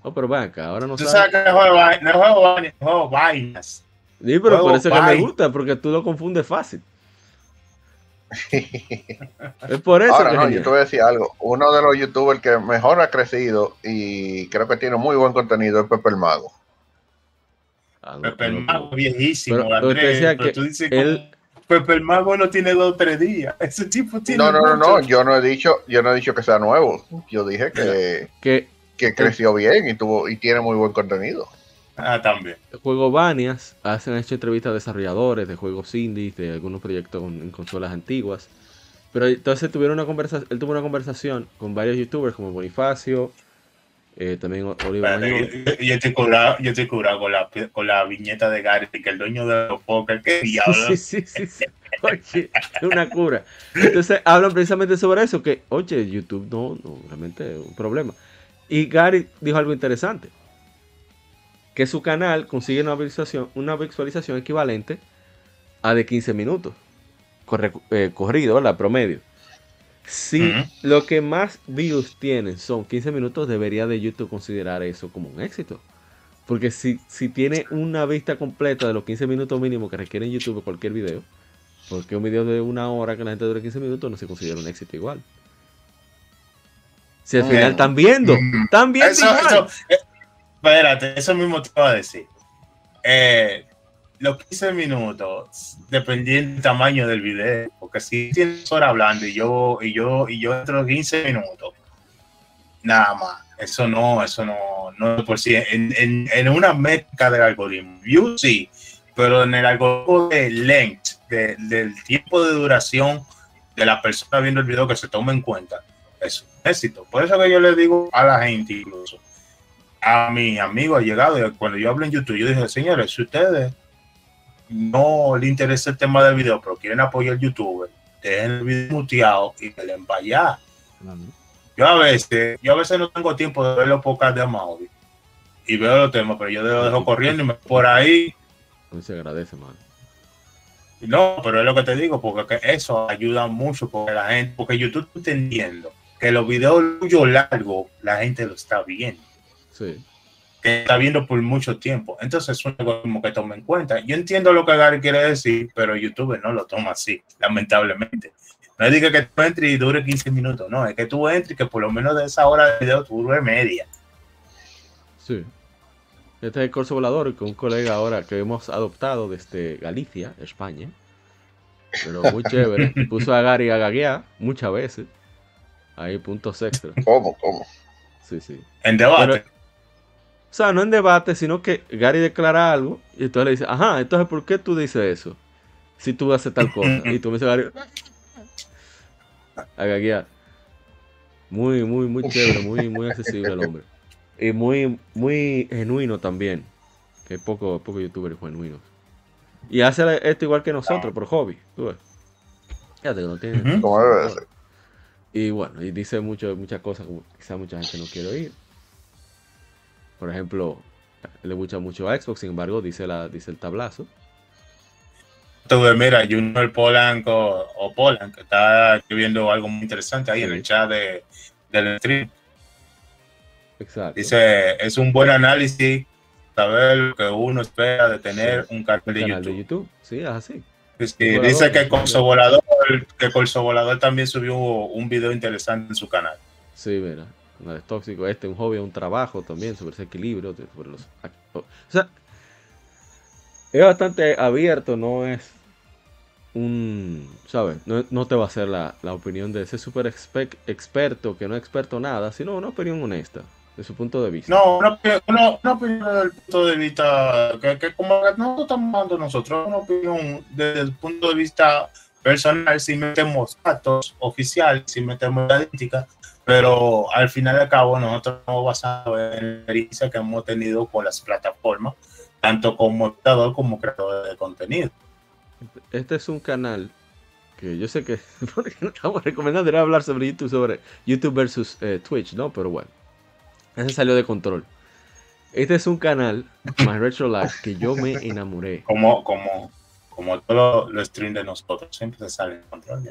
No, pero ven acá, ahora no sabes. Tú sabes que no es juego Banias, juego Vainas. Sí, pero por eso que me gusta, porque tú lo confundes fácil. es por eso. Ahora, no, yo te voy a decir algo. Uno de los youtubers que mejor ha crecido y creo que tiene muy buen contenido es Pepe el Mago. Ah, Pepe el Mago, viejísimo, Andrés, pero tú dices él... Pepe el Mago no tiene dos o tres días. Ese tipo tiene. No, no, no, no. Yo no he dicho, yo no he dicho que sea nuevo. Yo dije que, que, que creció bien y tuvo y tiene muy buen contenido. Ah, también. El juego Banias hacen hecho entrevistas a desarrolladores de juegos indies, de algunos proyectos en consolas antiguas. Pero entonces tuvieron una conversación, él tuvo una conversación con varios youtubers como Bonifacio, eh, también Oliver Yo, yo, te cobraba, yo te cobraba con la, con la viñeta de Gary, que el dueño de los poker, que diablo. Sí, sí, sí, sí. Oye, es una cura. Entonces hablan precisamente sobre eso, que, oye, YouTube no, no, realmente es un problema. Y Gary dijo algo interesante que su canal consigue una visualización, una visualización equivalente a de 15 minutos. Eh, corrido, la promedio. Si lo que más views tienen son 15 minutos, debería de YouTube considerar eso como un éxito. Porque si, si tiene una vista completa de los 15 minutos mínimo que requiere en YouTube cualquier video, porque un video de una hora que la gente dure 15 minutos no se considera un éxito igual. Si al final están viendo, están viendo igual. Eh, espérate, eso mismo te iba a decir. Eh, los 15 minutos, dependiendo del tamaño del video, porque si tienes hora hablando y yo, y yo, y yo entro 15 minutos, nada más. Eso no, eso no, no por sí. En, en, en una mezcla del algoritmo, view sí, pero en el algoritmo de length, de, del tiempo de duración de la persona viendo el video que se tome en cuenta, es un éxito. Por eso que yo le digo a la gente incluso, a mi amigo ha llegado, cuando yo hablo en YouTube, yo dije, señores, si ustedes no les interesa el tema del video, pero quieren apoyar al youtuber, dejen el video muteado y que para allá. Yo a veces, yo a veces no tengo tiempo de ver los podcasts de Amaury y veo los temas, pero yo lo dejo corriendo y me, por ahí. se agradece, man. No, pero es lo que te digo, porque eso ayuda mucho porque la gente, porque YouTube está entendiendo que los videos largos, la gente lo está viendo. Que está viendo por mucho tiempo. Entonces es un algoritmo que toma en cuenta. Yo entiendo lo que Gary quiere decir, pero YouTube no lo toma así, lamentablemente. No es diga que tú entres y dure 15 minutos, no, es que tú entres y que por lo menos de esa hora de video tú dure media. Sí. Este es el curso volador con un colega ahora que hemos adoptado desde Galicia, España. Pero muy chévere. Puso a Gary a gaguear muchas veces. Ahí puntos extra. ¿Cómo? ¿Cómo? Sí, sí. En debate. Sea, no en debate, sino que Gary declara algo y entonces le dice, ajá, entonces ¿por qué tú dices eso? Si tú haces tal cosa. y tú me dices, Gary, haga guiar. Muy, muy, muy chévere, muy, muy accesible el hombre. Y muy, muy genuino también. Que hay pocos poco youtubers genuinos. Y hace esto igual que nosotros, por hobby. Tú ves. Fíjate que no tiene. Y bueno, y dice mucho, muchas cosas como quizá mucha gente no quiere oír. Por ejemplo, le gusta mucho a Xbox, sin embargo, dice, la, dice el tablazo. Mira, Junior Polanco o Polan, que está escribiendo algo muy interesante ahí en el chat de, del stream. Exacto. Dice, es un buen análisis saber lo que uno espera de tener un canal de YouTube. de YouTube. Sí, es así. dice que Corso Volador, que Volador también subió un video interesante en su canal. Sí, mira no es tóxico, este un hobby, un trabajo también, sobre ese equilibrio, sobre los... O sea, es bastante abierto, no es un, ¿sabes? No, te va a hacer la, opinión de ese super experto que no es experto nada, sino una opinión honesta. de su punto de vista. No, una, opinión desde el punto de vista que, que como no estamos dando nosotros, una opinión desde el punto de vista personal, si metemos datos oficiales, si metemos estadísticas, pero al final de cabo nosotros nos basamos en la experiencia que hemos tenido con las plataformas, tanto como espectador como creador de contenido. Este es un canal que yo sé que no estamos recomendando era hablar sobre YouTube, sobre YouTube versus eh, Twitch, ¿no? Pero bueno, ese salió de control. Este es un canal, My Retro Life, que yo me enamoré. Como, como, como todos los streams de nosotros, siempre se sale de control.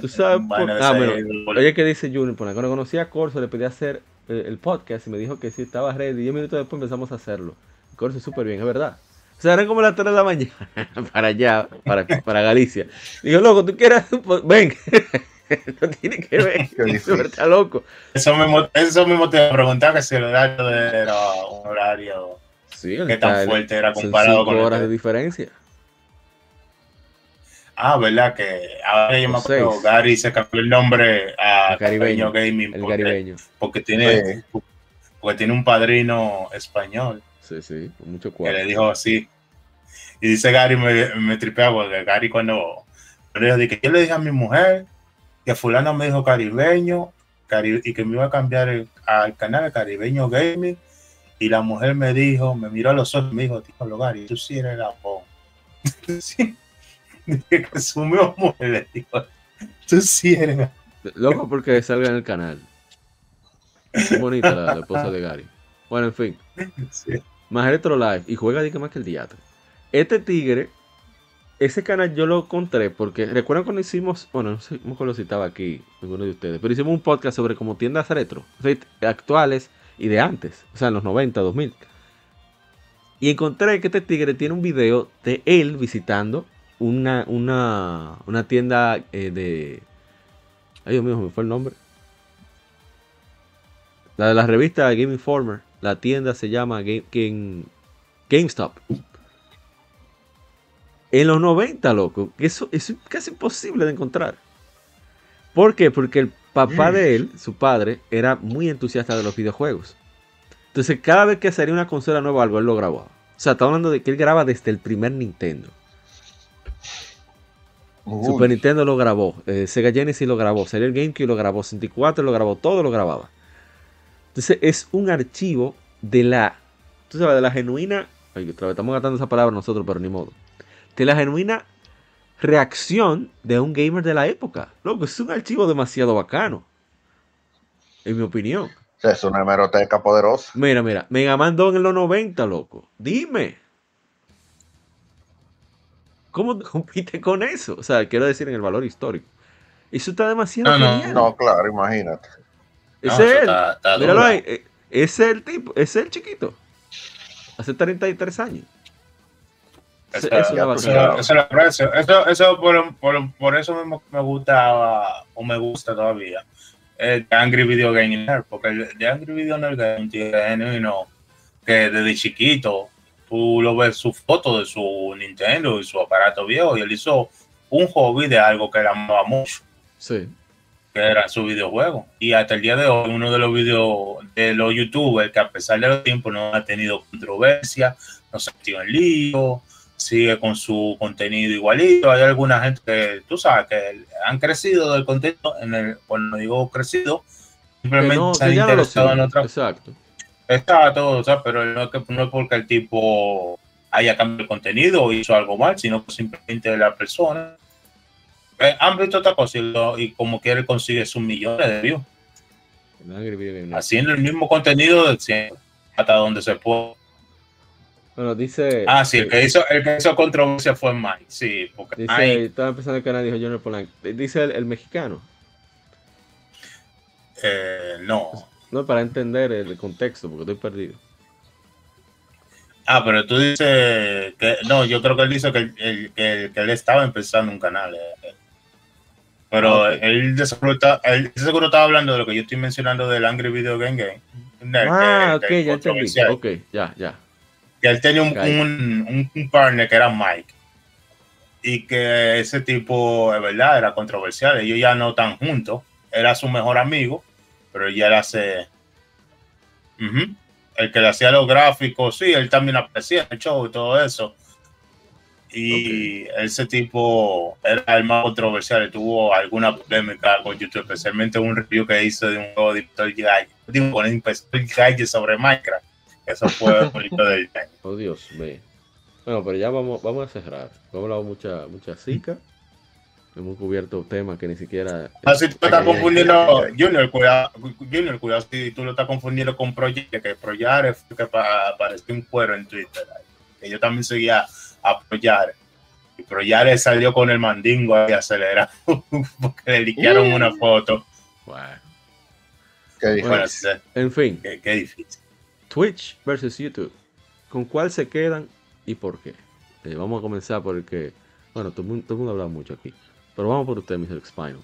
Tú sabes, ah, bueno, oye, ¿qué dice Junior? Cuando conocí a Corso, le pedí hacer eh, el podcast y me dijo que si estaba ready. Diez minutos después empezamos a hacerlo. Corso súper bien, es verdad. O sea, eran como las 3 de la mañana para allá, para, para Galicia. Digo, loco, tú quieres, ven. no tiene que ver. Está loco. Eso mismo, eso mismo te preguntaba que si el horario era un horario sí, que tan fuerte era comparado con horas de diferencia. Ah, ¿verdad? Que ahora yo me acuerdo, Gary se cambió el nombre a Caribeño Gaming. El porque, caribeño. Porque tiene, porque tiene un padrino español. Sí, sí, con mucho cuarto. Que le dijo así. Y dice Gary, me, me tripea porque Gary cuando le dijo, que yo le dije a mi mujer que fulano me dijo caribeño y que me iba a cambiar al canal Caribeño Gaming. Y la mujer me dijo, me miró a los ojos y me dijo, tío, Gary, tú sí eres la voz. sí que asumió mujer, dijo, tú sí eres. Loco porque salga en el canal. Es bonita la, esposa de Gary. Bueno, en fin. Más Retro Live. Y juega más que el teatro. Este tigre, ese canal yo lo encontré porque, ¿recuerdan cuando hicimos, bueno, no sé cómo lo citaba aquí, alguno de ustedes, pero hicimos un podcast sobre como tiendas retro, actuales y de antes, o sea, en los 90, 2000. Y encontré que este tigre tiene un video de él visitando una, una, una tienda eh, de... Ay, Dios mío, me fue el nombre. La de la revista Game Informer. La tienda se llama Game, GameStop. En los 90, loco. Eso, es casi imposible de encontrar. ¿Por qué? Porque el papá de él, su padre, era muy entusiasta de los videojuegos. Entonces, cada vez que salía una consola nueva algo, él lo grababa. O sea, está hablando de que él graba desde el primer Nintendo. Super Nintendo lo grabó, eh, Sega Genesis lo grabó, salió el GameCube lo grabó, 64 lo grabó, todo lo grababa. Entonces es un archivo de la, tú sabes, de la genuina, estamos gastando esa palabra nosotros, pero ni modo, de la genuina reacción de un gamer de la época. Loco, es un archivo demasiado bacano, en mi opinión. Es una hemeroteca poderosa. Mira, mira, Mega Man 2 en los 90, loco. Dime. ¿Cómo compite con eso? O sea, quiero decir en el valor histórico. Eso está demasiado no, no, no, claro, imagínate. Ese es él. Míralo ahí. Eh, ese es el tipo. Ese es el chiquito. Hace 33 años. Eso, eso, eso, lo aprecio. Eso, eso por, por, por, eso mismo me gustaba o me gusta todavía el Angry Video Game porque el de Angry Video Game tiene no, que desde chiquito tú lo ves su foto de su Nintendo y su aparato viejo y él hizo un hobby de algo que él amaba mucho. Sí. Que era su videojuego. Y hasta el día de hoy, uno de los videos de los youtubers que a pesar de los tiempos no ha tenido controversia, no se ha metido en lío, sigue con su contenido igualito. Hay alguna gente que, tú sabes, que han crecido del contenido, en el, cuando digo crecido, simplemente se han interesado en otra. Exacto Está todo, o sea, pero no es, que, no es porque el tipo haya cambiado el contenido o hizo algo mal, sino que simplemente la persona eh, han visto otra cosa y, como quiere consigue sus millones de views. Haciendo el mismo contenido de siempre, hasta donde se puede. Bueno, dice. Ah, sí, el que hizo, el que hizo controversia fue Mike. Sí, porque dice, estaba empezando el canal, dijo Junior Polanco. Dice el, mexicano. Eh, no. No, para entender el contexto, porque estoy perdido. Ah, pero tú dices que. No, yo creo que él dice que, él, que, él estaba empezando un canal. Eh. Pero ah, él, de seguro está, él seguro estaba hablando de lo que yo estoy mencionando del Angry Video Game Game. ah, ok, ya entendí. Ok, ya, ya. Que él tenía un, un, un, partner que era Mike. Y que ese tipo, de verdad, era controversial. Ellos ya no están juntos. Era su mejor amigo pero ya él hace El que le hacía los gráficos, sí, él también aparecía el show y todo eso. Y ese tipo era el más controversial, tuvo alguna polémica con YouTube, especialmente un review que hizo de un juego de Inspector Gadget sobre Minecraft. Eso fue bonito de Oh Dios mío. Bueno, pero ya vamos, vamos a cerrar. Hemos hablado mucha, mucha zika. Hemos cubierto temas que ni siquiera. Así ah, tú estás confundiendo, Junior, cuidado, Junior, cuidado si tú lo estás confundiendo con Project, que Project fue que apareció un cuero en Twitter. Que yo también seguía a Projare. Y Projare salió con el mandingo ahí acelerado porque le liquearon una mm. foto. Bueno. Qué difícil. en fin. Qué, difícil. Twitch versus YouTube. ¿Con cuál se quedan y por qué? Eh, vamos a comenzar porque, bueno, todo el mundo, todo ha hablado mucho aquí. Pero vamos por usted, Mr. Spinal.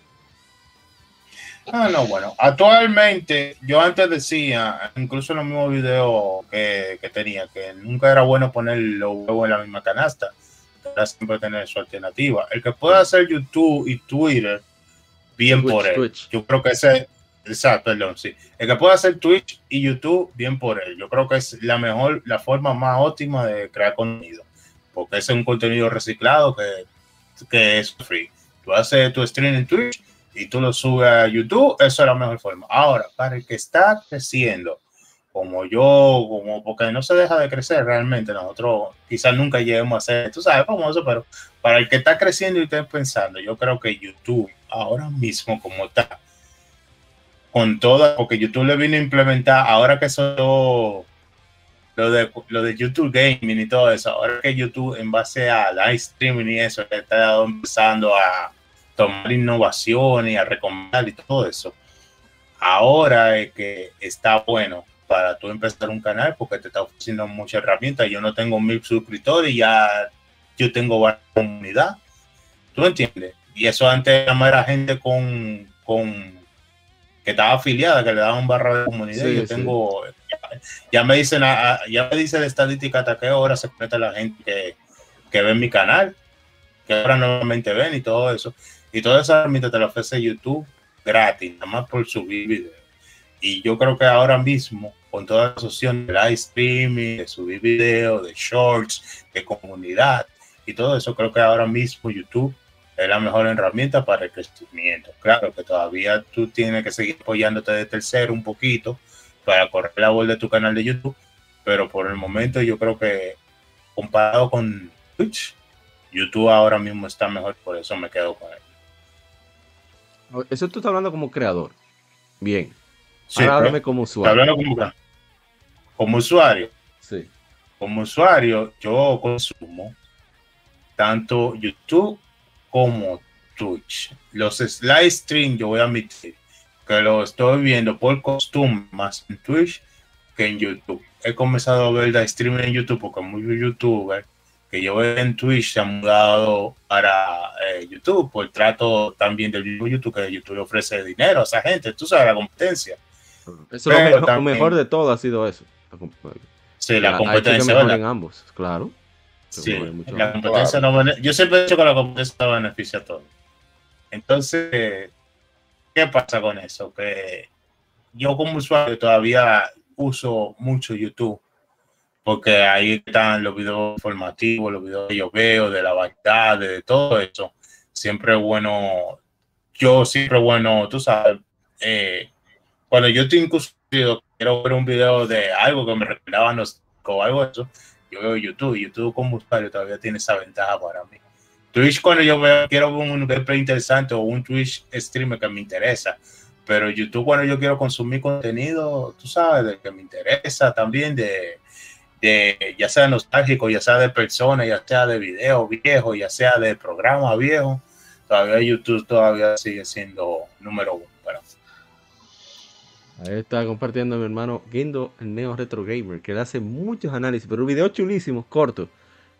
Ah, no, bueno, actualmente yo antes decía, incluso en los mismos videos que, tenía, que nunca era bueno poner los huevos en la misma canasta, era siempre tener su alternativa. El que pueda hacer YouTube y Twitter, bien por él. Yo creo que ese, exacto, perdón, sí. El que pueda hacer Twitch y YouTube, bien por él. Yo creo que es la mejor, la forma más óptima de crear contenido, porque es un contenido reciclado que, que es free. Tú haces tu stream en Twitch y tú lo subes a YouTube, eso es la mejor forma. Ahora, para el que está creciendo, como yo, como porque no se deja de crecer realmente, nosotros quizás nunca lleguemos a ser, tú sabes, famoso, pero para el que está creciendo y está pensando, yo creo que YouTube ahora mismo como está, con todo, porque YouTube le vino a implementar, ahora que eso lo de, lo de YouTube Gaming y todo eso, ahora que YouTube en base a live streaming y eso, está empezando a tomar innovaciones a recomendar y todo eso. Ahora es que está bueno para tú empezar un canal porque te está ofreciendo muchas herramientas. Yo no tengo mil suscriptores ya yo tengo una comunidad. ¿Tú entiendes? Y eso antes era gente con, con que estaba afiliada, que le daban barra de comunidad. yo tengo, ya, me dicen, ya me dice de estadística hasta qué hora se conecta la gente que, que ve mi canal, que ahora normalmente ven y todo eso. Y toda esa herramienta te la ofrece YouTube gratis, nada más por subir videos. Y yo creo que ahora mismo, con toda la opciones de live streaming, de subir videos, de shorts, de comunidad y todo eso, creo que ahora mismo YouTube es la mejor herramienta para el crecimiento. Claro que todavía tú tienes que seguir apoyándote de tercero un poquito para correr la voz de tu canal de YouTube, pero por el momento yo creo que comparado con Twitch, YouTube ahora mismo está mejor, por eso me quedo con él. Eso tú estás hablando como creador. Bien. Ahora como usuario. Hablando como, como usuario. Sí. Como usuario, yo consumo tanto YouTube como Twitch. Los live stream, yo voy a admitir que lo estoy viendo por costumbre más en Twitch que en YouTube. He comenzado a ver live stream en YouTube porque muchos youtubers que yo en Twitch se han mudado para eh, YouTube por trato también del mismo YouTube que YouTube le ofrece dinero a esa gente, tú sabes, la competencia. Eso lo, mejor de todo ha sido eso. sí, la, competencia. en ambos, claro. Sí, la competencia no yo siempre he dicho que la competencia beneficia a todos. Entonces, ¿qué pasa con eso? Que yo como usuario todavía uso mucho YouTube porque ahí están los videos informativos, los videos que yo veo de la variedad, de todo eso. Siempre bueno, yo siempre bueno, tú sabes, eh, cuando yo estoy incluso quiero ver un video de algo que me recordaba o algo de eso, yo veo YouTube. YouTube como usuario todavía tiene esa ventaja para mí. Twitch cuando yo veo, quiero ver un gameplay interesante o un Twitch streamer que me interesa, pero YouTube cuando yo quiero consumir contenido, tú sabes, de que me interesa también, de de ya sea nostálgico, ya sea de personas, ya sea de video viejo, ya sea de programa viejo, todavía YouTube todavía sigue siendo número uno. Ahí está compartiendo mi hermano Guindo, el Neo Retro Gamer, que le hace muchos análisis, pero videos chulísimos, cortos,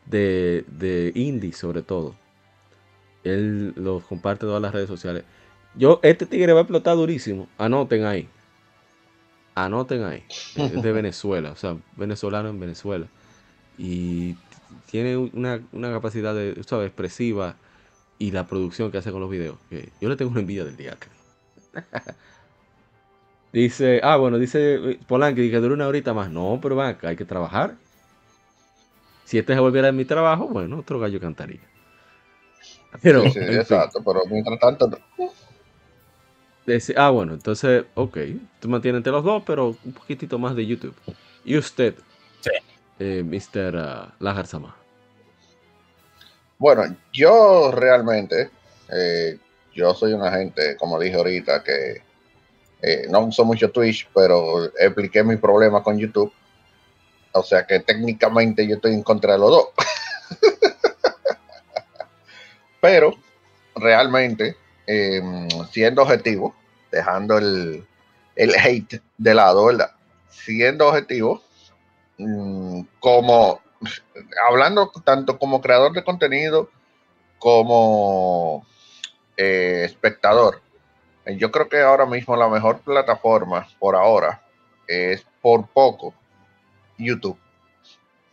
de, de indie sobre todo. Él los comparte todas las redes sociales. Yo, este tigre va a explotar durísimo. Anoten ahí anoten ahí, es de Venezuela, o sea, venezolano en Venezuela. Y tiene una, capacidad de, expresiva y la producción que hace con los videos. yo le tengo una envidia del día. Dice, ah, bueno, dice eh, Polanqui que dure una horita más. No, pero va, hay que trabajar. Si este se volviera en mi trabajo, bueno, otro gallo cantaría. Pero, sí, exacto, pero mientras tanto. Ah, bueno, entonces, ok. Tú mantienes entre los dos, pero un poquitito más de YouTube. ¿Y usted, sí. eh, Mr. Uh, Lajar Sama? Bueno, yo realmente, eh, yo soy una gente, como dije ahorita, que eh, no uso mucho Twitch, pero expliqué mi problema con YouTube. O sea que técnicamente yo estoy en contra de los dos. pero realmente, em, siendo objetivo, dejando el, el hate de lado, ¿verdad? Siendo objetivo, mm, como hablando tanto como creador de contenido como eh, espectador, yo creo que ahora mismo la mejor plataforma por ahora es por poco YouTube.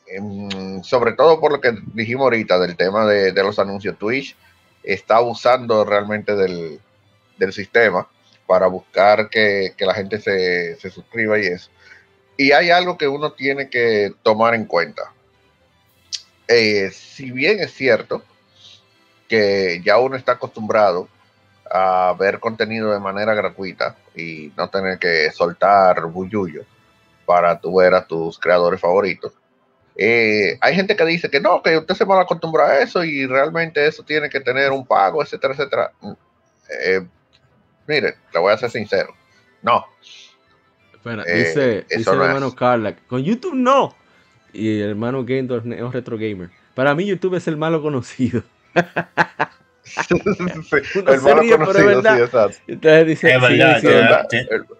Em, sobre todo por lo que dijimos ahorita del tema de, los anuncios. Twitch está usando realmente del, sistema para buscar que, la gente se, se, suscriba y eso. Y hay algo que uno tiene que tomar en cuenta. Eh, si bien es cierto que ya uno está acostumbrado a ver contenido de manera gratuita y no tener que soltar bullullo para ver a tus creadores favoritos. Eh, hay gente que dice que no, que usted se va a acostumbrar a eso y realmente eso tiene que tener un pago, etcétera, etcétera. Mm, eh, mire, le voy a ser sincero. No. Eh, dice, dice el hermano Carla, con YouTube no. Y el hermano Gendor es retro gamer. Para mí YouTube es el malo conocido. el malo conocido, sí, Entonces dice, es verdad,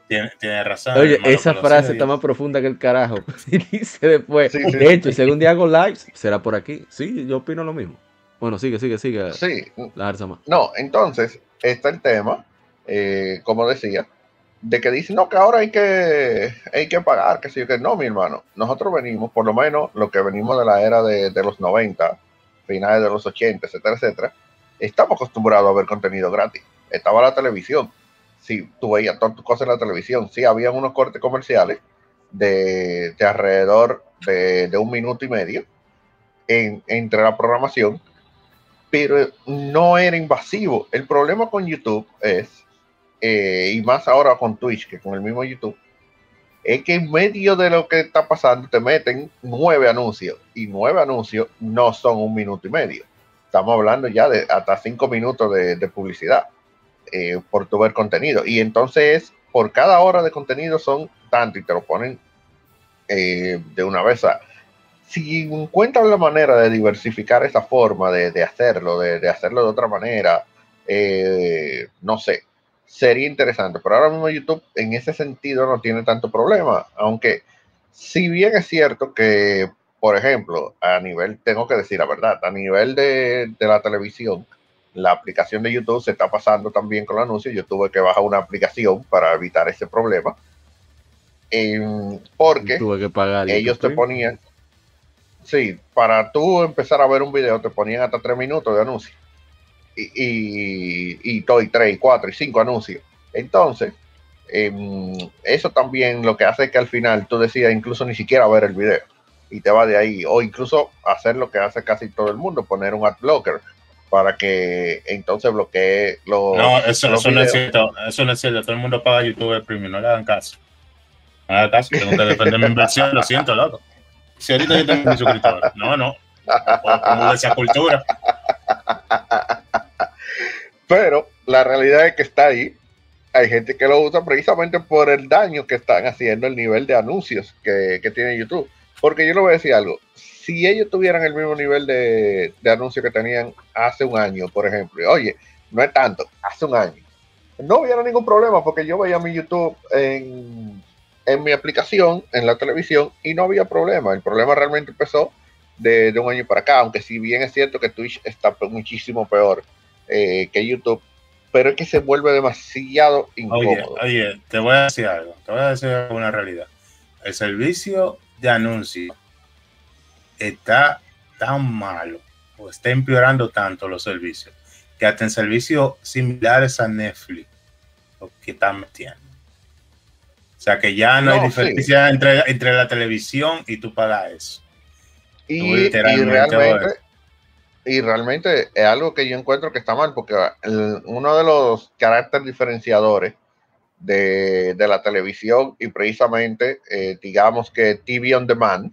tiene, razón. Oye, esa frase está más profunda que el carajo. Y dice después, de hecho, si algún día hago lives, será por aquí. Sí, yo opino lo mismo. Bueno, sigue, sigue, sigue. Sí. La No, entonces, está el tema, eh, como decía, de que dice no, que ahora hay que, hay que pagar, que sí, que no, mi hermano. Nosotros venimos, por lo menos, lo que venimos de la era de, de los 90, finales de los 80, etcétera, etcétera, estamos acostumbrados a ver contenido gratis. Estaba la televisión. Si tú veías todas tus cosas en la televisión, sí había unos cortes comerciales de, alrededor de, un minuto y medio en, entre la programación, pero no era invasivo. El problema con YouTube es, eh, y más ahora con Twitch que con el mismo YouTube, es que en medio de lo que está pasando te meten nueve anuncios y nueve anuncios no son un minuto y medio estamos hablando ya de hasta cinco minutos de, publicidad eh, por tu ver contenido. Y entonces, por cada hora de contenido son tanto y te lo ponen eh, de una vez. si encuentran la manera de diversificar esa forma de, hacerlo, de, hacerlo de otra manera, eh, no sé, sería interesante. Pero ahora mismo YouTube en ese sentido no tiene tanto problema, aunque si bien es cierto que por ejemplo, a nivel, tengo que decir la verdad, a nivel de, la televisión, la aplicación de YouTube se está pasando también con el anuncio. Yo tuve que bajar una aplicación para evitar ese problema. Em, porque tuve que pagar ellos te ponían, sí, para tú empezar a ver un video te ponían hasta tres minutos de anuncio. Y, y, y, y tres, cuatro y cinco anuncios. Entonces, em, eso también lo que hace es que al final tú decidas incluso ni siquiera ver el video y te va de ahí. O incluso hacer lo que hace casi todo el mundo, poner un ad blocker para que entonces bloquee los. No, eso, eso no es cierto. Eso no es cierto. Todo el mundo paga YouTube Premium, no le hagan caso. No le hagan caso, tengo que defender mi inversión, lo siento, loco. Si ahorita yo tengo mi suscriptor. No, no. Como esa cultura. Pero la realidad es que está ahí. Hay gente que lo usa precisamente por el daño que están haciendo el nivel de anuncios que, que tiene YouTube. Porque yo le voy a decir algo. Si ellos tuvieran el mismo nivel de, de anuncio que tenían hace un año, por ejemplo, oye, no es tanto, hace un año, no hubiera ningún problema porque yo veía mi YouTube en, en mi aplicación, en la televisión, y no había problema. El problema realmente empezó de, de un año para acá, aunque si bien es cierto que Twitch está muchísimo peor eh, que YouTube, pero es que se vuelve demasiado incómodo. Oye, oye, te voy a decir algo, te voy a decir una realidad. El servicio de anuncio está tan malo o está empeorando tanto los servicios que hasta en servicios similares a Netflix lo que están metiendo. O sea que ya no, hay diferencia entre, entre la televisión y tú pagas eso. Y, realmente, y realmente es algo que yo encuentro que está mal, porque uno de los caracteres diferenciadores de, la televisión y precisamente, eh, digamos que TV on demand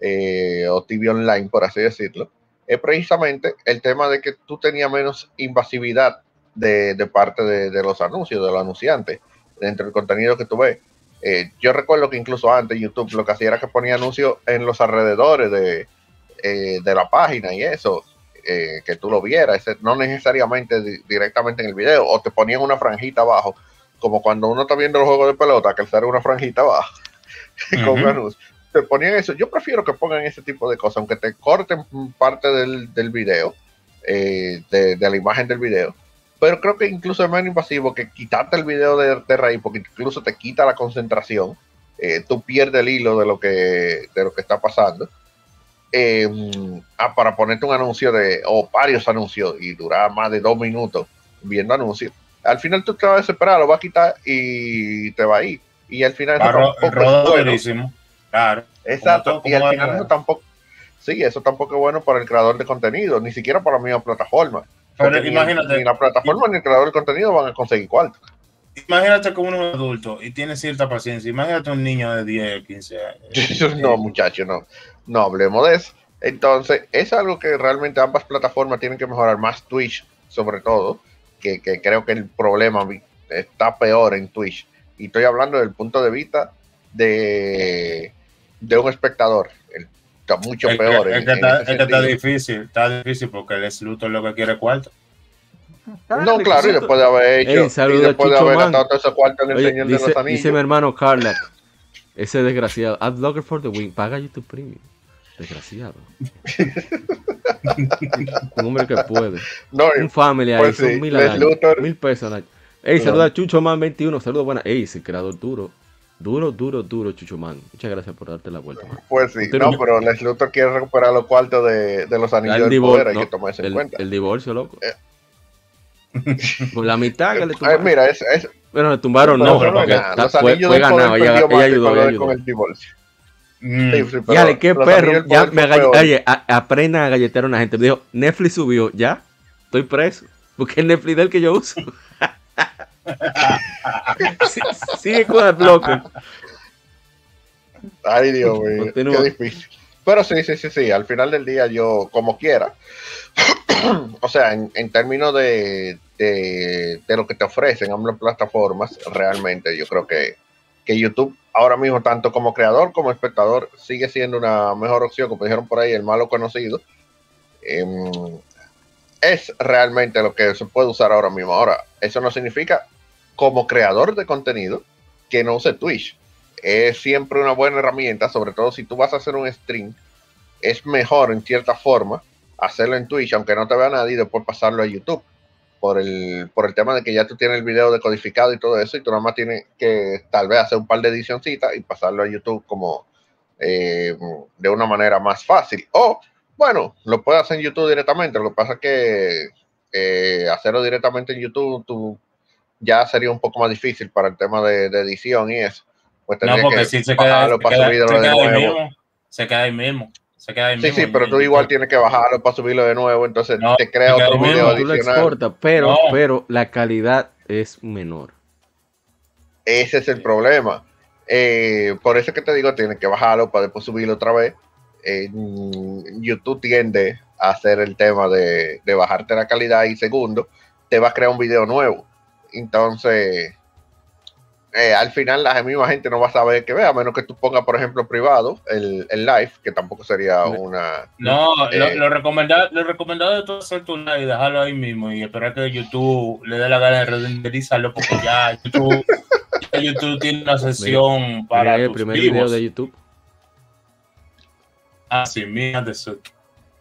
eh, o TV online, por así decirlo, es precisamente el tema de que tú tenías menos invasividad de, parte de, los anuncios, de los anunciantes, dentro del contenido que tú ves. Eh, yo recuerdo que incluso antes YouTube lo que hacía era que ponía anuncios en los alrededores de, de la página y eso, que tú lo vieras, no necesariamente directamente en el video, o te ponían una franjita abajo como cuando uno está viendo los juegos de pelota, que sale una franjita abajo con anuncios. Te ponían eso. Yo prefiero que pongan ese tipo de cosas, aunque te corten parte del, del video, eh, de, la imagen del video. Pero creo que incluso es menos invasivo que quitarte el video de, de raíz, porque incluso te quita la concentración. Eh, tú pierdes el hilo de lo que, de lo que está pasando. Eh, ah, para ponerte un anuncio de, o varios anuncios y durar más de dos minutos viendo anuncios al final tú te vas a desesperar, lo vas a quitar y te va a ir. Y al final eso tampoco es bueno. Claro. Exacto. y al final eso tampoco, sí, eso tampoco es bueno para el creador de contenido, ni siquiera para la misma plataforma. Pero imagínate. Ni, la plataforma ni el creador de contenido van a conseguir cuarto. Imagínate como uno es adulto y tiene cierta paciencia. Imagínate un niño de 10, 15 años. no, muchacho, no. No hablemos de eso. Entonces, es algo que realmente ambas plataformas tienen que mejorar, más Twitch sobre todo que, creo que el problema está peor en Twitch. Y estoy hablando del punto de vista de, de un espectador. Está mucho peor. Es que, está, difícil, está difícil porque el Sluto lo que quiere cuarto. No, claro, y después de haber hecho, y después de haber gastado todo ese cuarto en el Señor dice, de los Anillos. Dice mi hermano Carla, ese desgraciado, Adblocker for the Win, paga YouTube Premium. Desgraciado. un hombre que puede. un family ahí, pues son mil, mil pesos Ey, saluda a Chucho Man 21, saludos buenas. Ey, ese creador duro. Duro, duro, duro, Chucho Man. Muchas gracias por darte la vuelta, man. Pues sí, no, pero Les Luthor quiere recuperar los cuartos de, de los anillos del poder, hay que tomar eso en cuenta. El divorcio, loco. Eh. Por la mitad que le tumbaron. mira, es, es, bueno, le tumbaron, no, pero fue, fue ganado, ella, ella ayudó, ella ayudó. Con el divorcio. Mm. qué perro. Ya me oye, aprenda a galletear a una gente. Me dijo, Netflix subió, ya, estoy preso. Porque es Netflix del que yo uso. Sigue con el bloque. Ay, Dios mío. Qué difícil. Pero sí, sí, sí, sí. Al final del día, yo, como quiera. o sea, en, en términos de, de, de, lo que te ofrecen ambas plataformas, realmente yo creo que, que YouTube ahora mismo, tanto como creador como espectador, sigue siendo una mejor opción, como dijeron por ahí, el malo conocido. Em, es realmente lo que se puede usar ahora mismo. Ahora, eso no significa como creador de contenido que no use Twitch. Es siempre una buena herramienta, sobre todo si tú vas a hacer un stream. Es mejor en cierta forma hacerlo en Twitch, aunque no te vea nadie, y después pasarlo a YouTube por el, por el tema de que ya tú tienes el video decodificado y todo eso, y tú nada más tienes que tal vez hacer un par de edicioncitas y pasarlo a YouTube como eh, de una manera más fácil. O, bueno, lo puedes hacer en YouTube directamente. Lo que pasa es que eh, hacerlo directamente en YouTube tú, ya sería un poco más difícil para el tema de, edición y eso. Pues no, porque que si se queda, se queda, se queda ahí mismo. Se queda ahí mismo sí, sí, pero tú igual tienes que bajarlo para subirlo de nuevo, entonces te crea otro video adicional. pero, pero la calidad es menor. Ese es el problema. Eh, por eso que te digo, tienes que bajarlo para después subirlo otra vez. YouTube tiende a hacer el tema de, de bajarte la calidad y segundo, te va a crear un video nuevo. Entonces, eh, al final la misma gente no va a saber que vea, a menos que tú pongas, por ejemplo, privado el, el live, que tampoco sería una... No, eh, lo, recomendado, lo recomendado de todo hacer tu live, dejarlo ahí mismo y esperar que YouTube le dé la gana de renderizarlo, porque ya YouTube, YouTube tiene una sesión para... el primer video de YouTube. Ah, sí, mira de su...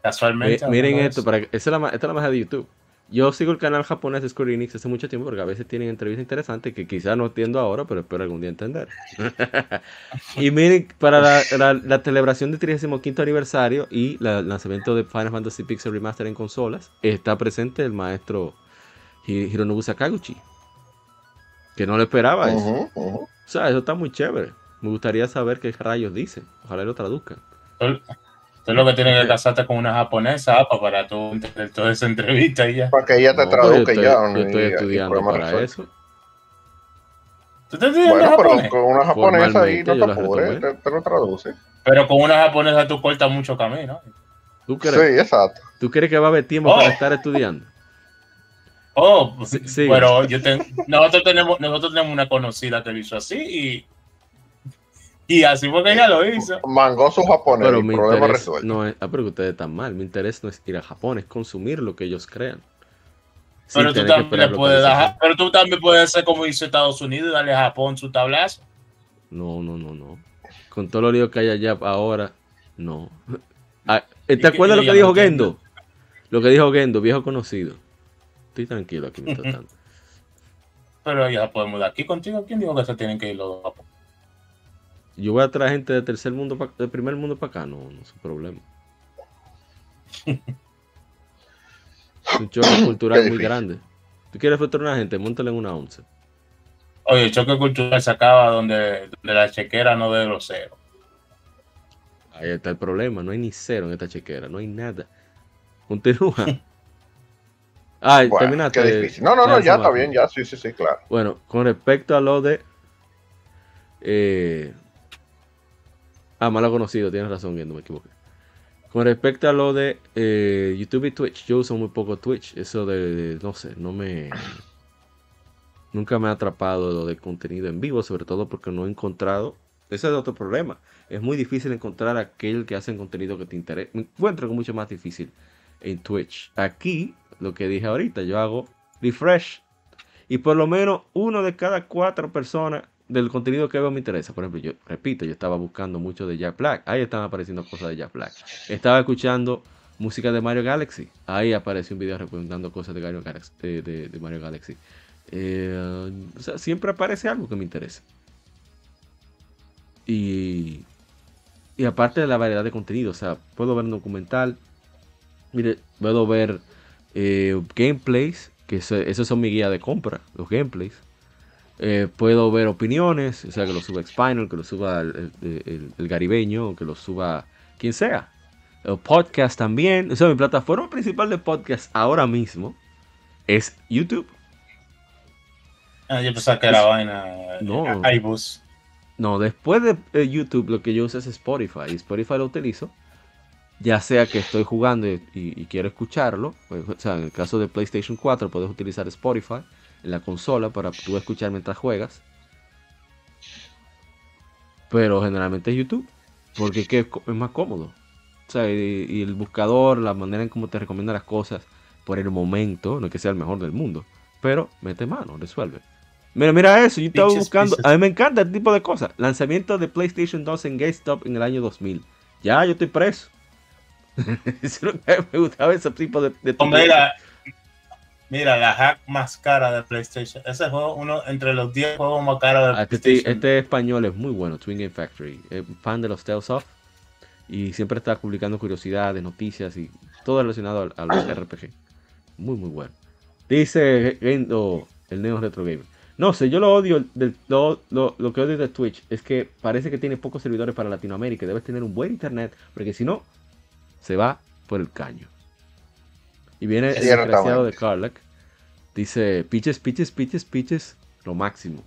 Casualmente. miren esto, para esta es la, esta es la magia de YouTube. Yo sigo el canal japonés de Square Enix hace mucho tiempo porque a veces tienen entrevistas interesantes que quizás no entiendo ahora, pero espero algún día entender. y miren, para la, la, celebración del 35 aniversario y el lanzamiento de Final Fantasy Pixel Remaster en consolas, está presente el maestro Hironobu Sakaguchi. Que no le esperaba eso. O sea, eso está muy chévere. Me gustaría saber qué rayos dice. Ojalá lo traduzcan. Tú lo que tienes que casarte con una japonesa para tú entender toda esa entrevista y ya. Para que ella te traduzca ya. Yo estoy estudiando para eso. ¿Tú te estudiando bueno, pero con una japonesa ahí no te apures, te, lo traduce. Pero con una japonesa tú cortas mucho camino. ¿Tú crees? Sí, exacto. ¿Tú crees que va a haber tiempo para oh. estar estudiando? Oh, sí, pero yo tengo, nosotros tenemos, nosotros tenemos una conocida que lo hizo así y y así fue que ella lo hizo. Mangó su japonés. Pero mi problema resuelto. No es, ah, pero que ustedes están mal. Mi interés no es ir a Japón, es consumir lo que ellos crean. Pero tú, también puedes dar, pero tú también puedes hacer como hizo Estados Unidos y darle a Japón su tablazo. No, no, no, no. Con todo lo lío que hay allá ahora, no. Ah, ¿Te acuerdas lo que dijo Gendo? Lo que dijo Gendo, viejo conocido. Estoy tranquilo aquí mientras tanto. Pero ya podemos dar aquí contigo. ¿Quién dijo que se tienen que ir los dos a Japón? Yo voy a traer gente de tercer mundo, de primer mundo para acá, no, no es un problema. es un choque cultural muy grande. ¿Tú quieres filtrar a gente? Móntale en una once. Oye, el choque cultural se acaba donde, la chequera no dé los ceros. Ahí está el problema, no hay ni cero en esta chequera, no hay nada. Continúa. Ah, terminaste. No, no, no, ya está bien, ya, sí, sí, sí, claro. Bueno, con respecto a lo de eh, Ah, malo conocido, tienes razón, no me equivoqué. Con respecto a lo de eh, YouTube y Twitch, yo uso muy poco Twitch. Eso de, no sé, no me. Nunca me ha atrapado lo de contenido en vivo, sobre todo porque no he encontrado. Ese es otro problema. Es muy difícil encontrar aquel que hace contenido que te interese. Me encuentro con mucho más difícil en Twitch. Aquí, lo que dije ahorita, yo hago refresh. Y por lo menos uno de cada cuatro personas del contenido que veo me interesa. Por ejemplo, yo repito, yo estaba buscando mucho de Jack Black. Ahí están apareciendo cosas de Jack Black. Estaba escuchando música de Mario Galaxy. Ahí aparece un video recomendando cosas de Mario Galaxy. Eh, siempre aparece algo que me interesa. Y, y aparte de la variedad de contenido, o sea, puedo ver un documental. Mire, puedo ver eh, gameplays, que esos son mi guía de compra, los gameplays. Eh, puedo ver opiniones, o sea, que lo suba Spinal, que lo suba el, el, Garibeño, que lo suba quien sea. El podcast también. O sea, mi plataforma principal de podcast ahora mismo es YouTube. Ah, yo pensaba que era vaina. No. iBus. No, después de YouTube lo que yo uso es Spotify. Y Spotify lo utilizo. Ya sea que estoy jugando y, quiero escucharlo. Pues, o sea, en el caso de PlayStation 4 puedes utilizar Spotify en la consola para tú escuchar mientras juegas. Pero generalmente es YouTube, porque es, más cómodo. O sea, y, el buscador, la manera en cómo te recomienda las cosas por el momento, no es que sea el mejor del mundo, pero mete mano, resuelve. Mira, mira eso, yo estaba buscando, a mí me encanta este tipo de cosas. Lanzamiento de PlayStation 2 en GameStop en el año 2000. Ya, yo estoy preso. me gustaba ese tipo de... de Mira, la hack más cara de PlayStation. Ese juego, uno entre los 10 juegos más caros de ah, este, PlayStation. Este, español es muy bueno, Twin Game Factory. Es fan de los Tales Y siempre está publicando curiosidades, noticias y todo relacionado a, los RPG. Muy, muy bueno. Dice Gendo, el Neo Retro Gamer. No sé, yo lo odio. lo, lo, que odio de Twitch es que parece que tiene pocos servidores para Latinoamérica. Debes tener un buen internet, porque si no, se va por el caño. Y viene el desgraciado de Carlack. Dice, pitches, pitches, pitches, pitches, lo máximo.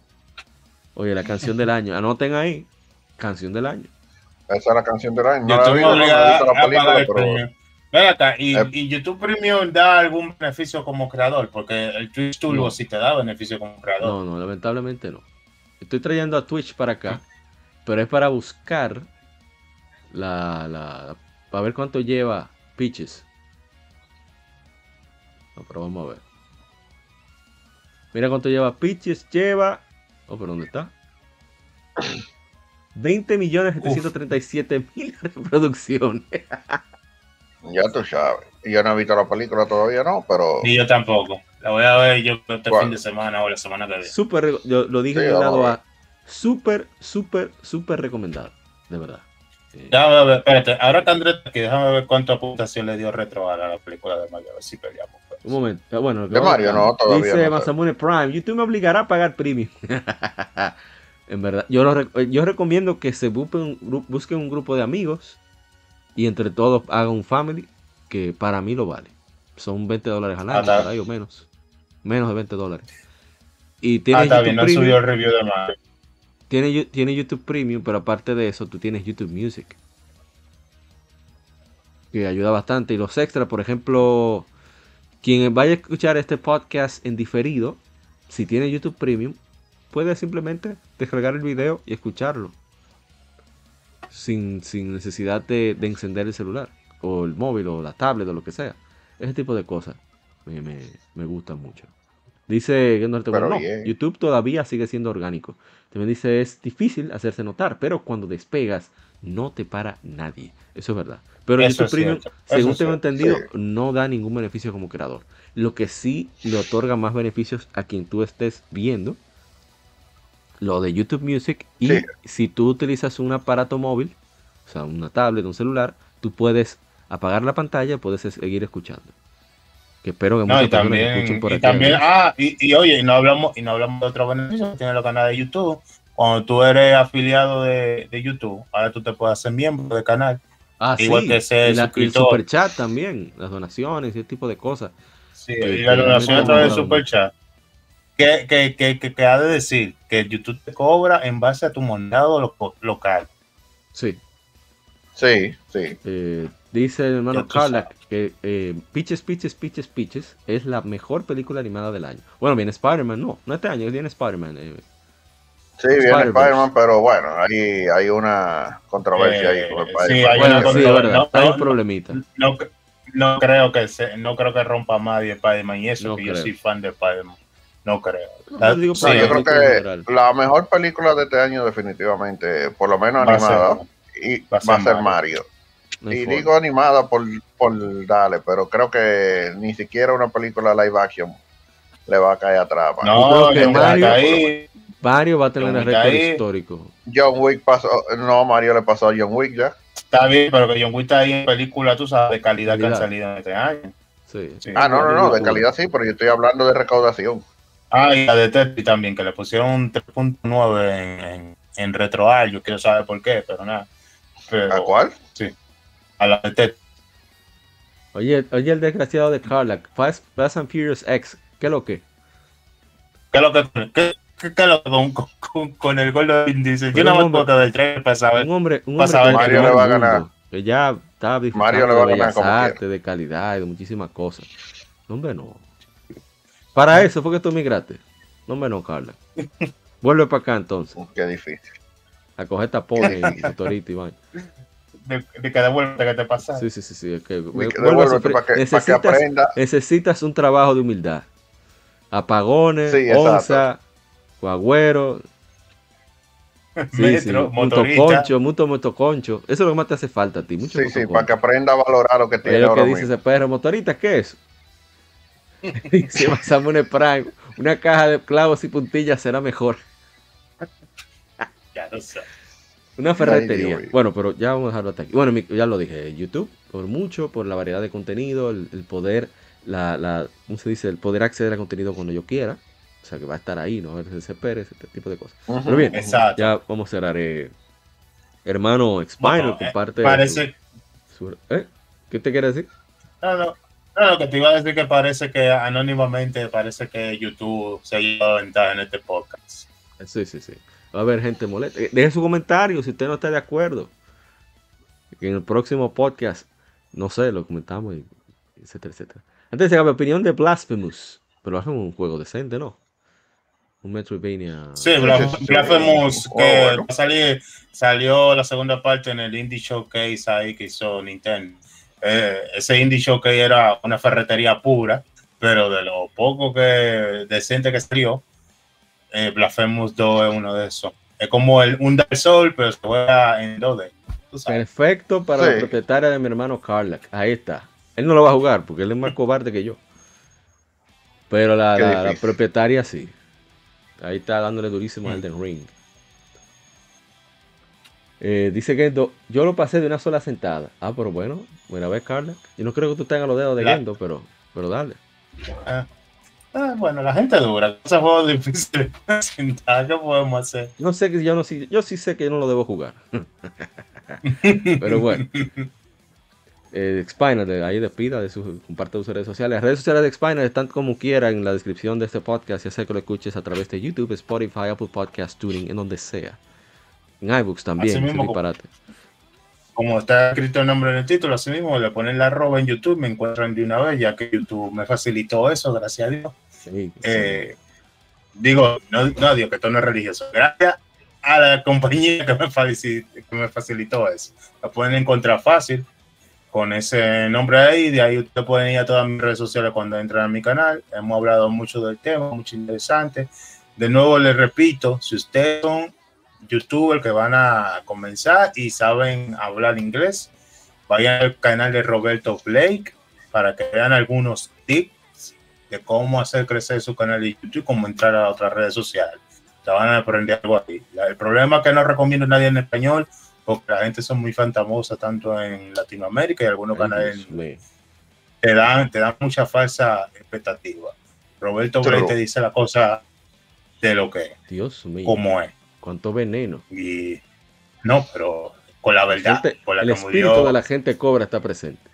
Oye, la canción del año. Anoten ahí, canción del año. Esa es la canción del año. No la Ven acá, ¿y, eh. ¿y, YouTube Premium da algún beneficio como creador? Porque el Twitch Turbo sí te da beneficio como creador. No, no, lamentablemente no. Estoy trayendo a Twitch para acá, pero es para buscar la, la para ver cuánto lleva Pitches. No, pero vamos a ver. Mira cuánto lleva Pitches, lleva. Oh, pero ¿dónde está? 20 millones 737 mil reproducciones. ya tú sabes. Yo no he visto la película todavía, no, pero. Y yo tampoco. La voy a ver yo este fin de semana o la semana que viene. Súper, yo lo dije en el lado A. Súper, súper, súper recomendado. De verdad. Déjame ver, espérate. Ahora que Andrés aquí, déjame ver cuánta puntuación le dio retro a la película de Mario. A ver si peleamos. Un momento. Ah, bueno, de Mario no, todavía Dice Masamune Prime, YouTube me obligará a pagar premium. en verdad, yo, yo recomiendo que se busquen un, busque un grupo de amigos y entre todos hagan un family que para mí lo vale. Son 20 dólares al año, o menos. Menos de 20 dólares. Y ah, YouTube Premium. el review de Mario. Tiene, tiene YouTube Premium, pero aparte de eso, tú tienes YouTube Music. Que ayuda bastante. Y los extras, por ejemplo, quien vaya a escuchar este podcast en diferido, si tiene YouTube Premium, puede simplemente descargar el video y escucharlo. Sin, necesidad de, encender el celular, o el móvil, o la tablet, o lo que sea. Ese tipo de cosas me, me, gustan mucho. Dice que no, YouTube todavía sigue siendo orgánico. También dice es difícil hacerse notar, pero cuando despegas no te para nadie. Eso es verdad. Pero YouTube Premium, según tengo entendido, no da ningún beneficio como creador. Lo que sí le otorga más beneficios a quien tú estés viendo, lo de YouTube Music. Y si tú utilizas un aparato móvil, o sea, una tablet, un celular, tú puedes apagar la pantalla y puedes seguir escuchando. Que espero que muchos muchas también, escuchen por aquí. También, ah, y, oye, y no hablamos, y no hablamos de otro beneficio que tiene los canales de YouTube. Cuando tú eres afiliado de, de YouTube, ahora tú te puedes hacer miembro del canal Ah, Igual que ese y el super chat también, las donaciones y ese tipo de cosas. Sí, y la donación a través del super chat. Que, que, que, que, ha de decir que YouTube te cobra en base a tu monado local. Sí. Sí, sí. Eh, dice el hermano Carla que eh, Pitches, Pitches, Pitches, Pitches es la mejor película animada del año. Bueno, viene Spider-Man, no, no este año, viene Spider-Man. Eh, Sí, viene Spider-Man, pero bueno, ahí hay una controversia ahí con Spider-Man. Sí, hay una controversia. hay un problemita. No, no, creo que se, no creo que rompa más de Spider-Man y eso, que yo soy fan de Spider-Man. No creo. yo creo que la mejor película de este año definitivamente, por lo menos animada, y va a ser, Mario. y digo animada por, por darle, pero creo que ni siquiera una película live action le va a caer atrás. No, que Mario, Mario va a tener un récord histórico. John Wick pasó, no, Mario le pasó a John Wick ya. Está bien, pero que John Wick está ahí en película, tú sabes, de calidad, que han salido en este año. Sí. ah, no, no, no, de calidad sí, pero yo estoy hablando de recaudación. Ah, y la de Tepi también, que le pusieron un 3.9 en, en, RetroAr, yo quiero saber por qué, pero nada. ¿A cuál? Sí, a la de Tepi. Oye, oye, el desgraciado de Carla, Fast, and Furious X, ¿qué es lo que? ¿Qué es lo que? ¿Qué? Con, con, con, el gol de índice. Yo no me del tren para saber. Un hombre, un hombre Mario le va a ganar. Que ya estaba Mario le va a ganar como arte, de calidad y de muchísimas cosas. No, hombre, no. Para eso fue que tú migraste. No, hombre, no, Carla. Vuelve para acá entonces. Qué difícil. A coger tapones y motorito y vaina. De, de cada vuelta que te pasa. Sí, sí, sí. sí. que, para que, necesitas, necesitas un trabajo de humildad. Apagones, sí, onza, Agüero. Sí, sí, motoconcho, mucho motoconcho. Eso es lo que más te hace falta a ti. Mucho sí, sí, para que aprenda a valorar lo que tiene. Es lo que dice ese perro motorista, ¿qué es? si pasamos un Prime, una caja de clavos y puntillas será mejor. ya lo sé. Una ferretería. bueno, pero ya vamos a dejarlo hasta aquí. Bueno, ya lo dije, YouTube, por mucho, por la variedad de contenido, el, poder, la, la, ¿cómo se dice? El poder acceder a contenido cuando yo quiera. O sea, que va a estar ahí, ¿no? Se Pérez, este tipo de cosas. Pero bien, ya vamos a cerrar. Eh, hermano Spinal, no, comparte. parece. ¿eh? ¿Qué te quiere decir? No, no. No, que te iba a decir que parece que anónimamente parece que YouTube se ha llevado ventaja en este podcast. Sí, sí, sí. Va a haber gente molesta. Eh, deje su comentario si usted no está de acuerdo. En el próximo podcast, no sé, lo comentamos, etcétera, etcétera. Antes de la opinión de Blasphemous. Pero hacemos un juego decente, ¿no? Un Metroidvania. Sí, Blasphemous, que salió la segunda parte en el Indie Showcase ahí que hizo Nintendo. Eh, ese Indie Showcase era una ferretería pura, pero de lo poco que decente que salió, eh, Blasphemous 2 es uno de esos. Es como el, un Dark Soul, pero se juega en 2D. Perfecto para la propietaria de mi hermano Carlac. Ahí está. Él no lo va a jugar porque él es más cobarde que yo. Pero la, la propietaria sí. Ahí está dándole durísimo al Elden Ring. Eh, dice Gendo, yo lo pasé de una sola sentada. Ah, pero bueno, buena vez, Carla. Yo no creo que tú tengas los dedos de Gendo, pero, pero dale. Ah, ah, bueno, la gente dura. Esos juegos difíciles. ¿Qué podemos hacer? No sé que yo no yo sí sé que no lo debo jugar. Pero bueno. Eh, Spiner, ahí despida de su comparte de sus redes sociales. Las redes sociales de Spiner están como quiera en la descripción de este podcast, ya sea que lo escuches a través de YouTube, Spotify, Apple Podcast, Tuning, en donde sea. En iBooks también, mismo, disparate. Como está escrito el nombre en el título, así mismo le ponen la arroba en YouTube, me encuentran de una vez, ya que YouTube me facilitó eso, gracias a Dios. Eh, digo, no, no digo que esto no es religioso, gracias a la compañía que me, facilitó, que me facilitó eso. Lo pueden encontrar fácil con ese nombre ahí. De ahí ustedes pueden ir a todas mis redes sociales cuando entren a mi canal. Hemos hablado mucho del tema, mucho interesante. De nuevo les repito, si ustedes son youtubers que van a comenzar y saben hablar inglés, vayan al canal de Roberto Blake para que vean algunos tips de cómo hacer crecer su canal de YouTube cómo entrar a otras redes sociales. Te van a aprender algo ahí. El problema es que no recomiendo a nadie en español porque la gente son muy fantamosa tanto en Latinoamérica y algunos canales te dan, te dan mucha falsa expectativa. Roberto Blake te dice la cosa de lo que es. Dios mío. Como es. Cuánto veneno. Y no, pero con la verdad. la el espíritu de la gente cobra está presente.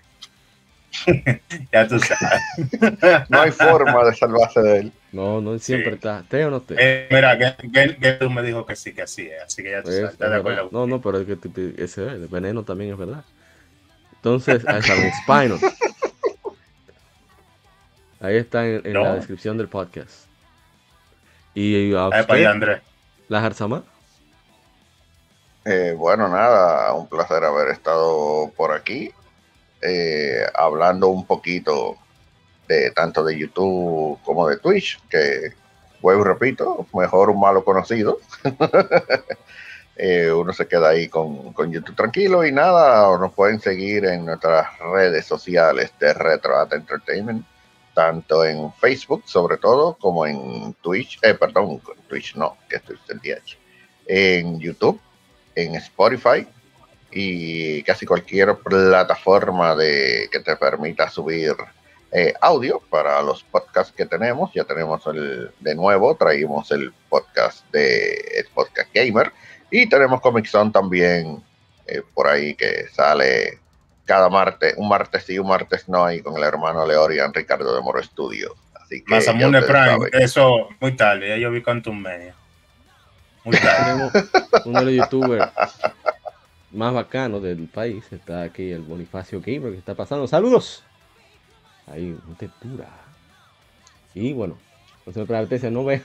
ya tú sabes. no hay forma de salvarse de él. No, no siempre está. ¿Te o no te? Eh, mira, que, tú me dijo que sí, que así es. Así que ya tú sabes. de acuerdo. No, no, pero es que ese el veneno también es verdad. Entonces, ahí está, Spinal. Ahí está en, la descripción del podcast. Y a usted, Andrés. ¿La Jarzama? Eh, bueno, nada, un placer haber estado por aquí. Eh, hablando un poquito tanto de YouTube como de Twitch, que vuelvo y repito, mejor un malo conocido. Eh, uno se queda ahí con, YouTube tranquilo y nada, nos pueden seguir en nuestras redes sociales de Retro Entertainment, tanto en Facebook sobre todo, como en Twitch, eh, perdón, Twitch no, que estoy en DH, en YouTube, en Spotify y casi cualquier plataforma de que te permita subir eh, audio para los podcasts que tenemos. Ya tenemos el de nuevo, traímos el podcast de el Podcast Gamer y tenemos Comic Zone también eh, por ahí que sale cada martes, un martes sí, un martes no, y con el hermano Leorian Ricardo de Moro Studio. Así que Prime, eso muy tarde, ya yo vi Quantum Media. Muy tarde. uno de los youtubers más bacano del país. Está aquí el Bonifacio Gamer que está pasando. ¡Saludos! Ahí, una textura. Y bueno, no se me atención, no ve.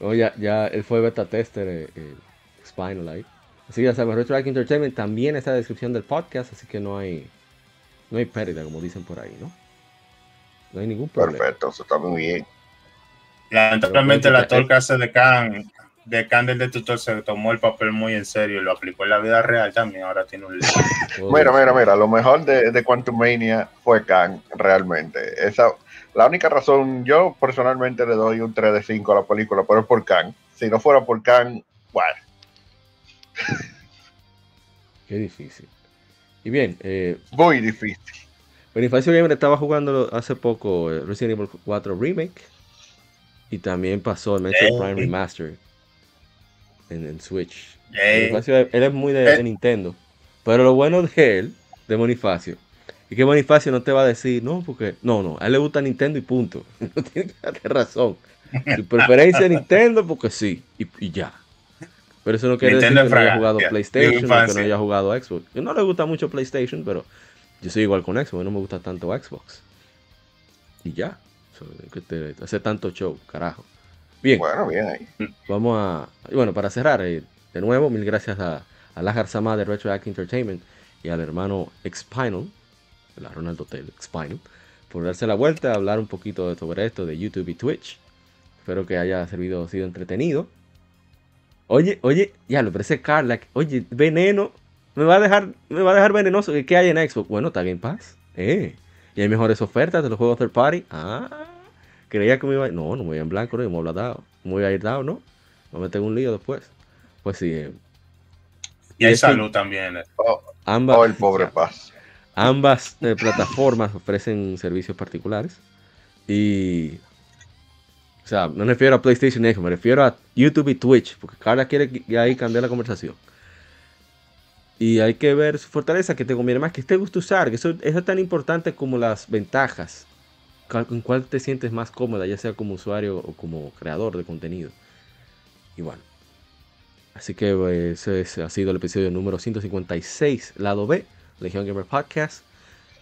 no, ya, ya él fue beta tester eh, eh, Spinal ahí. Así que ya saben, Retro Entertainment también está en la descripción del podcast, así que no hay, no hay pérdida, como dicen por ahí, ¿no? No hay ningún problema. Perfecto, eso está muy bien. Lamentablemente la torca hace de Candle de Tutor se tomó el papel muy en serio y lo aplicó en la vida real también. Ahora tiene un. mira, mira, mira. Lo mejor de, de Quantum Mania fue Khan, realmente. Esa, la única razón, yo personalmente le doy un 3 de 5 a la película, pero es por Khan. Si no fuera por Khan, bueno. Qué difícil. Y bien, eh, muy difícil. Bonifacio Gamer estaba jugando hace poco eh, Resident Evil 4 Remake y también pasó el Metroid Prime Remaster en, Switch. él es muy de, eh. Nintendo. Pero lo bueno de él, de Bonifacio, es que Bonifacio no te va a decir, no, porque no, no, a él le gusta Nintendo y punto. No tiene que darte razón. Su preferencia es Nintendo porque sí, y, ya. Pero eso no quiere decir que no haya jugado PlayStation o que no haya jugado Xbox. Que no le gusta mucho PlayStation, pero yo soy igual con Xbox, no me gusta tanto Xbox. Y ya. hace tanto show, carajo. Bien. Bueno, bien ahí. Vamos a. Bueno, para cerrar, eh, de nuevo, mil gracias a, a Lajar Sama de Retro Act Entertainment y al hermano Expinal, la Ronald Hotel Expinal, por darse la vuelta a hablar un poquito sobre esto de YouTube y Twitch. Espero que haya servido, sido entretenido. Oye, oye, ya lo parece Carla. Oye, veneno. Me va a dejar, me va a dejar venenoso. ¿Qué hay en Xbox? Bueno, está Game Pass. Eh. Y hay mejores ofertas de los juegos third party. Ah. Creía que me iba a... No, no me voy en blanco, no me dado. Me voy a ir dado, ¿no? Me tengo un lío después. Pues sí. Eh. Y hay salud también. Eh. Oh, ambas, oh, el pobre Paz. ambas eh, plataformas ofrecen servicios particulares. Y. O sea, no me refiero a PlayStation X, me refiero a YouTube y Twitch, porque Carla quiere ahí cambiar la conversación. Y hay que ver su fortaleza, que te conviene más, que te gusta usar, que eso, eso es tan importante como las ventajas. ¿En cuál te sientes más cómoda, ya sea como usuario o como creador de contenido? Y bueno. Así que pues, ese ha sido el episodio número 156, lado B, Legion Gamer Podcast.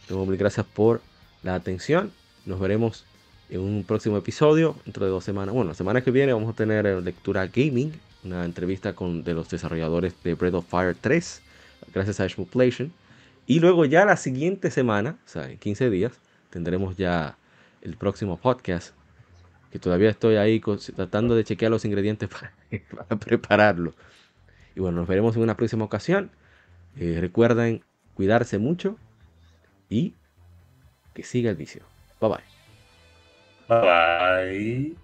Muchas gracias por la atención. Nos veremos en un próximo episodio dentro de dos semanas. Bueno, la semana que viene vamos a tener eh, lectura gaming, una entrevista con de los desarrolladores de Breath of Fire 3, gracias a Shmupulation. Y luego ya la siguiente semana, o sea, en 15 días, tendremos ya el próximo podcast que todavía estoy ahí tratando de chequear los ingredientes para, prepararlo. Y bueno, nos veremos en una próxima ocasión. Eh, recuerden cuidarse mucho y que siga el vicio. Bye bye. Bye bye.